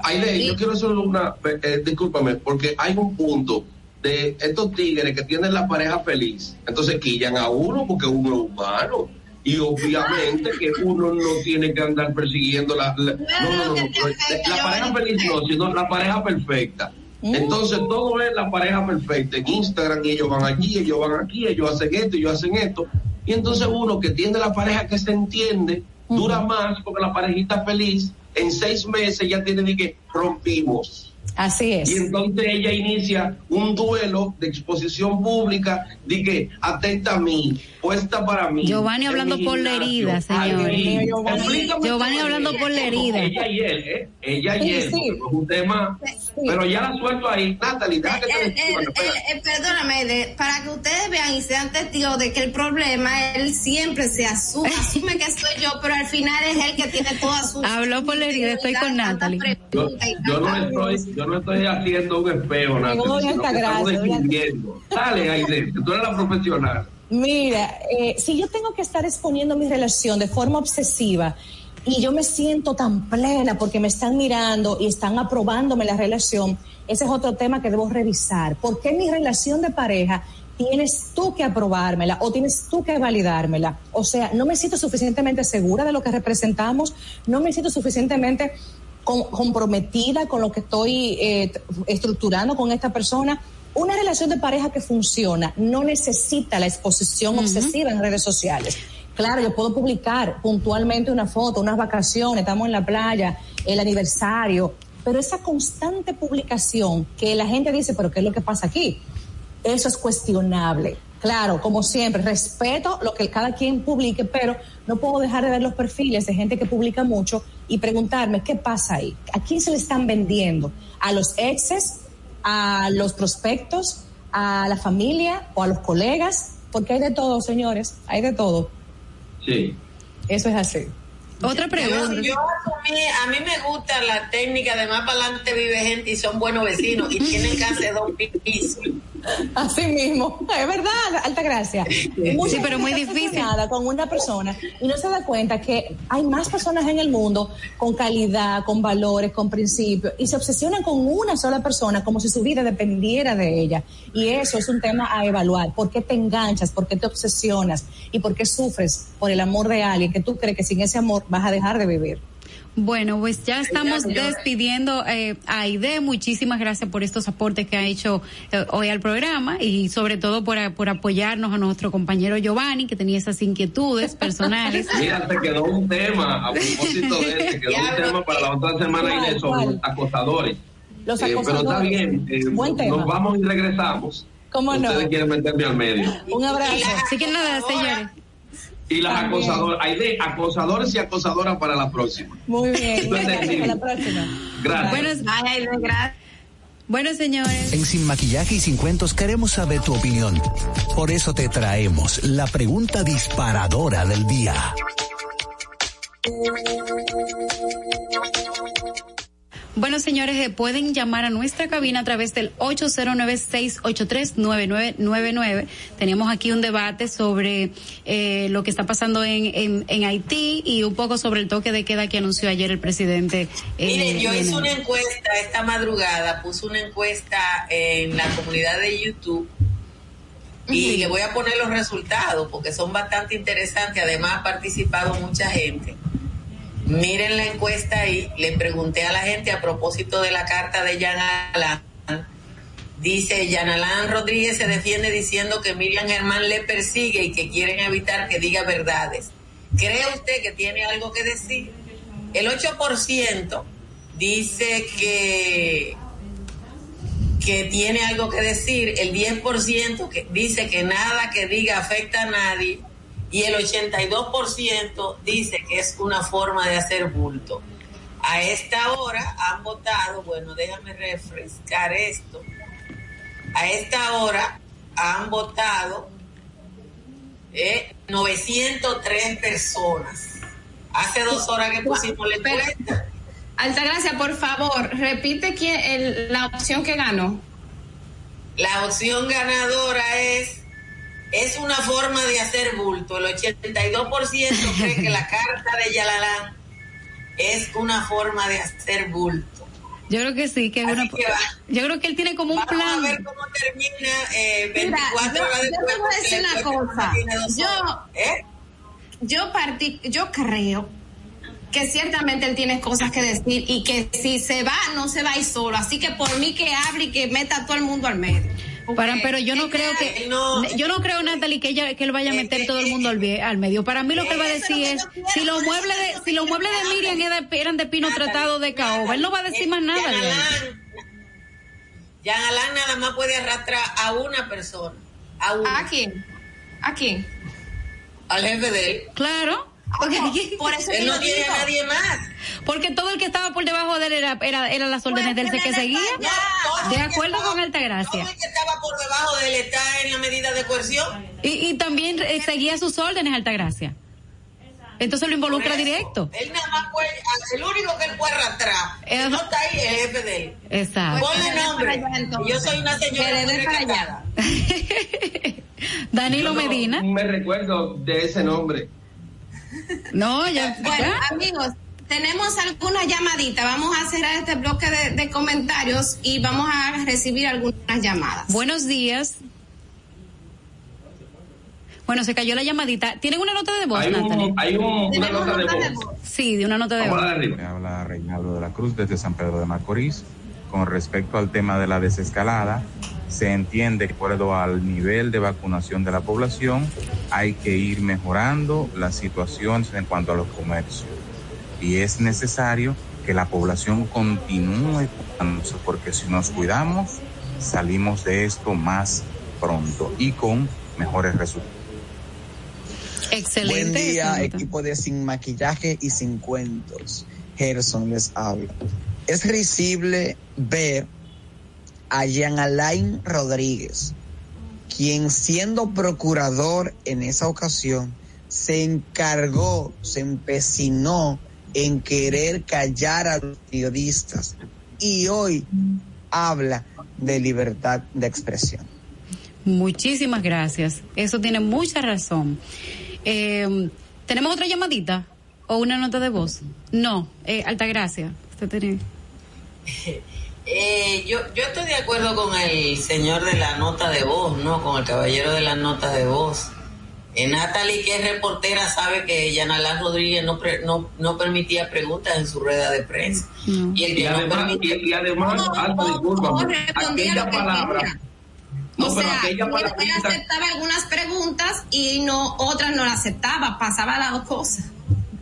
[SPEAKER 4] Aide, yo quiero hacer una eh, discúlpame porque hay un punto de estos tigres que tienen la pareja feliz entonces quillan a uno porque uno es humano y obviamente que uno no tiene que andar persiguiendo la, no, no, no, la pareja feliz no, sino la pareja perfecta. Entonces todo es la pareja perfecta. En Instagram ellos van allí, ellos van aquí, ellos hacen esto, ellos hacen esto. Y entonces uno que tiene la pareja que se entiende, dura más porque la parejita feliz, en seis meses ya tiene que rompimos
[SPEAKER 11] Así es.
[SPEAKER 4] Y entonces ella inicia un duelo de exposición pública de que atenta a mí, puesta para mí.
[SPEAKER 5] Giovanni hablando por la herida, señor. Giovanni, hablando por la herida.
[SPEAKER 4] Ella y él, ¿eh? Ella y él. Es un tema. Pero ya la suelto ahí. Natalie, deja que te
[SPEAKER 6] eh, eh, Perdóname, para que ustedes vean y sean testigos de que el problema, él siempre se asume, (laughs) asume que soy yo, pero al final es él que tiene todas sus.
[SPEAKER 5] Habló por la herida, estoy con Natalie.
[SPEAKER 4] Yo, yo no estoy yo no estoy haciendo un espejo, nada. estamos defendiendo. Dale, Aide, tú eres la profesional.
[SPEAKER 11] Mira, eh, si yo tengo que estar exponiendo mi relación de forma obsesiva y yo me siento tan plena porque me están mirando y están aprobándome la relación, ese es otro tema que debo revisar. ¿Por qué mi relación de pareja tienes tú que aprobármela o tienes tú que validármela? O sea, no me siento suficientemente segura de lo que representamos, no me siento suficientemente comprometida con lo que estoy eh, estructurando con esta persona. Una relación de pareja que funciona no necesita la exposición obsesiva en redes sociales. Claro, yo puedo publicar puntualmente una foto, unas vacaciones, estamos en la playa, el aniversario, pero esa constante publicación que la gente dice, pero ¿qué es lo que pasa aquí? Eso es cuestionable. Claro, como siempre, respeto lo que cada quien publique, pero no puedo dejar de ver los perfiles de gente que publica mucho y preguntarme qué pasa ahí. ¿A quién se le están vendiendo? ¿A los exes? ¿A los prospectos? ¿A la familia? ¿O a los colegas? Porque hay de todo, señores, hay de todo.
[SPEAKER 4] Sí.
[SPEAKER 11] Eso es así.
[SPEAKER 5] Otra pregunta.
[SPEAKER 12] Yo, a, mí, me gusta la técnica de más para adelante vive gente y son buenos vecinos y tienen que hacer dos pipis.
[SPEAKER 11] Así mismo, es verdad, alta gracia.
[SPEAKER 5] sí, pero muy difícil.
[SPEAKER 11] Con una persona y no se da cuenta que hay más personas en el mundo con calidad, con valores, con principios y se obsesionan con una sola persona como si su vida dependiera de ella. Y eso es un tema a evaluar. ¿Por qué te enganchas? ¿Por qué te obsesionas? ¿Y por qué sufres por el amor de alguien que tú crees que sin ese amor vas a dejar de vivir?
[SPEAKER 5] Bueno, pues ya estamos despidiendo eh, a Aide. Muchísimas gracias por estos aportes que ha hecho eh, hoy al programa y sobre todo por, por apoyarnos a nuestro compañero Giovanni, que tenía esas inquietudes personales. (laughs)
[SPEAKER 4] Mira, te quedó un tema, a propósito de este, quedó (laughs) un tema para la otra semana, Inés, sobre los acosadores. Los acosadores. Eh, pero está bien, eh, nos vamos y regresamos.
[SPEAKER 11] ¿Cómo no?
[SPEAKER 4] Ustedes quieren meterme al medio.
[SPEAKER 11] Un abrazo.
[SPEAKER 5] Así que nada, señores
[SPEAKER 4] y las acosadoras. Hay de acosadores y acosadoras para la próxima.
[SPEAKER 11] Muy bien. para la próxima.
[SPEAKER 4] Gracias.
[SPEAKER 5] Bueno, señores.
[SPEAKER 3] En Sin Maquillaje y Sin Cuentos queremos saber tu opinión. Por eso te traemos la pregunta disparadora del día.
[SPEAKER 5] Bueno, señores, eh, pueden llamar a nuestra cabina a través del 809-683-9999. Tenemos aquí un debate sobre eh, lo que está pasando en, en, Haití y un poco sobre el toque de queda que anunció ayer el presidente.
[SPEAKER 2] Eh, Miren, yo hice una encuesta esta madrugada, puse una encuesta en la comunidad de YouTube y le voy a poner los resultados porque son bastante interesantes. Además, ha participado mucha gente. Miren la encuesta ahí. Le pregunté a la gente a propósito de la carta de Jan. Dice, Jan Rodríguez se defiende diciendo que Miriam Germán le persigue y que quieren evitar que diga verdades. ¿Cree usted que tiene algo que decir? El 8% dice que que tiene algo que decir, el 10% que dice que nada que diga afecta a nadie y el 82% dice que es una forma de hacer bulto. A esta hora han votado, bueno, déjame refrescar esto, a esta hora han votado eh, 903 personas. Hace dos horas que pusimos la encuesta.
[SPEAKER 6] Altagracia, por favor, repite quién, la opción que ganó.
[SPEAKER 2] La opción ganadora es es una forma de hacer bulto. El 82% (laughs) cree que la carta de Yalalán es una forma de hacer bulto.
[SPEAKER 5] Yo creo que sí, que una. yo creo que él tiene como un plan.
[SPEAKER 2] Vamos a ver cómo termina eh, 24 horas después.
[SPEAKER 6] Yo te voy a decir una cosa. Yo, ¿eh? yo, partí, yo creo que ciertamente él tiene cosas que decir y que si se va, no se va a ir solo. Así que por mí que hable y que meta a todo el mundo al medio.
[SPEAKER 5] Para, pero yo no creo que yo no creo Natalie que ella que él vaya a meter todo el mundo al, al medio. Para mí lo que él va a decir es si los muebles de si los muebles de Miriam eran de pino tratado de caoba, él no va a decir más nada.
[SPEAKER 2] Jan Alán nada más puede arrastrar a una persona.
[SPEAKER 6] ¿A, ¿A quién? ¿A quién?
[SPEAKER 2] Al jefe de él.
[SPEAKER 5] Claro.
[SPEAKER 2] Por eso él no tiene a nadie más.
[SPEAKER 5] Porque todo el que estaba por debajo de él era, era, era las órdenes del que seguía. de acuerdo con Altagracia.
[SPEAKER 2] Todo el que estaba por debajo de él está en la medida de coerción.
[SPEAKER 5] Y, y también eh, seguía sus órdenes, Altagracia. Entonces lo involucra directo.
[SPEAKER 2] Él nada más puede, el único que él puede arrastrar, eh, no está ahí, es el jefe de él.
[SPEAKER 5] Exacto.
[SPEAKER 2] Ponle nombre. Yo soy una señora muy recatada. (laughs)
[SPEAKER 5] Danilo Medina.
[SPEAKER 4] me recuerdo de ese nombre.
[SPEAKER 5] No, ya.
[SPEAKER 6] Bueno, amigos, tenemos alguna llamadita. Vamos a cerrar este bloque de, comentarios y vamos a recibir algunas llamadas.
[SPEAKER 5] Buenos días. Bueno, se cayó la llamadita. ¿Tienen una nota de voz,
[SPEAKER 4] hay hay una nota, de, voz.
[SPEAKER 5] Sí, de una nota de voz.
[SPEAKER 13] Me habla Reinaldo de la Cruz desde San Pedro de Macorís. Con respecto al tema de la desescalada, se entiende que acuerdo al nivel de vacunación de la población hay que ir mejorando las situaciones en cuanto a los comercios. Y es necesario que la población continúe cuidándose, porque si nos cuidamos, salimos de esto más pronto y con mejores resultados.
[SPEAKER 5] Excelente.
[SPEAKER 14] Buen día, equipo de Sin Maquillaje y Sin Cuentos. Gerson les habla. Es risible ver a Jean Alain Rodríguez, quien siendo procurador en esa ocasión se encargó, se empecinó en querer callar a los periodistas y hoy habla de libertad de expresión.
[SPEAKER 5] Muchísimas gracias. Eso tiene mucha razón. Eh, ¿Tenemos otra llamadita o una nota de voz? No, eh, Altagracia. (laughs)
[SPEAKER 2] Eh, yo, yo estoy de acuerdo con el señor de la nota de voz, ¿no? Con el caballero de la nota de voz. Eh, Natalie, que es reportera, sabe que Yanalán Rodríguez no, no, no permitía preguntas en su rueda de prensa.
[SPEAKER 4] Y, el que no además, permitía... y, además, no, aquella palabra...
[SPEAKER 6] No, o sea, él aceptaba algunas preguntas y no otras no las aceptaba, pasaba las dos cosas.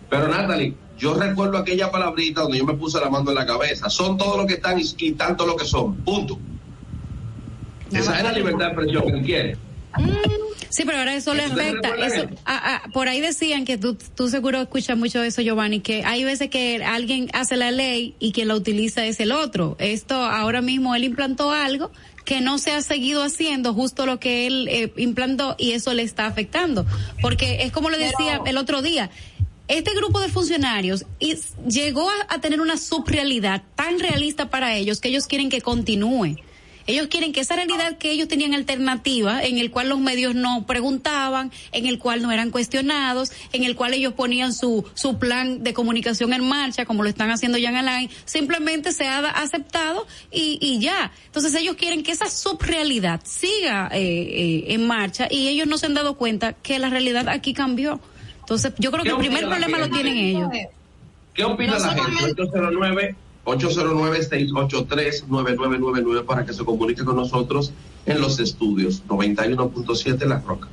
[SPEAKER 4] Pero Natalie, yo recuerdo aquella palabrita donde yo me puse la mano en la cabeza. Son todo lo que están y, tanto lo que son. Punto. Esa es la libertad de expresión que él quiere.
[SPEAKER 5] Mm, sí, pero ahora eso le afecta. por ahí decían que tú, tú seguro escuchas mucho eso, Giovanni, que hay veces que alguien hace la ley y quien la utiliza es el otro. Esto ahora mismo él implantó algo que no se ha seguido haciendo justo lo que él eh, implantó y eso le está afectando. Porque es como le decía el otro día, este grupo de funcionarios llegó a, tener una subrealidad tan realista para ellos que ellos quieren que continúe. Ellos quieren que esa realidad que ellos tenían alternativa, en el cual los medios no preguntaban, en el cual no eran cuestionados, en el cual ellos ponían su, su plan de comunicación en marcha, como lo están haciendo ya en Alain, simplemente se ha aceptado y, y ya. Entonces ellos quieren que esa subrealidad siga eh, eh, en marcha y ellos no se han dado cuenta que la realidad aquí cambió. Entonces yo creo que el primer problema lo tienen ellos.
[SPEAKER 4] ¿Qué opina la gente? 809 809-683-9999 para que se comunique con nosotros en los estudios 91.7 La Roca.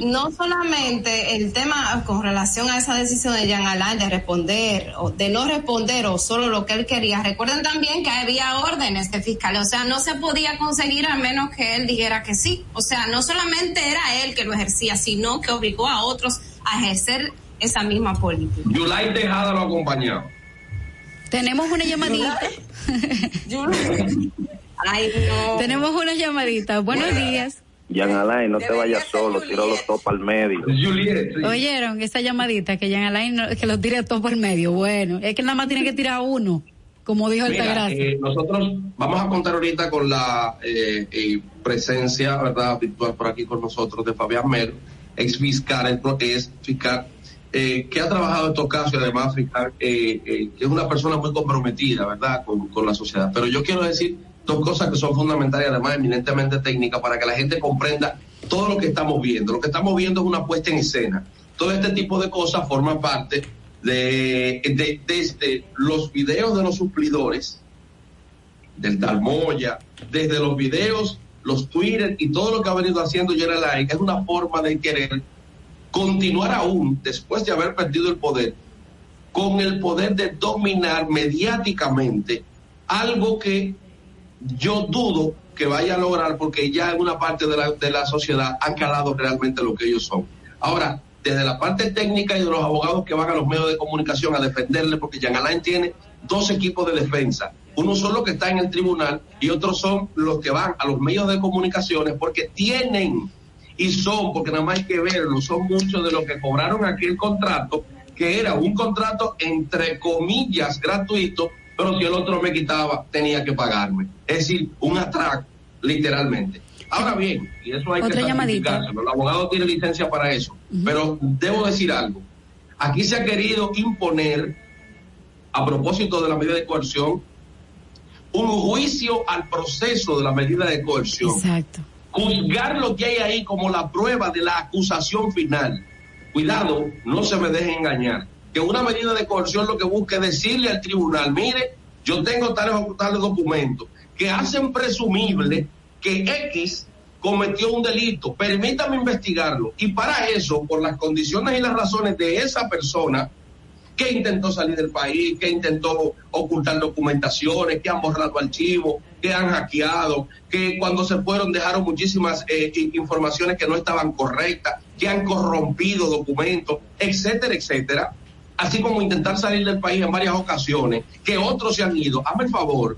[SPEAKER 6] No solamente el tema con relación a esa decisión de Jean Alain de responder o de no responder o solo lo que él quería. Recuerden también que había órdenes de fiscal, o sea, no se podía conseguir a menos que él dijera que sí. O sea, no solamente era él que lo ejercía, sino que obligó a otros a ejercer esa misma política.
[SPEAKER 4] Yulay Tejada lo acompañó.
[SPEAKER 5] Tenemos una llamadita. (laughs)
[SPEAKER 6] Ay, no.
[SPEAKER 5] Tenemos una llamadita. Buenos días.
[SPEAKER 15] Jan Alain, no te vayas solo, tira los top al medio.
[SPEAKER 5] Oyeron esa llamadita que Jan Alain que los tire top al medio. Bueno, es que nada más tiene que tirar uno, como dijo el
[SPEAKER 4] eh, nosotros vamos a contar ahorita con la eh, eh, presencia, ¿verdad?, virtual por aquí con nosotros de Fabián Mer, ex fiscal, es fiscal eh, que ha trabajado estos casos y además eh, eh, que es una persona muy comprometida, ¿verdad?, con, con, la sociedad. Pero yo quiero decir dos cosas que son fundamentales además eminentemente técnicas para que la gente comprenda todo lo que estamos viendo. Lo que estamos viendo es una puesta en escena. Todo este tipo de cosas forman parte de, de desde los videos de los suplidores, del Dalmoya, desde los videos, los Twitter y todo lo que ha venido haciendo General Like, es una forma de querer continuar aún, después de haber perdido el poder, con el poder de dominar mediáticamente algo que yo dudo que vaya a lograr porque ya en una parte de la, de la sociedad han calado realmente lo que ellos son. Ahora, desde la parte técnica y de los abogados que van a los medios de comunicación a defenderle, porque Jean Alain tiene dos equipos de defensa. Uno son los que están en el tribunal y otros son los que van a los medios de comunicaciones porque tienen y son, porque nada más hay que verlo, son muchos de los que cobraron aquel contrato, que era un contrato entre comillas gratuito, pero si el otro me quitaba, tenía que pagarme. Es decir, un atraco, literalmente. Ahora bien, y eso hay que certificárselo, el abogado tiene licencia para eso, pero debo decir algo. Aquí se ha querido imponer, a propósito de la medida de coerción, un juicio al proceso de la medida de coerción.
[SPEAKER 5] Exacto
[SPEAKER 4] juzgar lo que hay ahí como la prueba de la acusación final. Cuidado, no se me deje engañar. Que una medida de coerción lo que busca es decirle al tribunal, mire, yo tengo tales o tales documentos que hacen presumible que X cometió un delito, permítame investigarlo. Y para eso, por las condiciones y las razones de esa persona, que intentó salir del país, que intentó ocultar documentaciones, que han borrado archivos, que han hackeado, que cuando se fueron dejaron muchísimas eh, informaciones que no estaban correctas, que han corrompido documentos, etcétera, etcétera. Así como intentar salir del país en varias ocasiones, que otros se han ido. Hazme el favor,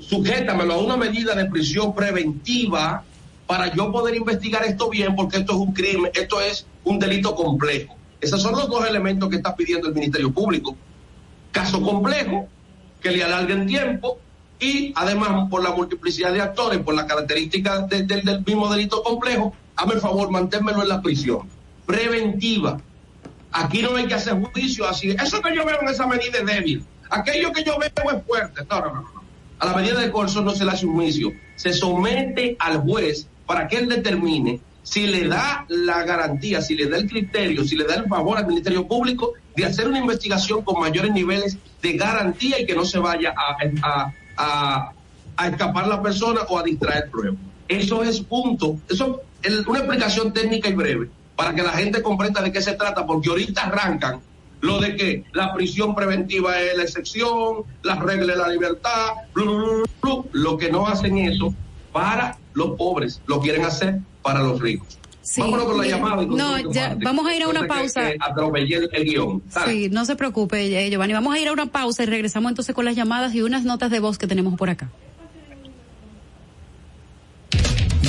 [SPEAKER 4] sujétamelo a una medida de prisión preventiva para yo poder investigar esto bien, porque esto es un crimen, esto es un delito complejo. Esos son los dos elementos que está pidiendo el Ministerio Público. Caso complejo, que le alarguen tiempo y además por la multiplicidad de actores, por las características del mismo delito complejo, hazme el favor, manténmelo en la prisión. Preventiva. Aquí no hay que hacer juicio así. Eso que yo veo en esa medida es débil. Aquello que yo veo es fuerte. No, no, no. no. A la medida de coerción no se le hace un juicio. Se somete al juez para que él determine si le da la garantía, si le da el criterio, si le da el favor al Ministerio Público de hacer una investigación con mayores niveles de garantía y que no se vaya a, a, escapar la persona o a distraer pruebas. Eso es punto, eso es una explicación técnica y breve para que la gente comprenda de qué se trata, porque ahorita arrancan lo de que la prisión preventiva es la excepción, las reglas de la libertad, lo que no hacen eso para los pobres, lo quieren hacer para los ricos.
[SPEAKER 5] Sí, Vámonos con la llamada. no, ya, vamos a ir a una pausa.
[SPEAKER 4] el, el guion.
[SPEAKER 5] Sí, no se preocupe, eh, Giovanni. Vamos a ir a una pausa y regresamos entonces con las llamadas y unas notas de voz que tenemos por acá.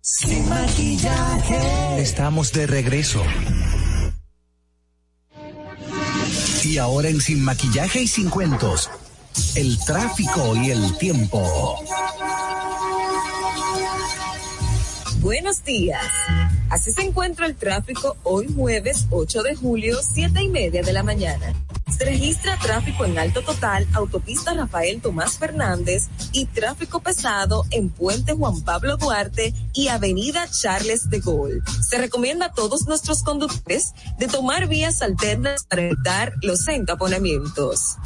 [SPEAKER 3] Sin maquillaje.
[SPEAKER 9] Estamos de regreso. Y ahora en Sin Maquillaje y Sin Cuentos, el tráfico y el tiempo.
[SPEAKER 10] Buenos días. Así se encuentra el tráfico hoy jueves 8 de julio, 7 y media de la mañana. Se registra tráfico en alto total, autopista Rafael Tomás Fernández y tráfico pesado en Puente Juan Pablo Duarte y Avenida Charles de Gaulle. Se recomienda a todos nuestros conductores de tomar vías alternas para evitar los entaponamientos.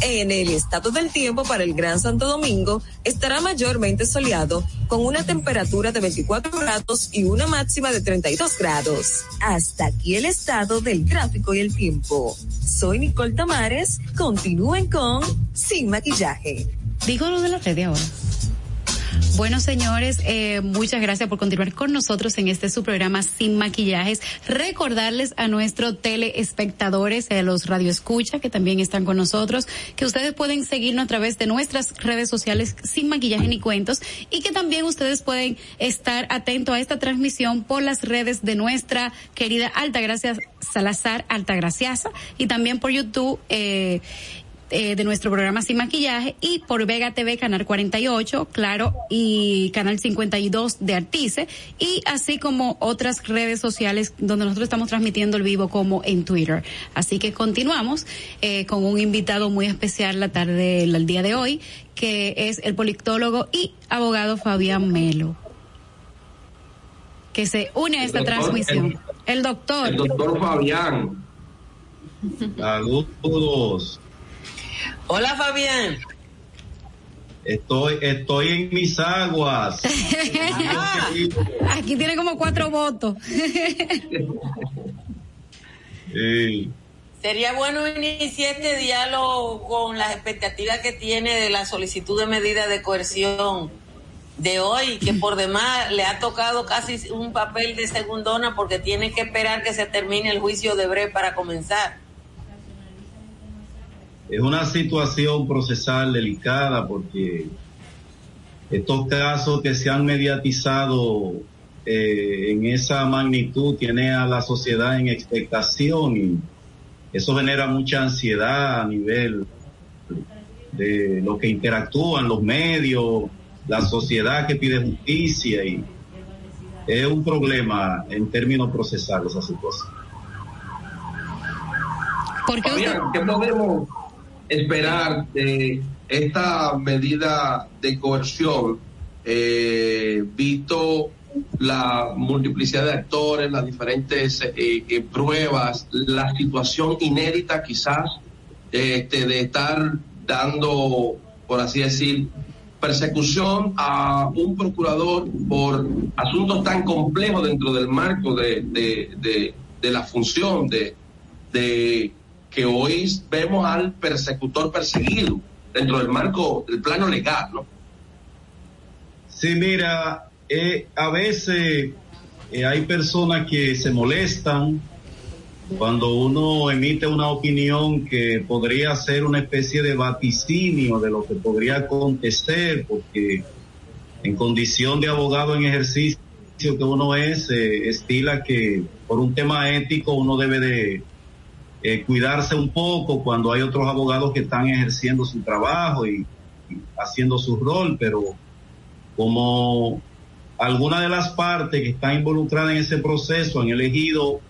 [SPEAKER 10] En el estado del tiempo para el Gran Santo Domingo estará mayormente soleado con una temperatura de 24 grados y una máxima de 32 grados. Hasta aquí el estado del tráfico y el tiempo. Soy Tamares. Continúen con Sin Maquillaje.
[SPEAKER 5] Digo lo de la red de ahora. Bueno, señores, eh, muchas gracias por continuar con nosotros en este su programa Sin Maquillajes. Recordarles a nuestros teleespectadores, a los radioescucha que también están con nosotros, que ustedes pueden seguirnos a través de nuestras redes sociales Sin Maquillaje ni Cuentos y que también ustedes pueden estar atentos a esta transmisión por las redes de nuestra querida Altagracia Salazar, Altagraciasa, y también por YouTube. Eh, eh, de nuestro programa Sin Maquillaje y por Vega TV Canal 48, claro, y Canal 52 de Artice y así como otras redes sociales donde nosotros estamos transmitiendo el vivo como en Twitter. Así que continuamos eh, con un invitado muy especial la tarde, el día de hoy, que es el politólogo y abogado Fabián Melo que se une a esta
[SPEAKER 4] doctor,
[SPEAKER 5] transmisión. El, el doctor.
[SPEAKER 4] El doctor Fabián.
[SPEAKER 16] Saludos.
[SPEAKER 2] Hola Fabián.
[SPEAKER 16] Estoy, estoy en mis aguas. (laughs)
[SPEAKER 5] Aquí tiene como cuatro votos. (laughs)
[SPEAKER 16] sí.
[SPEAKER 2] Sería bueno iniciar este diálogo con las expectativas que tiene de la solicitud de medida de coerción de hoy, que (laughs) por demás le ha tocado casi un papel de segundona porque tiene que esperar que se termine el juicio de Bre para comenzar.
[SPEAKER 16] Es una situación procesal delicada porque estos casos que se han mediatizado eh, en esa magnitud tiene a la sociedad en expectación y eso genera mucha ansiedad a nivel de los que interactúan, los medios, la sociedad que pide justicia y es un problema en términos procesales esa situación.
[SPEAKER 5] ¿Por qué, usted...
[SPEAKER 4] ¿Qué podemos esperar de esta medida de coerción, eh, visto la multiplicidad de actores, las diferentes eh, eh, pruebas, la situación inédita quizás este, de estar dando, por así decir, persecución a un procurador por asuntos tan complejos dentro del marco de, de, de, la función de, de que hoy vemos al persecutor perseguido dentro del marco del plano legal, ¿no?
[SPEAKER 16] Sí, mira, eh, a veces eh, hay personas que se molestan cuando uno emite una opinión que podría ser una especie de vaticinio de lo que podría acontecer, porque en condición de abogado en ejercicio que uno es, eh, estila que por un tema ético uno debe de cuidarse un poco cuando hay otros abogados que están ejerciendo su trabajo y haciendo su rol, pero como algunas de las partes que están involucradas en ese proceso han elegido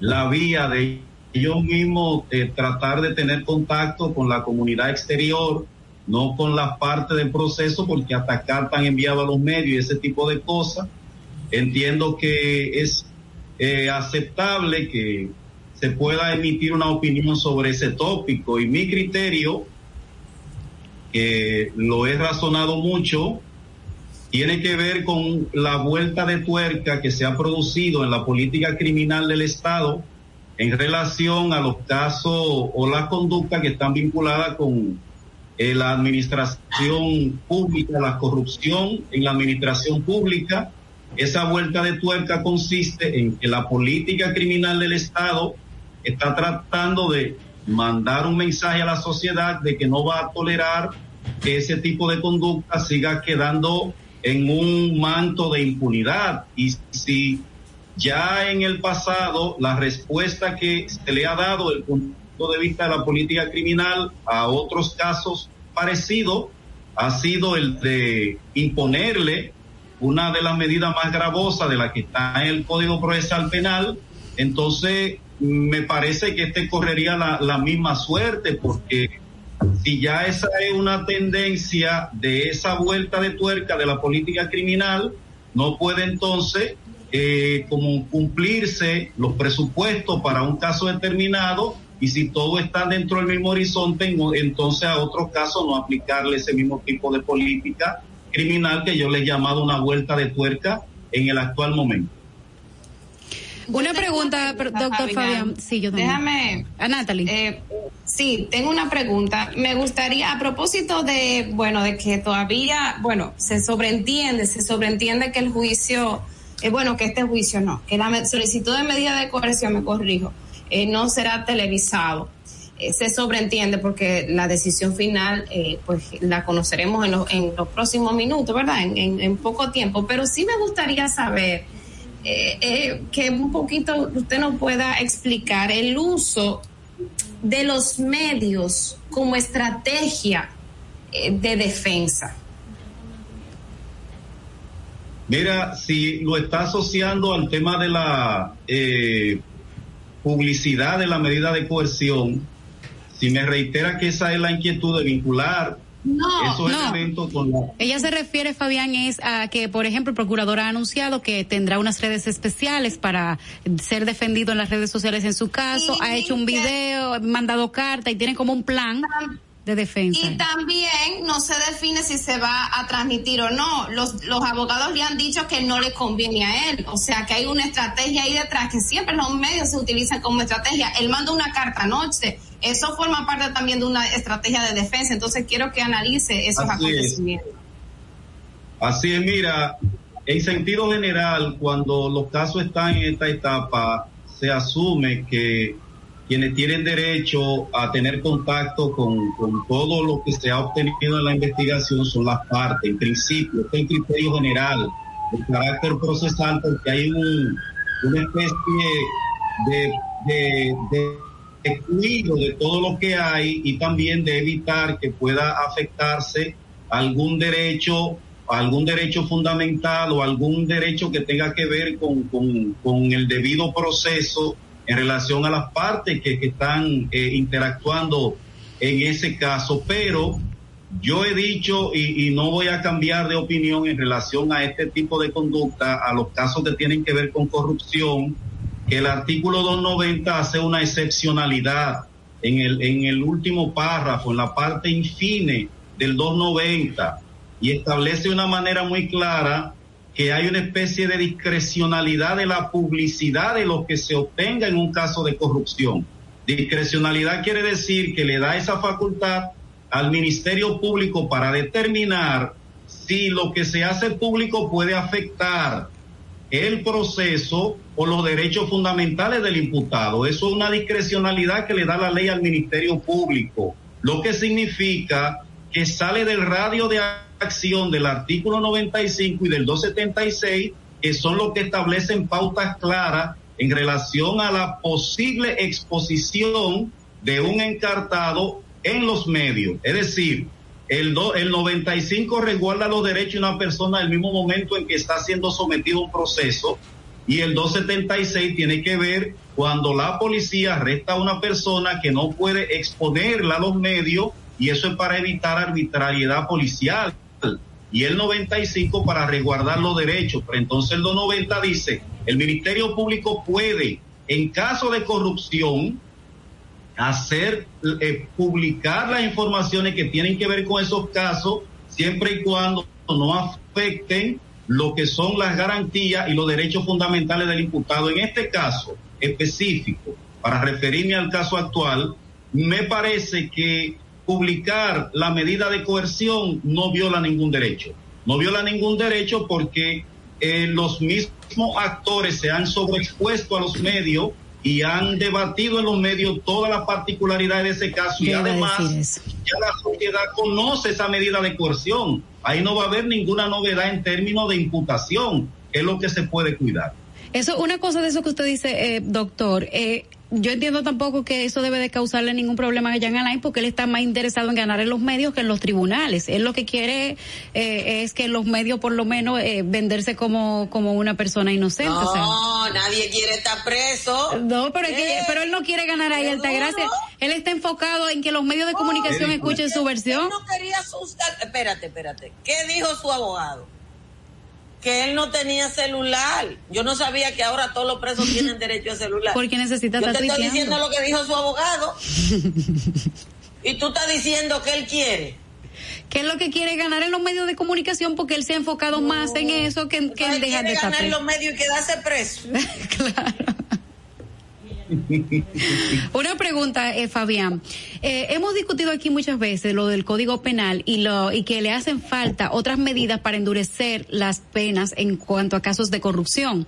[SPEAKER 16] la vía de ellos mismos eh, tratar de tener contacto con la comunidad exterior, no con la parte del proceso, porque hasta cartas han enviado a los medios y ese tipo de cosas. Entiendo que es eh, aceptable que se pueda emitir una opinión sobre ese tópico y mi criterio, que lo he razonado mucho, tiene que ver con la vuelta de tuerca que se ha producido en la política criminal del Estado en relación a los casos o las conductas que están vinculadas con eh, la administración pública, la corrupción en la administración pública. Esa vuelta de tuerca consiste en que la política criminal del Estado está tratando de mandar un mensaje a la sociedad de que no va a tolerar que ese tipo de conducta siga quedando en un manto de impunidad. Y si ya en el pasado la respuesta que se le ha dado desde el punto de vista de la política criminal a otros casos parecidos ha sido el de imponerle una de las medidas más gravosas de la que está en el Código Procesal Penal, entonces me parece que este correría la, la misma suerte porque si ya esa es una tendencia de esa vuelta de tuerca de la política criminal, no puede entonces eh, como cumplirse los presupuestos para un caso determinado y si todo está dentro del mismo horizonte, entonces a otros casos no aplicarle ese mismo tipo de política criminal que yo le he llamado una vuelta de tuerca en el actual momento.
[SPEAKER 5] Una pregunta, doctor Fabián. Sí, yo también.
[SPEAKER 6] Déjame.
[SPEAKER 5] A Natalie.
[SPEAKER 6] Eh, sí, tengo una pregunta. Me gustaría, a propósito de, bueno, de que todavía, bueno, se sobreentiende, se sobreentiende que el juicio, eh, bueno, que este juicio no, que la solicitud de medida de coerción, me corrijo, eh, no será televisado. se sobreentiende porque la decisión final, pues la conoceremos en, en, los próximos minutos, ¿verdad? En, en poco tiempo. Pero sí me gustaría saber eh, eh, que un poquito usted nos pueda explicar el uso de los medios como estrategia eh, de defensa.
[SPEAKER 16] Mira, si lo está asociando al tema de la publicidad de la medida de coerción, si me reitera que esa es la inquietud de vincular
[SPEAKER 5] no, no. Ella se refiere, Fabián, es a que, por ejemplo, el procurador ha anunciado que tendrá unas redes especiales para ser defendido en las redes sociales en su caso, ha hecho un video, mandado carta y tiene como un plan de defensa.
[SPEAKER 6] Y también no se define si se va a transmitir o no. Los, los abogados le han dicho que no le conviene a él. O sea, que hay una estrategia ahí detrás, que siempre los medios se utilizan como estrategia. Él manda una carta anoche eso forma parte también de una estrategia de defensa. Entonces quiero que analice esos acontecimientos.
[SPEAKER 16] Así es, mira, en sentido general, cuando los casos están en esta etapa, se asume que quienes tienen derecho a tener contacto con, con todo lo que se ha obtenido en la investigación son las partes. En principio, este es el criterio general, el carácter procesal, porque hay un, una especie de, de, de excluido de todo lo que hay y también de evitar que pueda afectarse algún derecho, algún derecho fundamental o algún derecho que tenga que ver con, con, el debido proceso en relación a las partes que, están eh, interactuando en ese caso. Pero Yo he dicho y, y, no voy a cambiar de opinión en relación a este tipo de conducta, a los casos que tienen que ver con corrupción, que el artículo 290 hace una excepcionalidad en el, en el último párrafo, en la parte infine del 290, y establece de una manera muy clara que hay una especie de discrecionalidad de la publicidad de lo que se obtenga en un caso de corrupción. Discrecionalidad quiere decir que le da esa facultad al Ministerio Público para determinar si lo que se hace público puede afectar el proceso o los derechos fundamentales del imputado. Eso es una discrecionalidad que le da la ley al Ministerio Público, lo que significa que sale del radio de acción del artículo 95 y del 276, que son los que establecen pautas claras en relación a la posible exposición de un encartado en los medios. Es decir, el, do, el 95 resguarda los derechos de una persona en el mismo momento en que está siendo sometido a un proceso y el 276 tiene que ver cuando la policía arresta a una persona que no puede exponerla a los medios y eso es para evitar arbitrariedad policial y el 95 para resguardar los derechos. Pero entonces el 290 dice, el Ministerio Público puede, en caso de corrupción, hacer, eh, publicar las informaciones que tienen que ver con esos casos, siempre y cuando no afecten lo que son las garantías y los derechos fundamentales del imputado. En este caso específico, para referirme al caso actual, me parece que publicar la medida de coerción no viola ningún derecho. No viola ningún derecho porque eh, los mismos actores se han sobreexpuesto a los medios y han debatido en los medios todas las particularidades de ese caso y además ya la sociedad conoce esa medida de coerción. Ahí no va a haber ninguna novedad en términos de imputación, que es lo que se puede cuidar.
[SPEAKER 5] Eso, una cosa de eso que usted dice, eh, doctor, eh, yo entiendo tampoco que eso debe de causarle ningún problema a Jan Alain porque él está más interesado en ganar en los medios que en los tribunales. Él lo que quiere eh, es que los medios por lo menos eh, venderse como, como una persona inocente.
[SPEAKER 12] No, o sea, nadie quiere estar preso.
[SPEAKER 5] No, pero, es que, pero él no quiere ganar ahí, Altagracia. Él está enfocado en que los medios de comunicación oh, escuchen su versión.
[SPEAKER 12] Él no quería asustar. Espérate, espérate. ¿Qué dijo su abogado? Que él no tenía celular. Yo no sabía que ahora todos los presos (laughs) tienen derecho a celular.
[SPEAKER 5] Porque necesita
[SPEAKER 12] Yo te estoy diciendo lo que dijo su abogado. (laughs) y tú estás diciendo que él quiere.
[SPEAKER 5] Que es lo que quiere ganar en los medios de comunicación porque él se ha enfocado no. más en eso que, que en dejar de
[SPEAKER 12] ganar en los medios y quedarse preso. (laughs)
[SPEAKER 5] claro. (laughs) Una pregunta, eh, Fabián. Eh, hemos discutido aquí muchas veces lo del Código Penal y lo y que le hacen falta otras medidas para endurecer las penas en cuanto a casos de corrupción.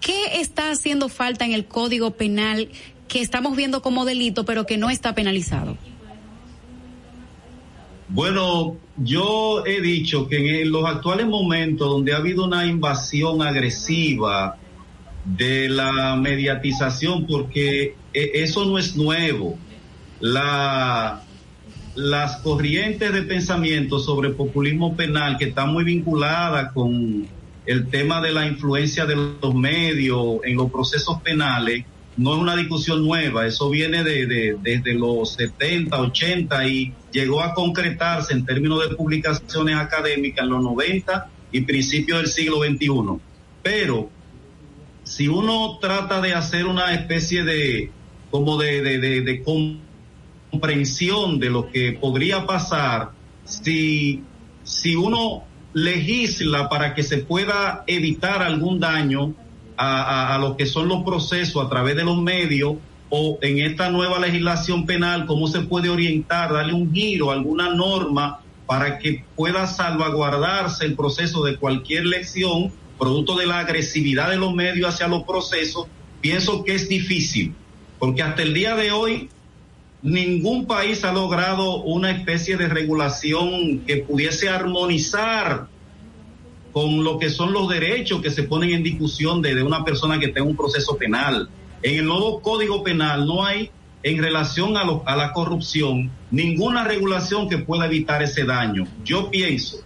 [SPEAKER 5] ¿Qué está haciendo falta en el Código Penal que estamos viendo como delito pero que no está penalizado?
[SPEAKER 16] Bueno, yo he dicho que en los actuales momentos donde ha habido una invasión agresiva de la mediatización porque eso no es nuevo. La, las corrientes de pensamiento sobre populismo penal que están muy vinculadas con el tema de la influencia de los medios en los procesos penales no es una discusión nueva, eso viene de, de, desde los 70, 80 y llegó a concretarse en términos de publicaciones académicas en los 90 y principios del siglo XXI. Pero si uno trata de hacer una especie de como de, de, comprensión de lo que podría pasar si, si uno legisla para que se pueda evitar algún daño a, a, a, lo que son los procesos a través de los medios o en esta nueva legislación penal, cómo se puede orientar, darle un giro, alguna norma para que pueda salvaguardarse el proceso de cualquier lección producto de la agresividad de los medios hacia los procesos, pienso que es difícil, porque hasta el día de hoy ningún país ha logrado una especie de regulación que pudiese armonizar con lo que son los derechos que se ponen en discusión de, de una persona que tenga un proceso penal. En el nuevo Código Penal no hay en relación a, lo, a la corrupción ninguna regulación que pueda evitar ese daño. Yo pienso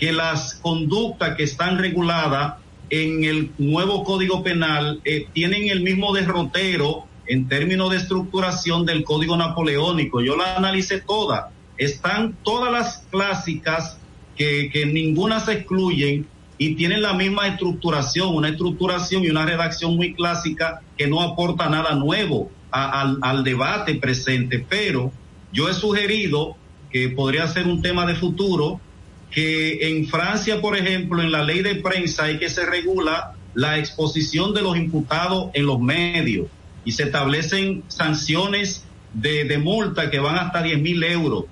[SPEAKER 16] que las conductas que están reguladas en el nuevo Código Penal eh, tienen el mismo derrotero en términos de estructuración del Código Napoleónico. Yo la analicé toda. están todas las clásicas que, que ninguna se excluyen y tienen la misma estructuración, una estructuración y una redacción muy clásica que no aporta nada nuevo al, al debate presente. Pero yo he sugerido que podría ser un tema de futuro, que en Francia, por ejemplo, en la ley de prensa hay que se regula la exposición de los imputados en los medios y se establecen sanciones de, multa que van hasta 10 mil euros.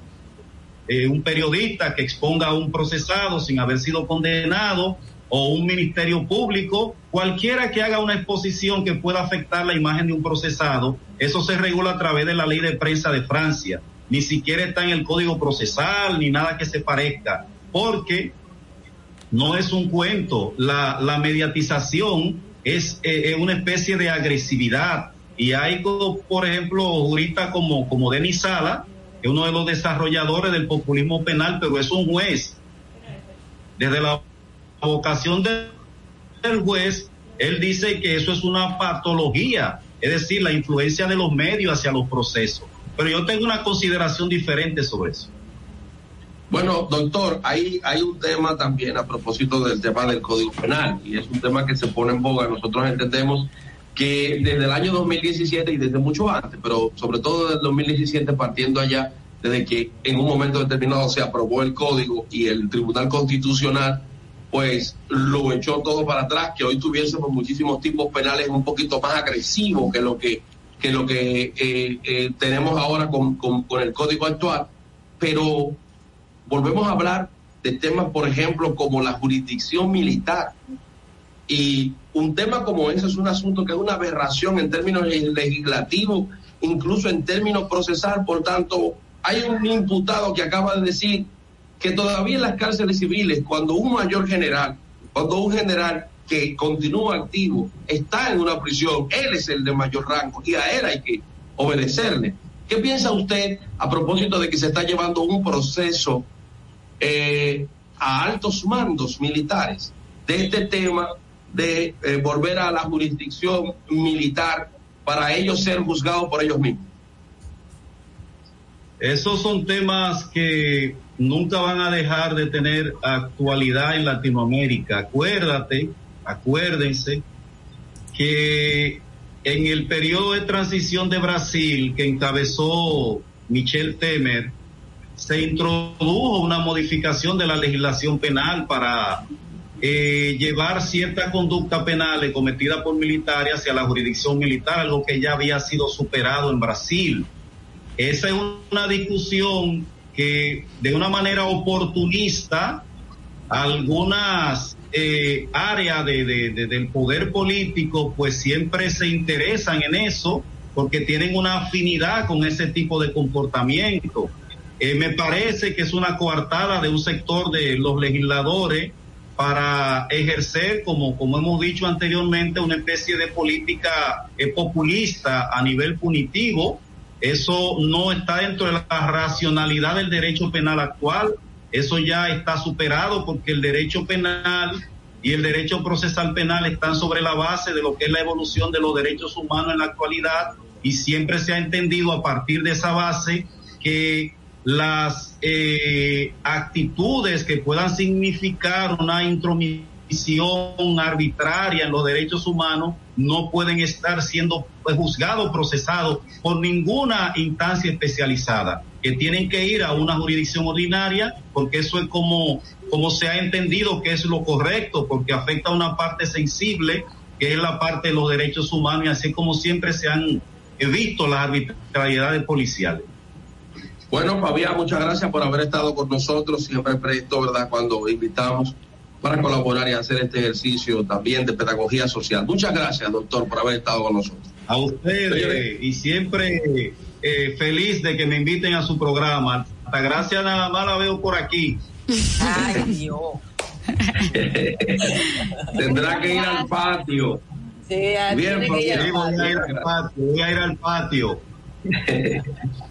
[SPEAKER 16] Eh, un periodista que exponga a un procesado sin haber sido condenado o un ministerio público, cualquiera que haga una exposición que pueda afectar la imagen de un procesado, eso se regula a través de la ley de prensa de Francia. Ni siquiera está en el código procesal ni nada que se parezca, porque no es un cuento. La, la mediatización es eh, una especie de agresividad y hay, por ejemplo, juristas como, como Denis Sala, que es uno de los desarrolladores del populismo penal, pero es un juez. Desde la vocación de, del juez, él dice que eso es una patología, es decir, la influencia de los medios hacia los procesos. Pero yo tengo una consideración diferente sobre eso.
[SPEAKER 4] Bueno, doctor, hay, hay un tema también a propósito del tema del Código Penal y es un tema que se pone en boga. Nosotros entendemos que desde el año 2017 y desde mucho antes, pero sobre todo desde el 2017 partiendo allá, desde que en un momento determinado se aprobó el código y el Tribunal Constitucional pues lo echó todo para atrás, que hoy tuviésemos muchísimos tipos penales un poquito más agresivos que lo que, que, lo que eh, eh, tenemos ahora con, con, con el código actual, pero volvemos a hablar de temas, por ejemplo, como la jurisdicción militar. Y un tema como ese es un asunto que es una aberración en términos legislativos, incluso en términos procesal. Por tanto, hay un imputado que acaba de decir que todavía en las cárceles civiles, cuando un mayor general, cuando un general que continúa activo está en una prisión, él es el de mayor rango y a él hay que obedecerle. ¿Qué piensa usted a propósito de que se está llevando un proceso eh, a altos mandos militares de este tema de eh, volver a la jurisdicción militar para ellos ser juzgados por ellos mismos.
[SPEAKER 16] Esos son temas que nunca van a dejar de tener actualidad en Latinoamérica. Acuérdate, acuérdense que en el periodo de transición de Brasil que encabezó Michel Temer, se introdujo una modificación de la legislación penal para eh, llevar cierta conducta penal cometida por militares hacia la jurisdicción militar, algo que ya había sido superado en Brasil. Esa es una discusión que de una manera oportunista algunas eh, áreas de, de, del poder político pues siempre se interesan en eso porque tienen una afinidad con ese tipo de comportamiento. Eh, me parece que es una coartada de un sector de los legisladores para ejercer, como, como hemos dicho anteriormente, una especie de política eh, populista a nivel punitivo. Eso no está dentro de la racionalidad del derecho penal actual. Eso ya está superado porque el derecho penal y el derecho procesal penal están sobre la base de lo que es la evolución de los derechos humanos en la actualidad y siempre se ha entendido a partir de esa base que las eh, actitudes que puedan significar una intromisión arbitraria en los derechos humanos no pueden estar siendo juzgados, procesados por ninguna instancia especializada, que tienen que ir a una jurisdicción ordinaria, porque eso es como, como se ha entendido que es lo correcto, porque afecta a una parte sensible, que es la parte de los derechos humanos, y así como siempre se han visto las arbitrariedades policiales.
[SPEAKER 4] Bueno, Fabián, muchas gracias por haber estado con nosotros, siempre presto, ¿verdad?, cuando invitamos para colaborar y hacer este ejercicio también de pedagogía social. Muchas gracias, doctor, por haber estado con nosotros.
[SPEAKER 16] A ustedes, y siempre eh, feliz de que me inviten a su programa. Hasta gracias nada más la veo por aquí.
[SPEAKER 12] Ay, Dios. (laughs)
[SPEAKER 4] Tendrá que ir al patio.
[SPEAKER 12] Sí,
[SPEAKER 4] Bien,
[SPEAKER 16] voy a ir al patio, voy a ir al patio. (laughs)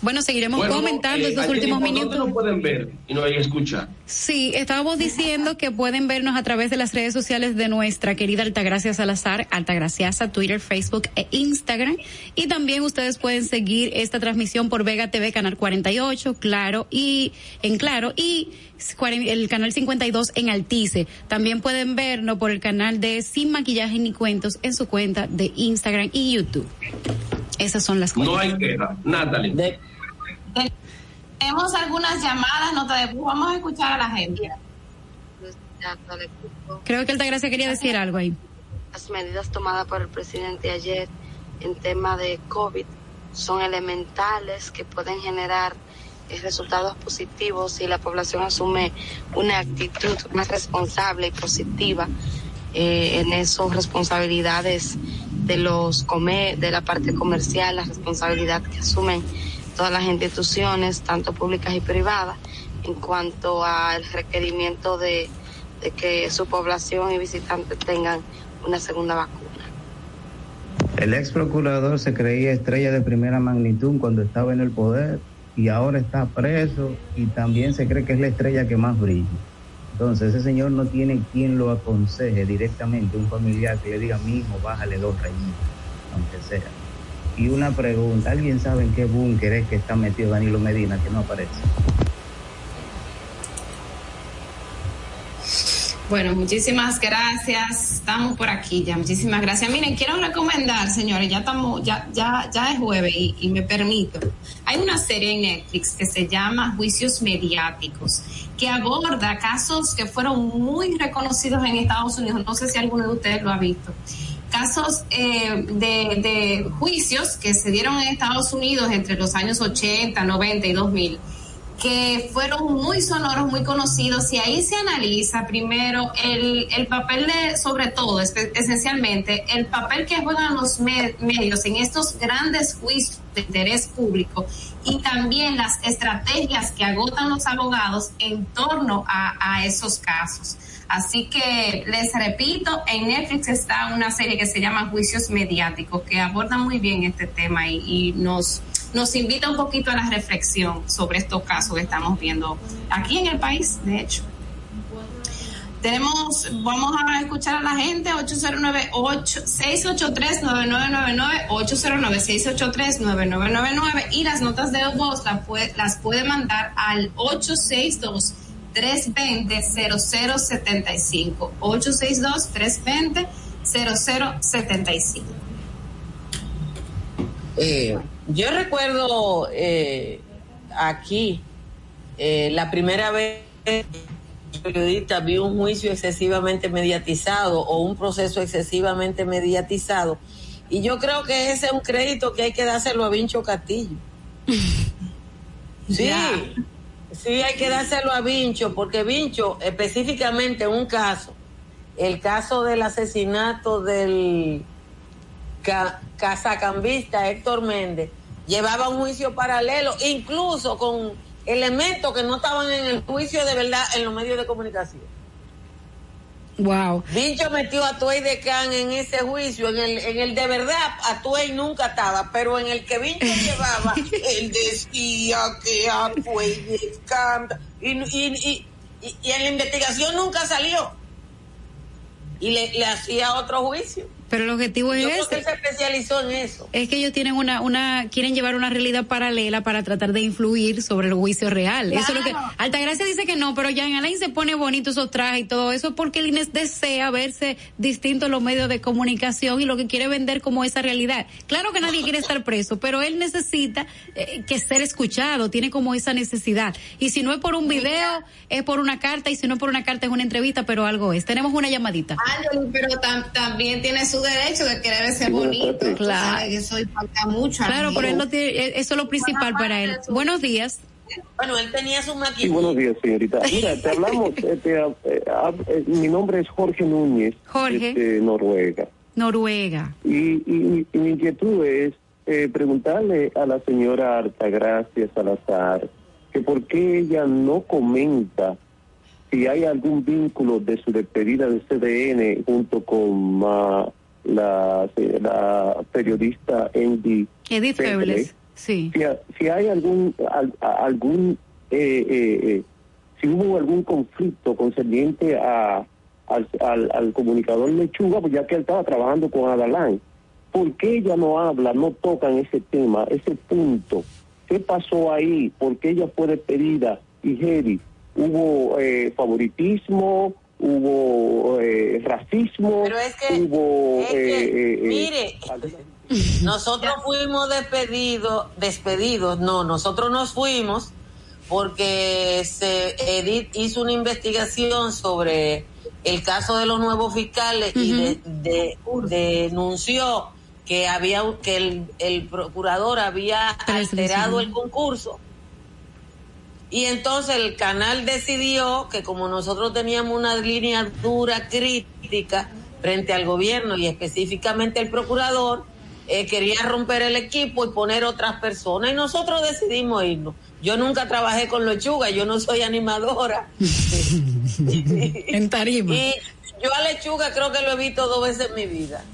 [SPEAKER 5] Bueno, seguiremos
[SPEAKER 4] Bueno,
[SPEAKER 5] comentando
[SPEAKER 4] eh,
[SPEAKER 5] estos últimos
[SPEAKER 4] ¿por dónde
[SPEAKER 5] minutos.
[SPEAKER 4] nos pueden ver y nos escuchar.
[SPEAKER 5] Sí, estábamos diciendo que pueden vernos a través de las redes sociales de nuestra querida Altagracia Salazar, Altagraciasa, Twitter, Facebook e Instagram. Y también ustedes pueden seguir esta transmisión por Vega TV, Canal 48, Claro, y en Claro, y el canal 52 en Altice. También pueden vernos por el canal de Sin Maquillaje ni Cuentos en su cuenta de Instagram y YouTube. Esas son las cosas.
[SPEAKER 4] No hay queja. Natalie.
[SPEAKER 6] Tenemos algunas llamadas, nota de voz. Vamos a escuchar a la gente.
[SPEAKER 5] Creo que Altagracia quería decir algo ahí.
[SPEAKER 17] Las medidas tomadas por el presidente ayer en tema de COVID son elementales que pueden generar eh, resultados positivos si la población asume una actitud más responsable y positiva eh, en esas responsabilidades de los comer, de la parte comercial, la responsabilidad que asumen todas las instituciones, tanto públicas y privadas, en cuanto al requerimiento de, de que su población y visitantes tengan una segunda vacuna.
[SPEAKER 18] El ex procurador se creía estrella de primera magnitud cuando estaba en el poder y ahora está preso y también se cree que es la estrella que más brilla. Entonces ese señor no tiene quien lo aconseje directamente, un familiar que le diga, mi hijo, bájale dos rayitas, aunque sea. Y una pregunta, ¿alguien sabe en qué búnker es que está metido Danilo Medina que no aparece?
[SPEAKER 6] Bueno, muchísimas gracias. Estamos por aquí ya. Muchísimas gracias. Miren, quiero recomendar, señores, ya estamos, ya, ya, ya es jueves y, me permito. Hay una serie en Netflix que se llama Juicios Mediáticos, que aborda casos que fueron muy reconocidos en Estados Unidos. No sé si alguno de ustedes lo ha visto. Casos eh, de, de juicios que se dieron en Estados Unidos entre los años 80, 90 y 2000 que fueron muy sonoros, muy conocidos, y ahí se analiza primero el, el papel de, sobre todo, espe- esencialmente, el papel que juegan los me- medios en estos grandes juicios de interés público y también las estrategias que agotan los abogados en torno a, a esos casos. Así que les repito, en Netflix está una serie que se llama Juicios Mediáticos, que aborda muy bien este tema y, y nos, nos invita un poquito a la reflexión sobre estos casos que estamos viendo aquí en el país, de hecho. Tenemos, vamos a escuchar a la gente, 809-683-9999, 809-683-9999 y las notas de voz las puede, las puede mandar al 862 320-0075. 862-320-0075.
[SPEAKER 2] Eh, yo recuerdo eh, aquí eh, la primera vez que periodista vi un juicio excesivamente mediatizado o un proceso excesivamente mediatizado y yo creo que ese es un crédito que hay que dárselo a Vincho Castillo. (laughs) Sí, sí hay que dárselo a Vincho porque Vincho específicamente un caso, el caso del asesinato del ca- cazacambista Héctor Méndez llevaba un juicio paralelo, incluso con elementos que no estaban en el juicio de verdad en los medios de comunicación.
[SPEAKER 5] Wow.
[SPEAKER 2] Vincho metió a Tuey de Can en ese juicio, en el, en el de verdad a Tuey nunca estaba, pero en el que Vincho (laughs) llevaba, él decía que a Tuey de Can, y, y, y, y- y en la investigación nunca salió. Y le, le hacía otro juicio.
[SPEAKER 5] Pero el objetivo es
[SPEAKER 2] Yo creo
[SPEAKER 5] ese.
[SPEAKER 2] él se especializó en eso.
[SPEAKER 5] Es que ellos tienen una, una, quieren llevar una realidad paralela para tratar de influir sobre el juicio real. Eso es lo que, Altagracia dice que no, pero Jean Alain se pone bonito esos trajes y todo eso porque el Inés desea verse distinto en los medios de comunicación y lo que quiere vender como esa realidad. Claro que nadie quiere estar preso, pero él necesita eh, que ser escuchado, tiene como esa necesidad. Y si no es por un video, es por una carta, y si no es por una carta, es una entrevista, pero algo es. Tenemos una llamadita.
[SPEAKER 6] Ángel, pero tam- también tiene su derecho de querer ser bonito.
[SPEAKER 5] Claro.
[SPEAKER 6] Eso falta mucho.
[SPEAKER 5] Claro, pero él no tiene, eh, eso es lo principal para él. Buenos días.
[SPEAKER 2] Bueno, él tenía su
[SPEAKER 19] Sí,
[SPEAKER 2] maquillaje.
[SPEAKER 19] buenos días, señorita. (laughs) Mira, te hablamos, te, eh, mi nombre es Jorge Núñez,
[SPEAKER 5] Jorge.
[SPEAKER 19] de Noruega.
[SPEAKER 5] Noruega.
[SPEAKER 19] Y, y- y mi inquietud es eh, preguntarle a la señora Artagracia Salazar que por qué ella no comenta si hay algún vínculo de su despedida de CDN junto con ah, la, la periodista Andy
[SPEAKER 5] Edith Febles. Sí.
[SPEAKER 19] Si, si hay algún, algún eh, eh, eh, si hubo algún conflicto concerniente a, al, al, comunicador Lechuga, pues ya que él estaba trabajando con Adalán. ¿Por qué ella no habla, no toca en ese tema, ese punto? ¿Qué pasó ahí? ¿Por qué ella fue despedida? Y Jerry, ¿hubo eh, favoritismo? ¿Hubo eh, racismo?
[SPEAKER 2] Pero es que,
[SPEAKER 19] hubo,
[SPEAKER 2] es que mire, nosotros fuimos despedidos, despedidos, no, nosotros nos fuimos porque se, Edith hizo una investigación sobre el caso de los nuevos fiscales y denunció que había que el, el procurador había alterado el concurso y entonces el canal decidió que como nosotros teníamos una línea dura crítica frente al gobierno y específicamente el procurador eh, quería romper el equipo y poner otras personas y nosotros decidimos irnos yo nunca trabajé con lechuga, yo no soy animadora. (laughs)
[SPEAKER 5] en tarima.
[SPEAKER 2] Y yo a lechuga creo que lo he visto dos veces en mi vida.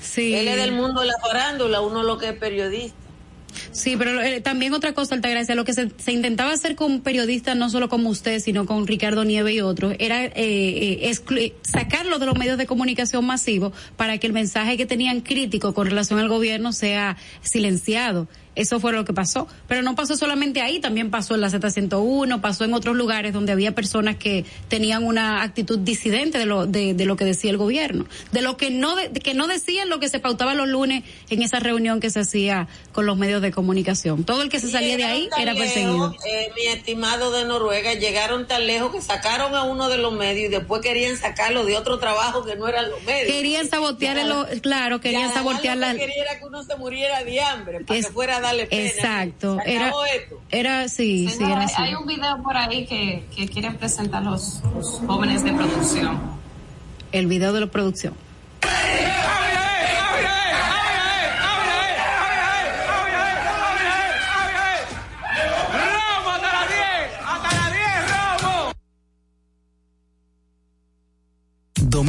[SPEAKER 5] Sí.
[SPEAKER 2] Él es del mundo de la farándula, uno lo que es periodista.
[SPEAKER 5] Sí, pero eh, también otra cosa, Altagracia, lo que se, intentaba hacer con periodistas, no solo como usted, sino con Ricardo Nieve y otros, era eh, eh sacarlo de los medios de comunicación masivos para que el mensaje que tenían crítico con relación al gobierno sea silenciado. Eso fue lo que pasó. Pero no pasó solamente ahí, también pasó en la Z101, pasó en otros lugares donde había personas que tenían una actitud disidente de lo, de, lo que decía el gobierno, de lo que no, que no decían lo que se pautaba los lunes en esa reunión que se hacía con los medios de comunicación. Todo el que se salía de ahí era perseguido.
[SPEAKER 2] Eh, mi estimado de Noruega, llegaron tan lejos que sacaron a uno de los medios y después querían sacarlo de otro trabajo que no eran los medios.
[SPEAKER 5] Querían sabotear, el, claro, querían sabotear la...
[SPEAKER 2] Quería que uno se muriera de hambre, para que fuera darle pena.
[SPEAKER 5] Exacto. Era, era, sí, sí, era así.
[SPEAKER 6] Hay un video por ahí que, que quieren presentar los, los jóvenes de producción.
[SPEAKER 5] El video de la producción.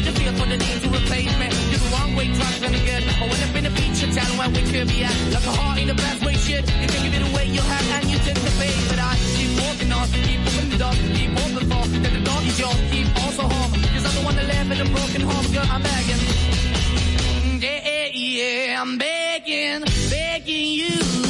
[SPEAKER 20] Ride the vehicle, the knees to a
[SPEAKER 21] pavement. You're the wrong way, trying to get. I went up in the beach, you're telling where we could be at. Like a heart in a bad way, shit. You can give it away, you have, and you take the bait. But I keep walking on, keep moving the dog, keep open for. Then the dog is yours, keep also home. Cause I'm the one that live in a broken home, girl, I'm begging. Yeah, yeah, yeah, I'm begging, begging you.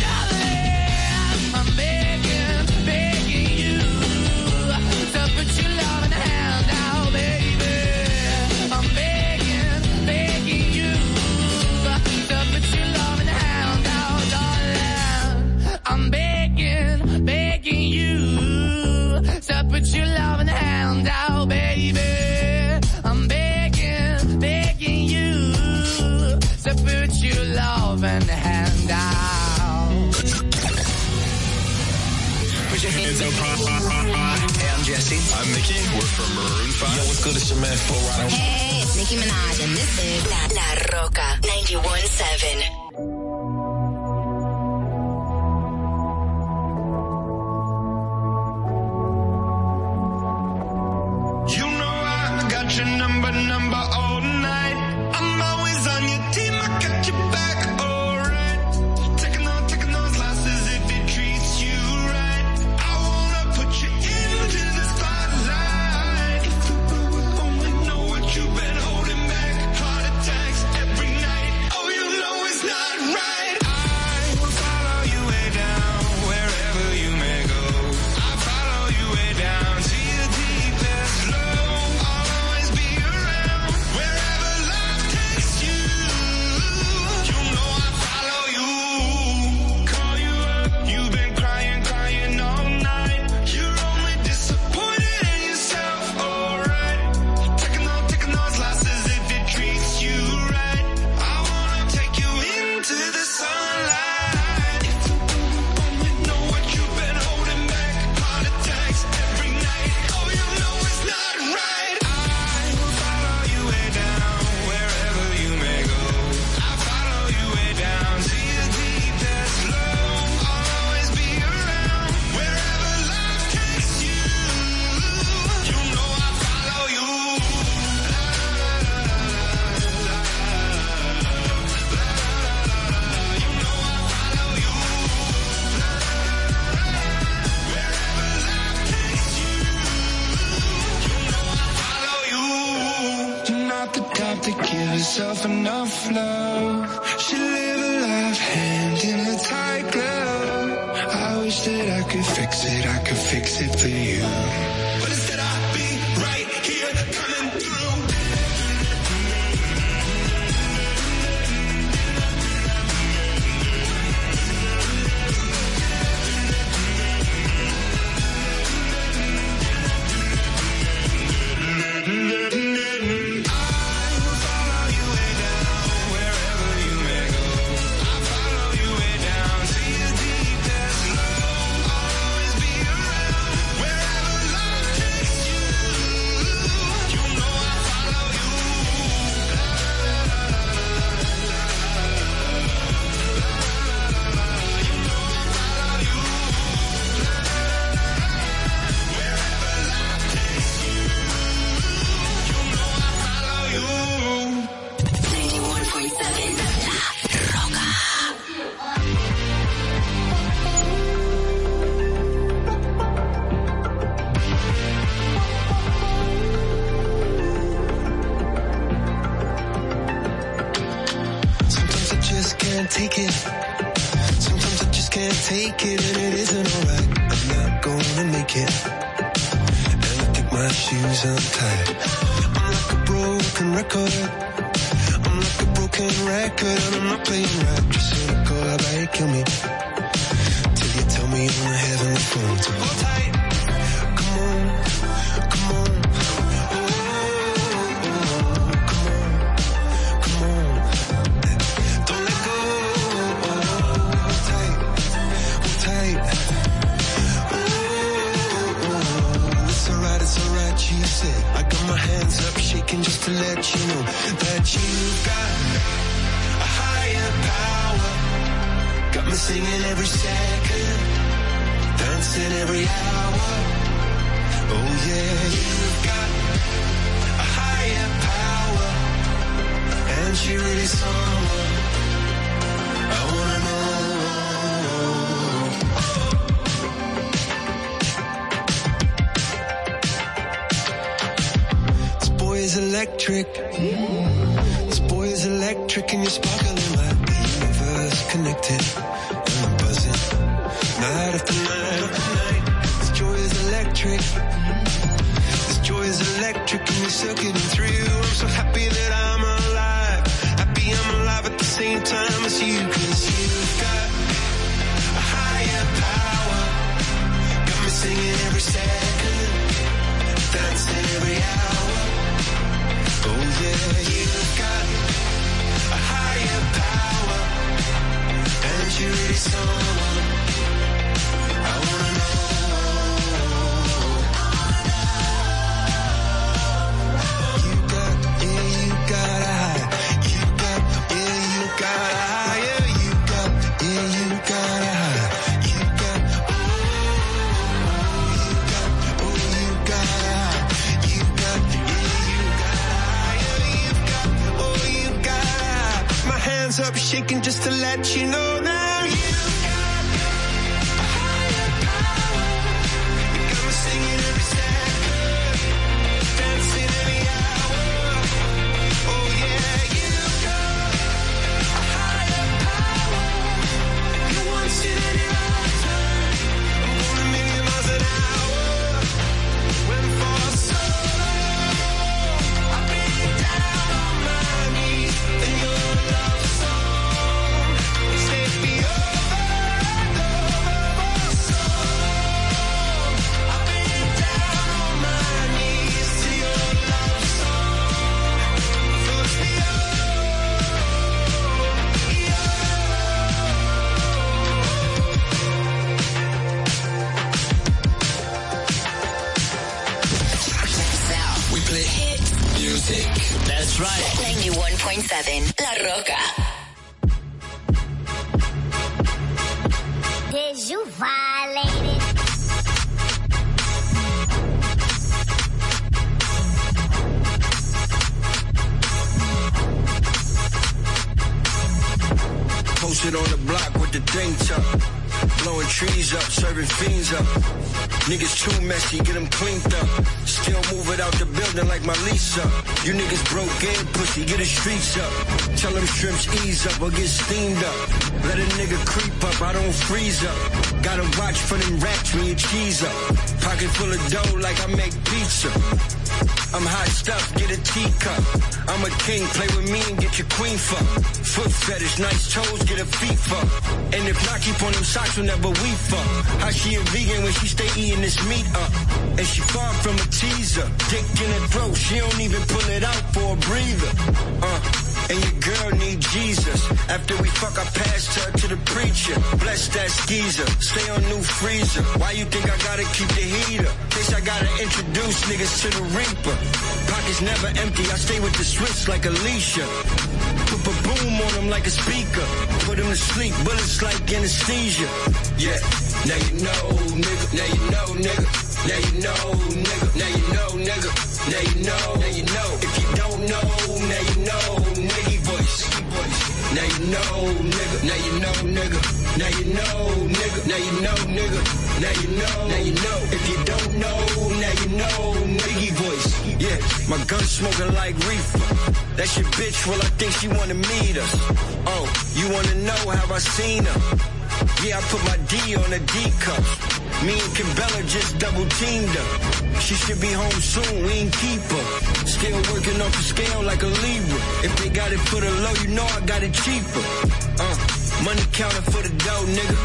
[SPEAKER 21] put your loving hand out, baby. I'm begging, begging you to put your love hand out. Put your hands up Hey, I'm Jesse. I'm Nikki. We're from Maroon 5. Yo, what's good? It's your man, Full Rhino. Hey,
[SPEAKER 22] it's Nicki Minaj, and this is
[SPEAKER 23] La, La Roca
[SPEAKER 24] 91.7. streets up. Tell them shrimps ease up or get steamed up. Let a nigga creep up, I don't freeze up. Gotta watch for them rats when you cheese up. Pocket full of dough like I make pizza. I'm hot stuff, get a teacup. I'm a king, play with me and get your queen fuck. Foot fetish, nice toes, get a feet fuck. And if not, keep on them socks whenever we fuck. How she a vegan when she stay eating this meat up? And she far from a teaser. Dick in her throat, she don't even pull it out for a breather. Uh, and your girl need Jesus. After we fuck, I passed her to the preacher. Bless that skeezer, stay on new freezer. Why you think I gotta keep the heater? Case I gotta introduce niggas to the reaper. Pockets never empty, I stay with the Swiss like Alicia. Put a boom on them like a speaker. Put them to sleep, bullets like anesthesia. Yeah, now you know, nigga. Now you know, nigga. Now you know, nigga. Now you know, nigga. Now you know, now you know. If you don't know, now you know, nigga voice. Now you know, nigga. Now you know, nigga. Now you know, nigga. Now you know, nigga. Now you know, now you know. If you don't know, now you know, nigga voice. Yeah, my gun smoking like reefer. That's your bitch, well I think she wanna meet us. Oh, you wanna know how I seen her? Yeah, I put my D on a D cup. Me and Cabela just double teamed her. She should be home soon, we ain't keep her. Still working off the scale like a Libra. If they got it for the low, you know I got it cheaper. Uh, money counting for the dough, nigga.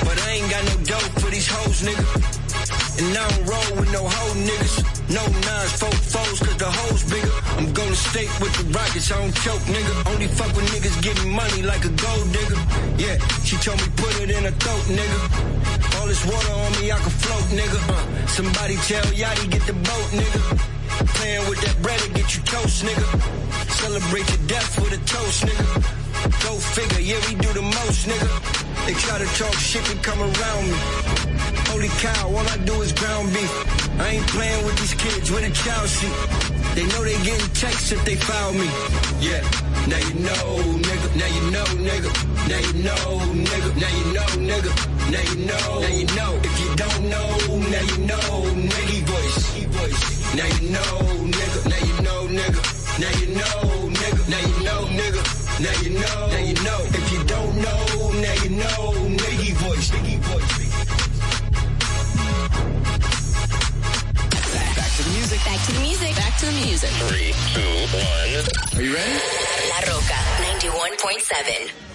[SPEAKER 24] But I ain't got no dough for these hoes, nigga. And I don't roll with no hoe niggas. No nines, four foes, cause the hoes bigger. I'm to stake with the rockets, I don't choke, nigga. Only fuck with niggas getting money like a gold digger. Yeah, she told me put it in her throat, nigga. This water on me, I can float, nigga. Uh, somebody tell Yachty get the boat, nigga. Playing with that bread to get you toast, nigga. Celebrate your death with a toast, nigga. Go figure, yeah, we do the most, nigga. They try to talk shit and come around me. Holy cow, all I do is ground beef. I ain't playing with these kids with a child seat. They know they getting texts if they foul me. Yeah, now you know, nigga. Now you know, nigga. Now you know, nigga. Now you know, nigga. Now you know, now you know. If you don't know, now you know, nigga voice. voice. Now you know, nigga. Now you know, nigga. Now you know, nigga. Now you know, nigga. Now you know, now you know. If you don't know, now you know, nigga voice. Nigga voice.
[SPEAKER 25] Back to the music. Back to the music. Back to the music.
[SPEAKER 26] Three, two, one. Are you ready?
[SPEAKER 25] La Roca 91.7.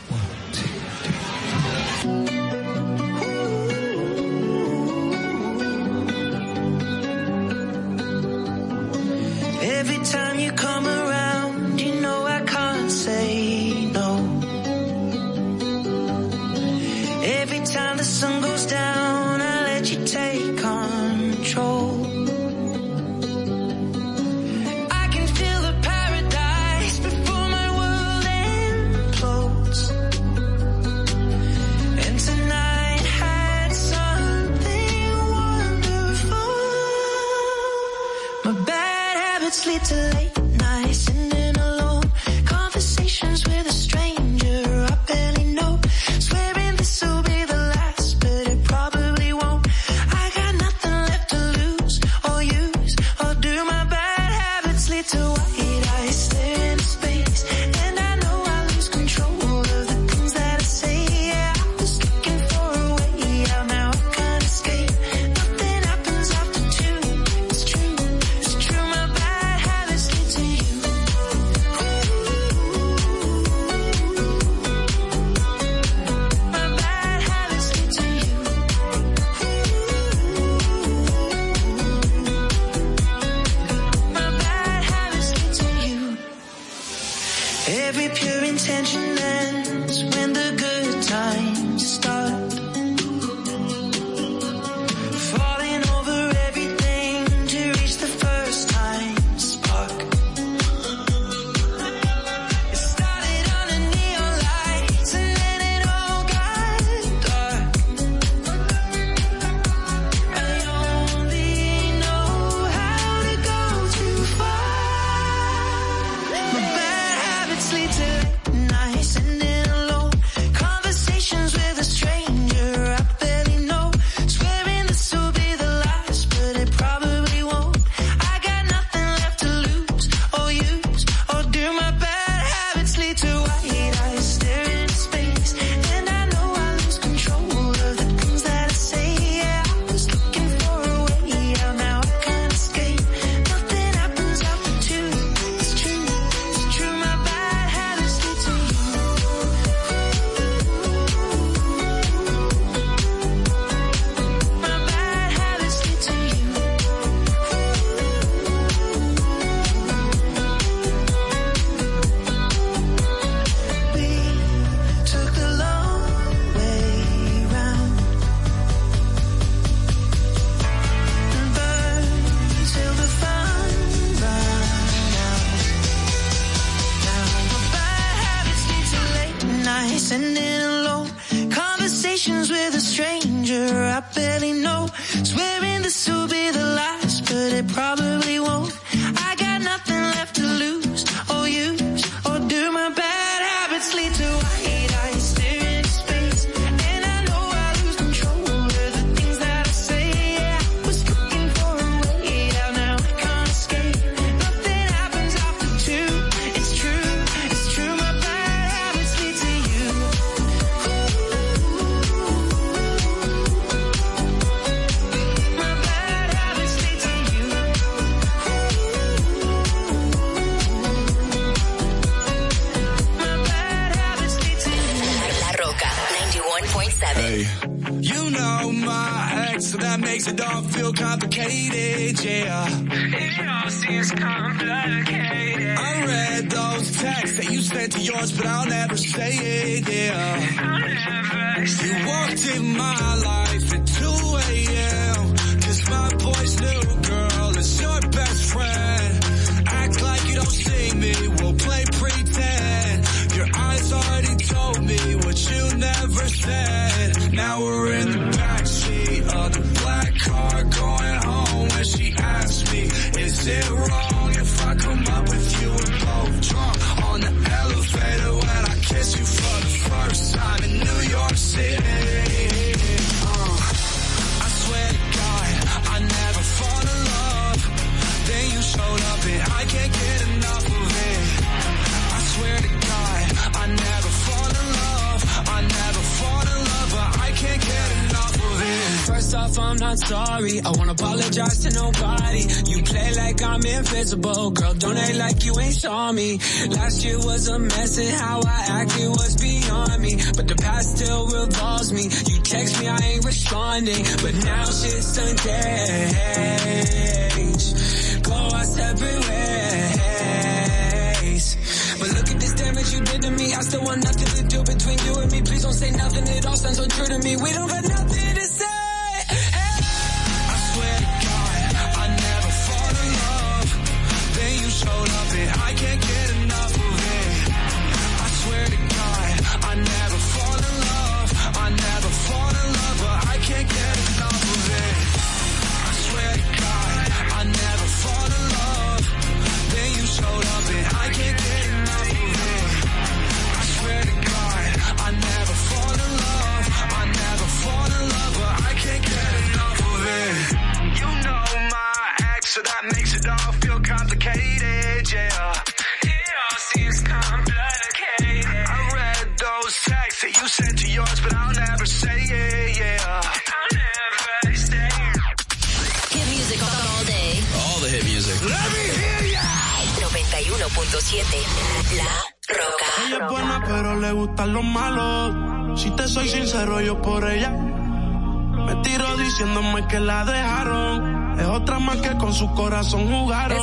[SPEAKER 27] corazón jugaron.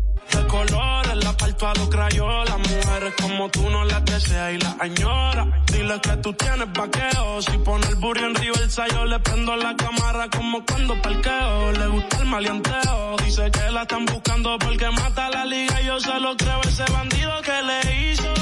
[SPEAKER 27] Este de colores, la parto a los crayolas. Mujeres como tú no las deseas y las añora. Dile que tú tienes vaqueo. Si pone el burro en reversa, yo le prendo la cámara como cuando parqueo. Le gusta el maleanteo. Dice que la están buscando porque mata la liga. Yo se lo creo, ese bandido que le hizo.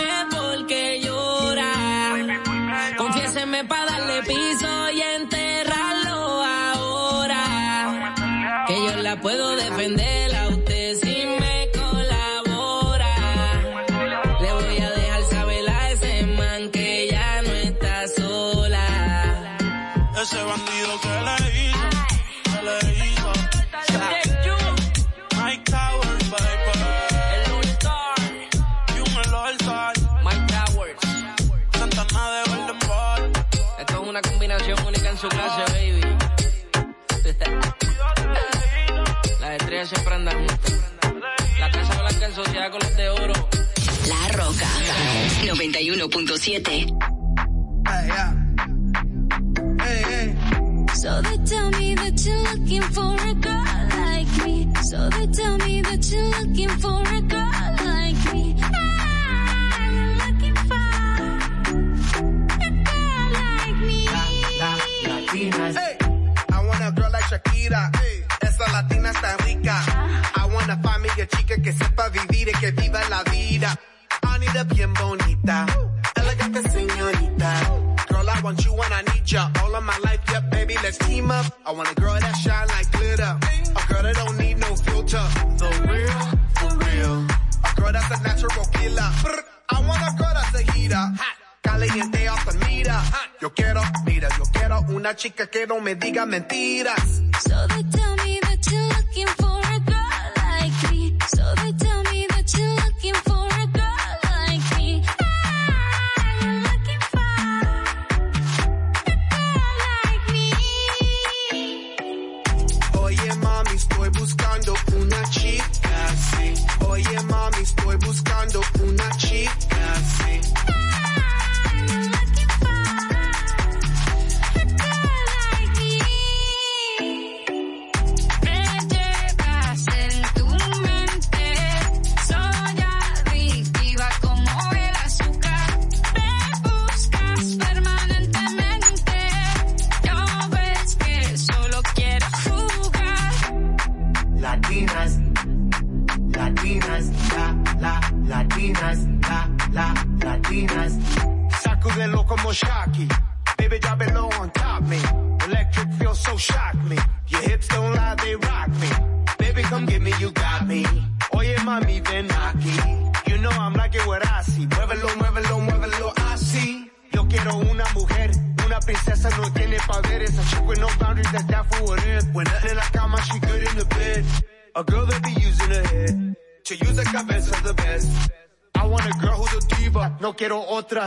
[SPEAKER 28] Confiéseme para darle piso y enterrarlo ahora. Que yo la puedo defender su clase, baby. (laughs) Las estrellas siempre andan juntas. La casa blanca en sociedad con los de oro.
[SPEAKER 23] La Roca 91.7.
[SPEAKER 25] So they tell me that you're looking for a girl like me. So they tell me that you're looking for a girl
[SPEAKER 29] Hey, I want a girl like Shakira. Esa latina está rica. I me a chica que sepa vivir y que viva la vida. Anita bien bonita. Elegante señorita. Girl, I want you and I need ya. All of my life, yep, baby, let's team up. I want a girl that shine like glitter. A girl that don't need no filter. The real, for real. A girl that's a natural killer. I want a girl that's a heater. Hot. Caliente the meter. Yo quiero, mira, yo quiero una chica que no me diga mentiras.
[SPEAKER 25] So they tell me that you're looking for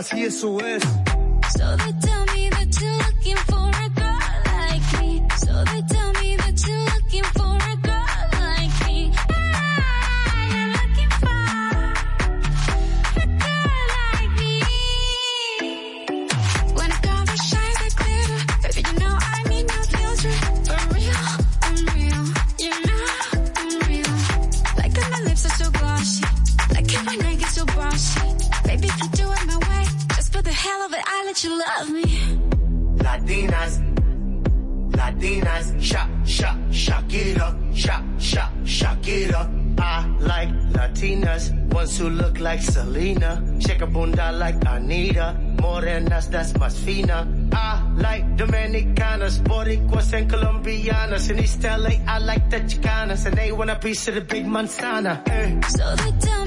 [SPEAKER 29] así eso es.
[SPEAKER 25] A
[SPEAKER 29] piece of the big manzana. eh.
[SPEAKER 25] So they tell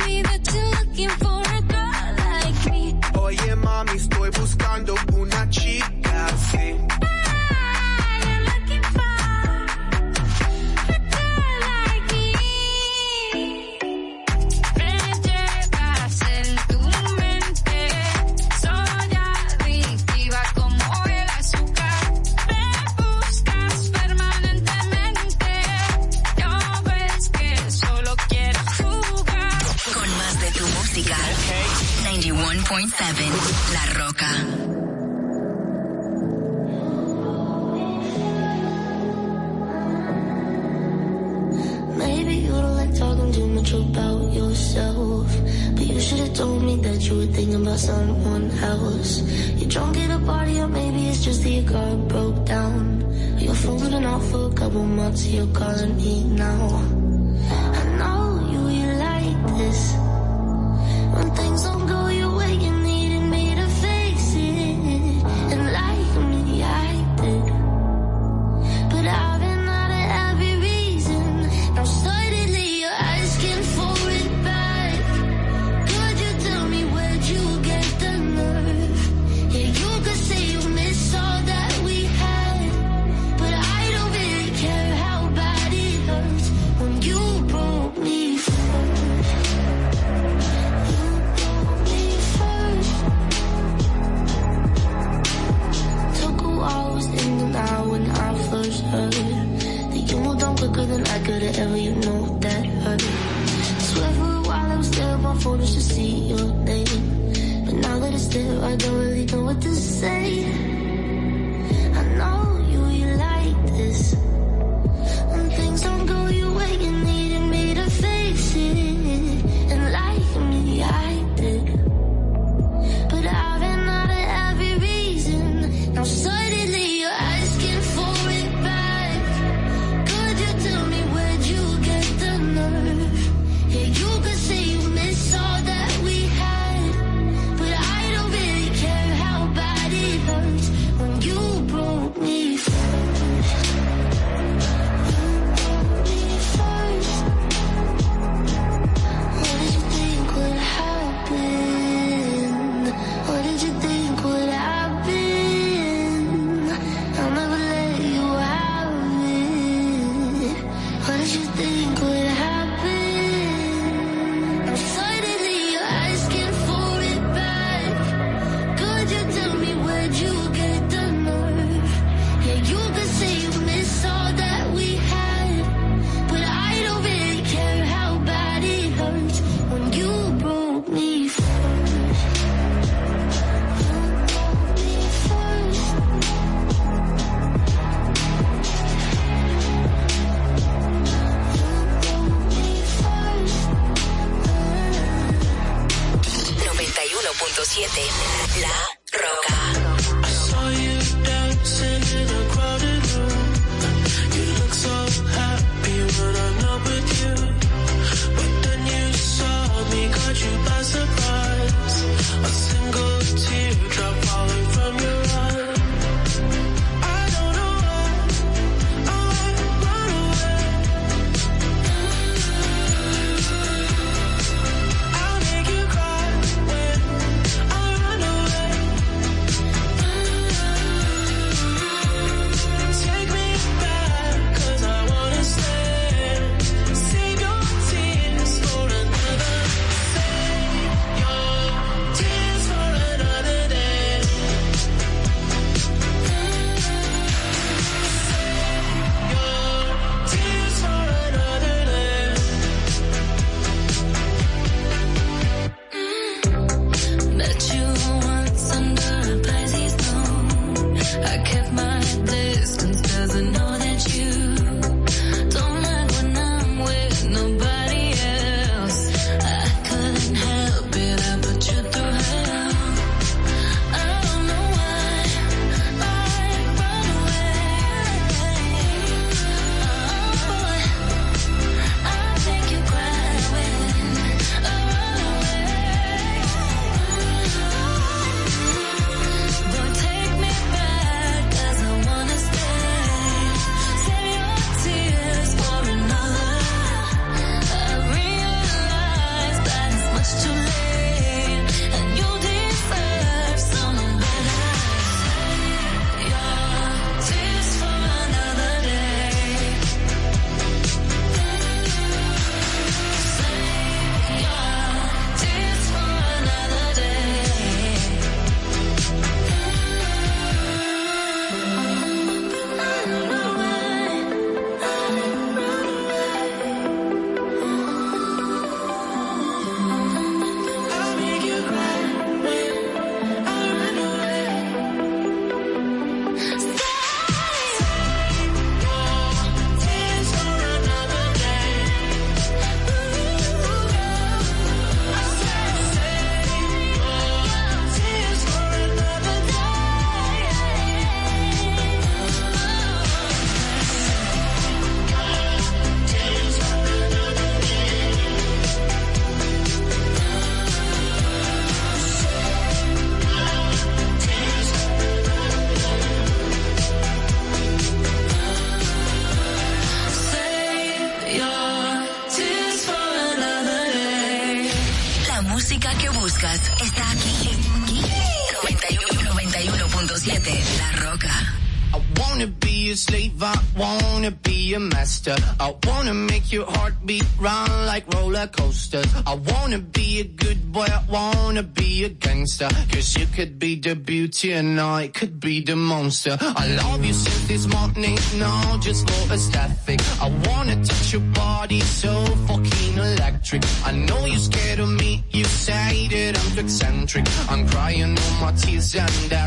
[SPEAKER 25] and I could
[SPEAKER 20] be the monster. I love you since this morning, no, just for aesthetic. I wanna touch your body so fucking electric. I know you're scared of me, you say that I'm too eccentric. I'm crying all my tears and that's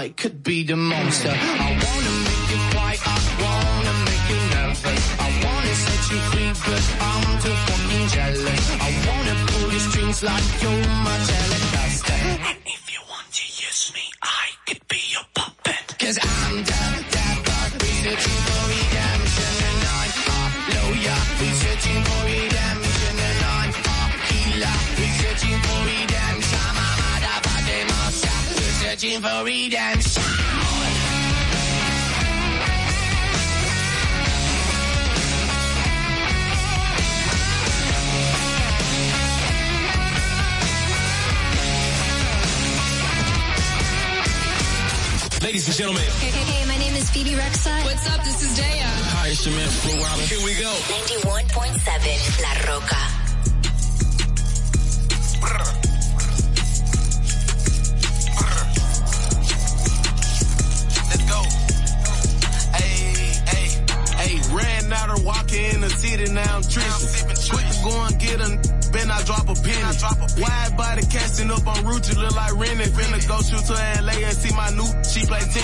[SPEAKER 20] night could be the monster.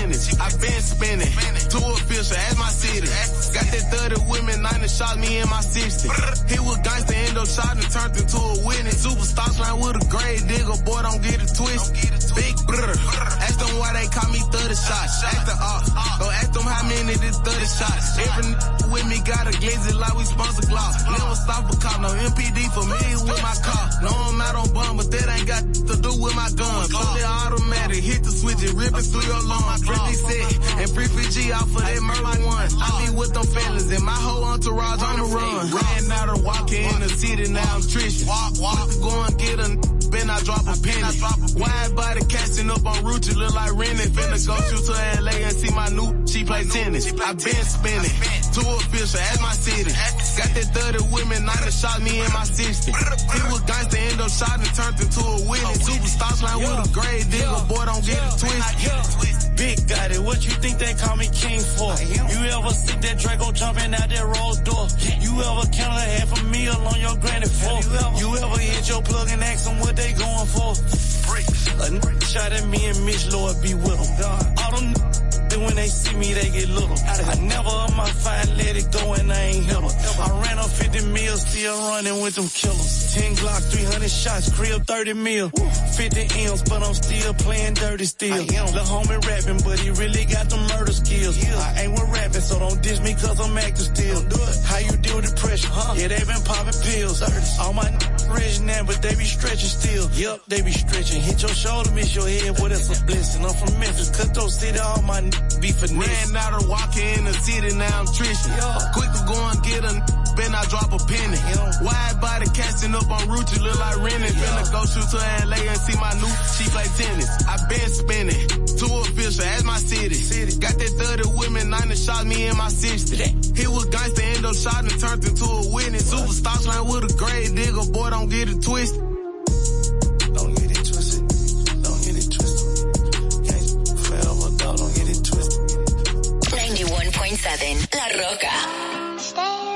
[SPEAKER 20] I
[SPEAKER 27] been spinning, two official, at my city. Got that 30 women, 90 shot me in my 60. He was gangster, end up shot and turned into a winning. Superstar line with a grave digger, boy don't get it twisted. Big brr. Why they call me 30 shots. Ask them up. Go ask them how many this 30 shots. Every with me got a glizzy like we sponsor gloss. Never stop a cop, no MPD for me with my car. No, I'm not on bum, but that ain't got to do with my gun. Fully automatic, hit the switch and rip it through your lungs. Really set and free PG off for that murder one. I be with them fellas and my whole entourage on the run. Ran out of walking in the city, now I'm Tristan. Walk, walk. Go and get a Ben I drop a penny. Wide body casting up on route, look like Rennie. Finna go shoot to LA and see my new, she play tennis. I been spinning, two official at my city. Got that 30 women, 90 shot me in my 60. He was gangster, end up shot and turned into a winning. Superstar line with a grade digger, boy don't get it twisted.
[SPEAKER 30] Big got it. What you think they call me king for? You ever see that Draco jumping out that Rolls door? You ever count a half a meal on your granny for? You ever hit your plug and ask them what they going for? A shot at me and Mitch Lord be with them. All them when they see me they get little. I never on my fine let it go and I ain't hit.
[SPEAKER 4] I ran up 50 mil, still running with them killers. 10 Glock, 300 shots, crib 30 mil. 50 M's, but I'm still playing dirty still. The homie rapping, but he really got the murder skills. I ain't with rapping, so don't diss me cause I'm active still. How you deal with depression? Huh? Yeah, they been popping pills. All my n- rich now, but they be stretching still. Yup, they be stretching. Hit your shoulder, miss your head, what else a blessing. I'm from Memphis, Cutthroat City, all my n- be finesse.
[SPEAKER 26] Ran out of walking in the city, now I'm trishing. Quick to go and get a then I drop a penny. Wide body casting up on route, you look like Rennie. Finna go shoot to LA and see my new, she play tennis. I been spinning, two official, as my city. city. Got that 30 women, 90 shot me in my 60. He was gangster, end up shot and turned into a witness. Superstar slang with a grave digger, boy, don't get it twisted.
[SPEAKER 21] 91.7 La Roca.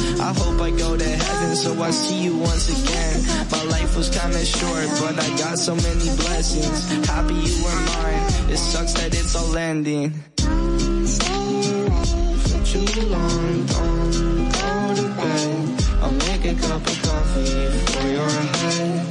[SPEAKER 31] I hope I go to heaven, so I see you once again. My life was kinda short, but I got so many blessings. Happy you were mine, it sucks that it's all ending. For too long, don't go to bed. I'll make a cup of coffee for your head.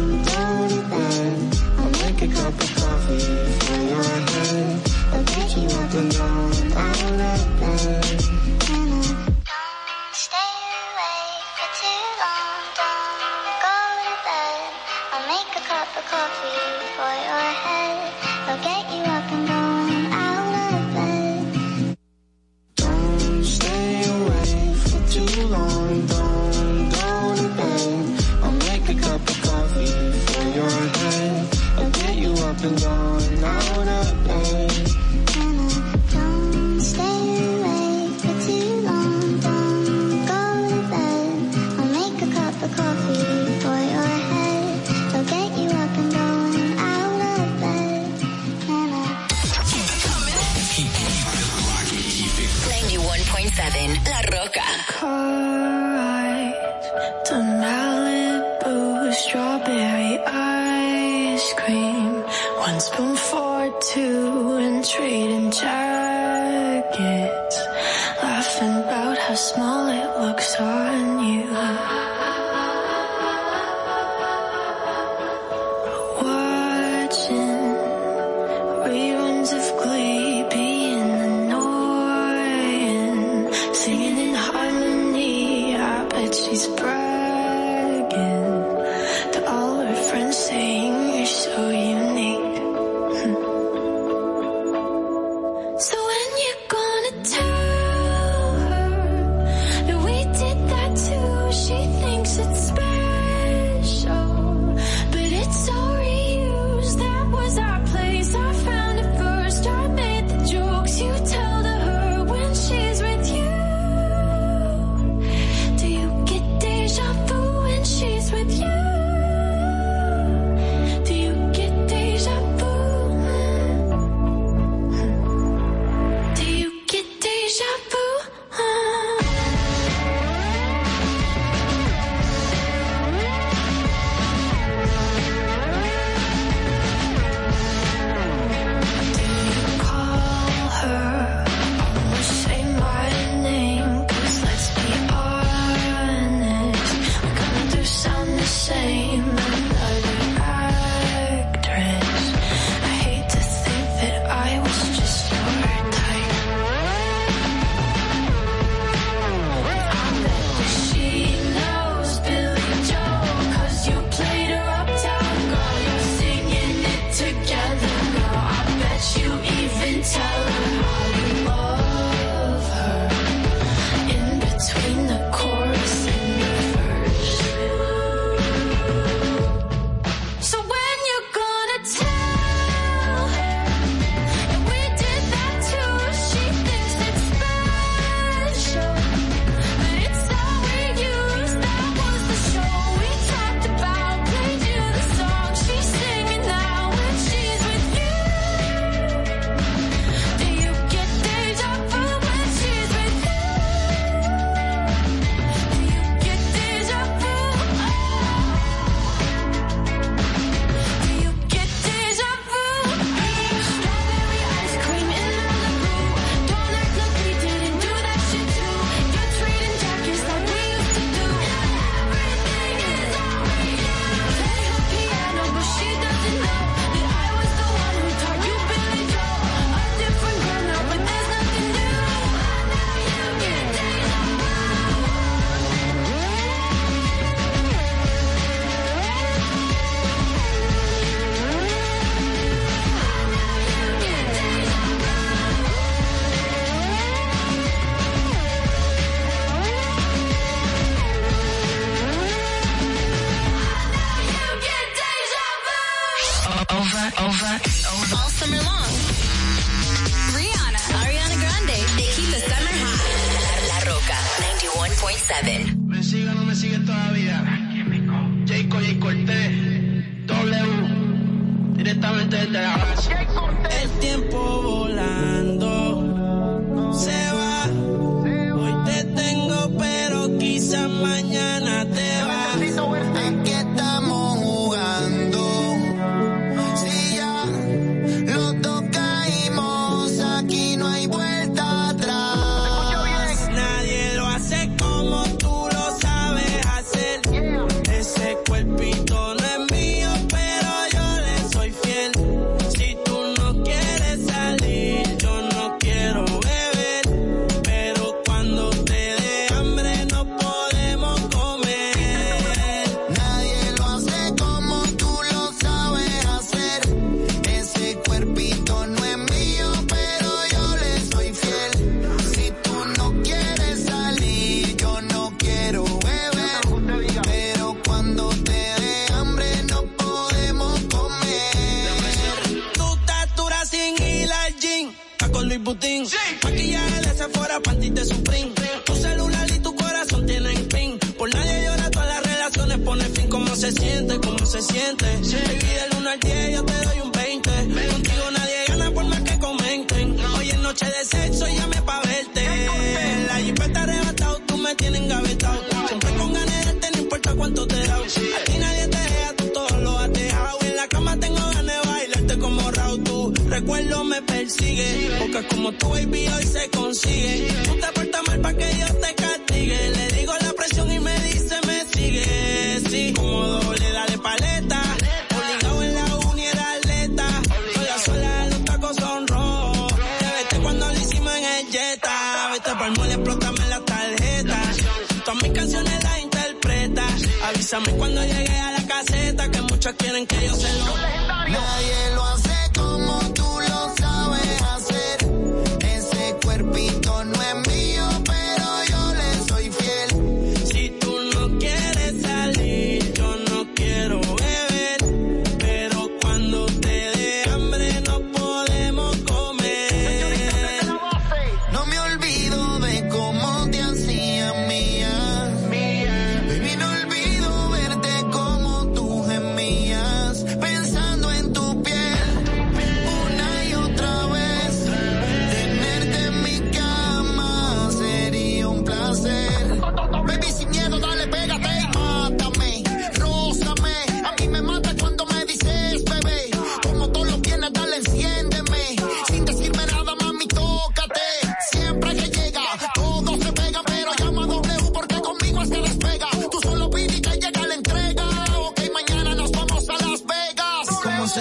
[SPEAKER 31] When you're I'll pick you up
[SPEAKER 25] alone. I'll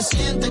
[SPEAKER 32] se siente?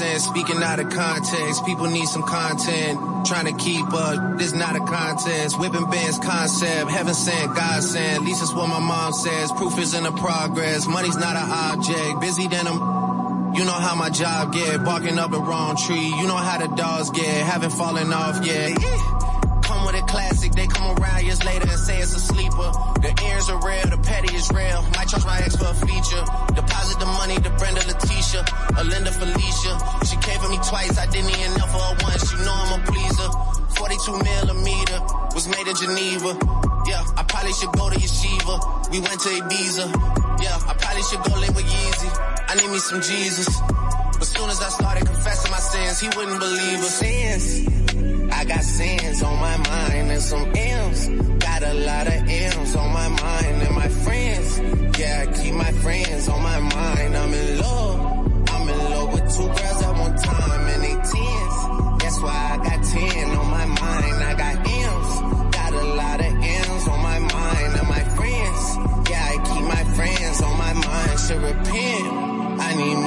[SPEAKER 20] Nonsense. Speaking out of context, people need some content. Trying to keep up, this not a contest. Whipping bands concept, heaven sent, God sent. At least that's what my mom says. Proof is in the progress. Money's not an object. Busy than I'm. You know how my job get, barking up the wrong tree. You know how the dogs get, haven't fallen off yet. Come with a classic, they come around years later and say it's a sleeper. The ears are real, the petty is real. Might charge my ex for a feature. The money to Brenda Letitia, Alinda Felicia. She came for me twice, I didn't even know for her once. You know I'm a pleaser. 42 millimeter was made in Geneva. Yeah, I probably should go to Yeshiva. We went to Ibiza. Yeah, I probably should go live with Yeezy. I need me some Jesus. But soon as I started confessing my sins, he wouldn't believe us. Sins. I got sins on my mind and some M's. Got a lot of M's on my mind and my friends. Yeah, I keep my friends my mind. I'm in love. I'm in love with two girls at one time and they tens. That's why I got 10 on my mind. I got M's. Got a lot of M's on my mind and my friends. Yeah, I keep my friends on my mind. Should repent.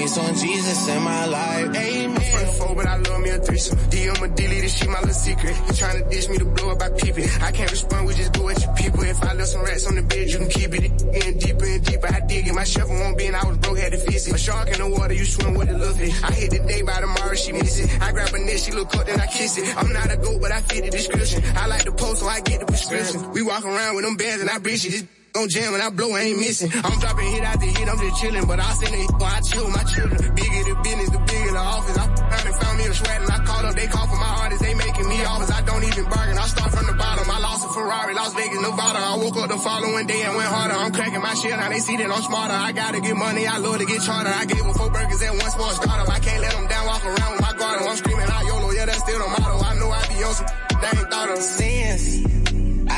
[SPEAKER 20] Me some Jesus in my life. Amen.
[SPEAKER 29] Front four, but I love me a threesome. DM a delete this shit, my little secret. You tryna dish me to blow up, I peep it. I can't respond, we just go at your people. If I left some rats on the bed, you can keep it. In deeper and deeper, I dig it. My shovel won't be, and I was broke, had to fix it. A shark in the water, you swim with the fish. I hit the day by tomorrow, she miss it. I grab her neck, she look up, then I kiss it. I'm not a goat, but I fit the description. I like the post, so I get the prescription. We walk around with them bands and I bitch it. On jam and I blow, I ain't missing. I'm dropping hit after hit, I'm just chilling. But I send it while I chill my children. Bigger the business, the bigger the office. I found and found me a sweat and I called up, they call for my artists, they making me offers. I don't even bargain, I start from the bottom. I lost a Ferrari, Las Vegas, Nevada. I woke up the following day and went harder. I'm cracking my shit, now they see that I'm smarter. I gotta get money, I love to get charter. I gave them four burgers and one sports startup. I can't let them down, walk around with my garden. I'm screaming out YOLO, yeah, that's still the motto. I know I be on some, they ain't thought of.
[SPEAKER 20] Sins.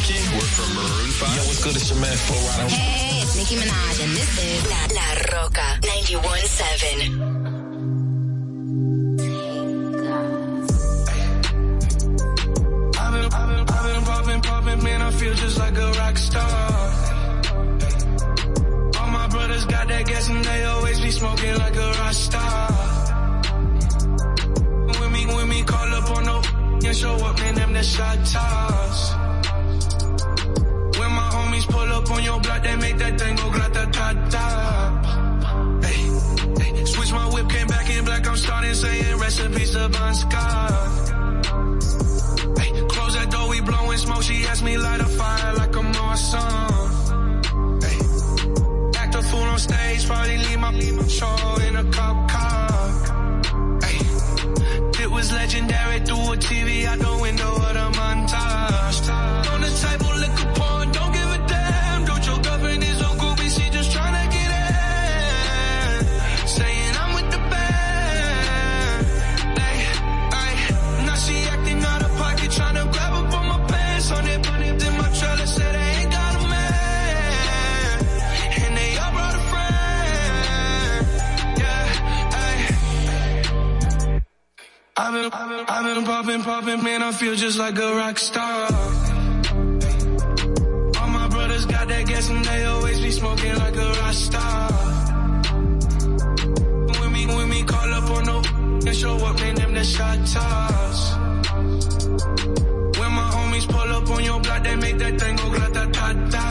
[SPEAKER 33] Jesse. We're from Maroon 5. Yo, what's good? It's your man, Flo Rida.
[SPEAKER 26] Hey, it's Nicki Minaj, and this is La, La Roca 91.7.
[SPEAKER 27] I've been, I've been, I've been popping, popping, man, I feel just like a rock star. All my brothers got that gas and they always be smoking like a rock star. When me, when me call up on no and show up, man, them the shot toss. Pull up on your block, they make that thing go grata ta ta. Hey, hey, switch my whip, came back in black, I'm starting saying recipes to Bon Scott. Hey, close that door, we blowing smoke. She asked me light a fire like a Marsan. Hey, act a fool on stage, probably leave my
[SPEAKER 21] show in a cop car. Ay, it was legendary through a TV out the window of the montage. I've been, I've been, I've been popping, popping, man, I feel just like a rock star. All my brothers got that gas and they always be smoking like a rock star. When we, when we call up on no and show up, man, them the shot toss. When my homies pull up on your block, they make that thing go grata-ta-ta.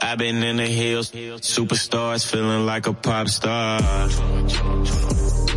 [SPEAKER 34] I've been in the hills, superstars feeling like a pop star.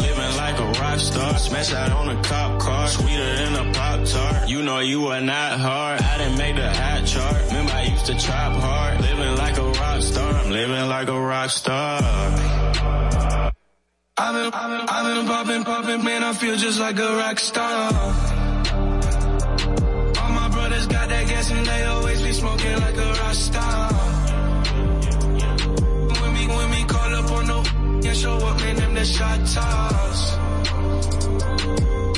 [SPEAKER 34] Living like a rock star, smash out on a cop car, sweeter than a pop tart. You know you are not hard, I didn't make the hot chart. Remember I used to chop hard, living like a rock star. I'm living like a rock star.
[SPEAKER 21] I've been, I've been, I've been popping, popping, man, I feel just like a rock star. All my brothers got that gas and they always be smoking like a rock star. And show up, man, them the shot toss.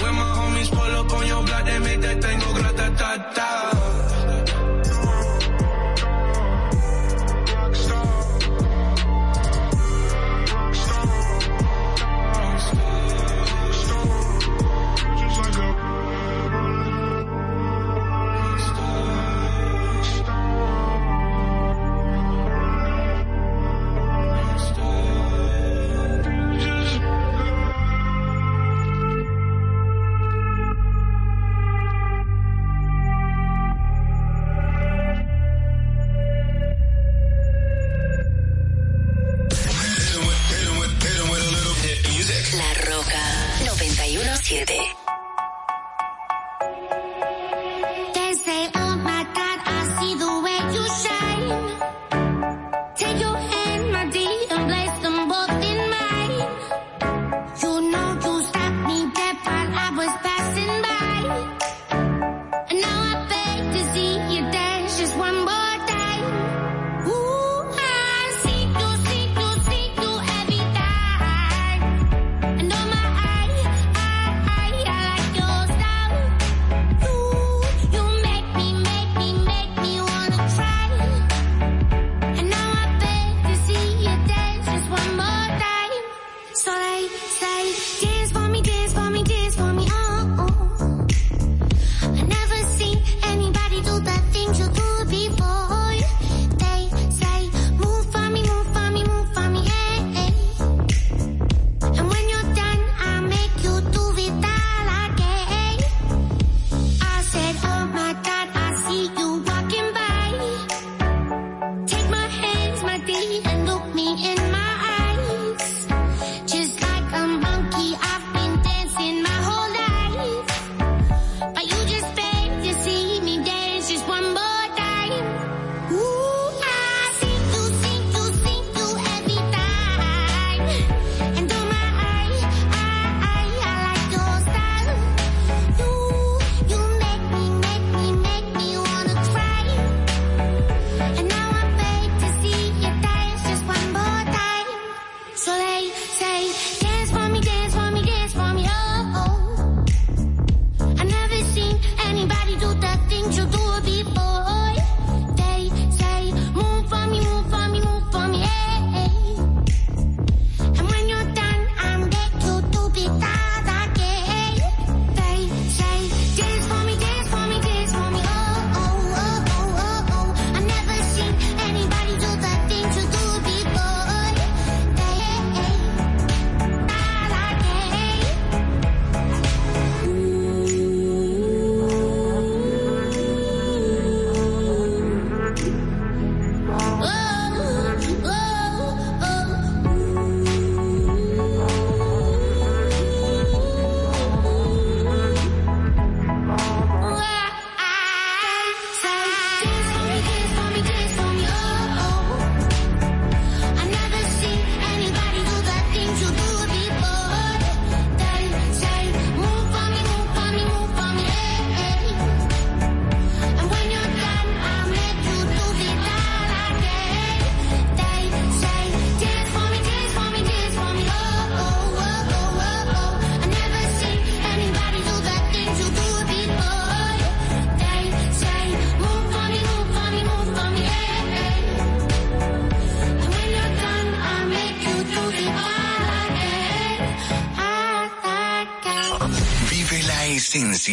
[SPEAKER 21] When my homies pull up on your block, they make that thing go grata-ta-ta.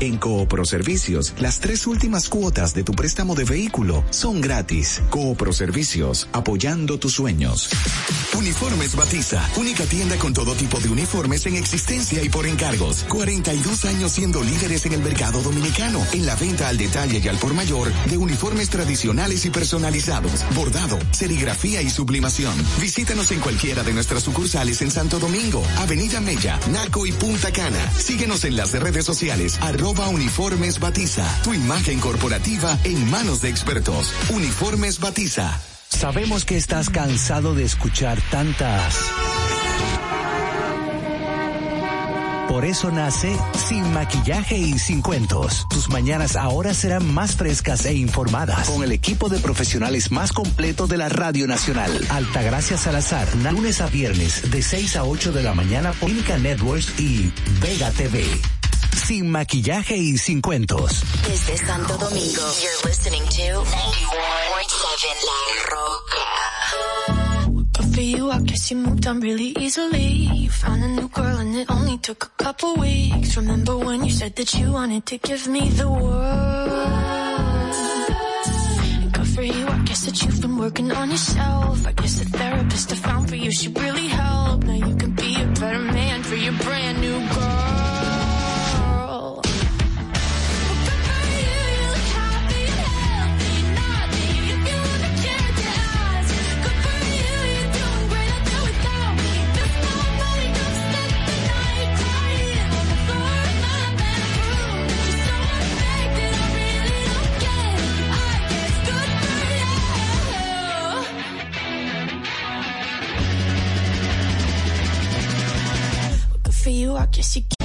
[SPEAKER 35] en Coopro Servicios, las tres últimas cuotas de tu préstamo de vehículo son gratis. Coopro Servicios, apoyando tus sueños.
[SPEAKER 9] Uniformes Batiza, única tienda con todo tipo de uniformes en existencia y por encargos. 42 años siendo líderes en el mercado dominicano, en la venta al detalle y al por mayor de uniformes tradicionales y personalizados, bordado, serigrafía y sublimación. Visítanos en cualquiera de nuestras sucursales en Santo Domingo, Avenida Mella, Naco y Punta Cana. Síguenos en las redes sociales, arroba uniformes batiza. Tu imagen corporativa en manos de expertos. Uniformes batiza.
[SPEAKER 3] Sabemos que estás cansado de escuchar tantas. Por eso nace Sin Maquillaje y Sin Cuentos. Tus mañanas ahora serán más frescas e informadas. Con el equipo de profesionales más completo de la Radio Nacional. Altagracia Salazar, lunes a viernes, de 6 a 8 de la mañana por Inca Networks y Vega TV. Sin Maquillaje y Sin Cuentos.
[SPEAKER 26] Desde Santo Domingo, you're listening to 91.7 La Roca.
[SPEAKER 25] But for you, I guess you moved on really easily. You found a new girl and it only took a couple weeks. Remember when you said that you wanted to give me the world? And good for you, I guess that you've been working on yourself. I guess the therapist I found for you should really help. Now you can be a better man for your brand new girl. I guess you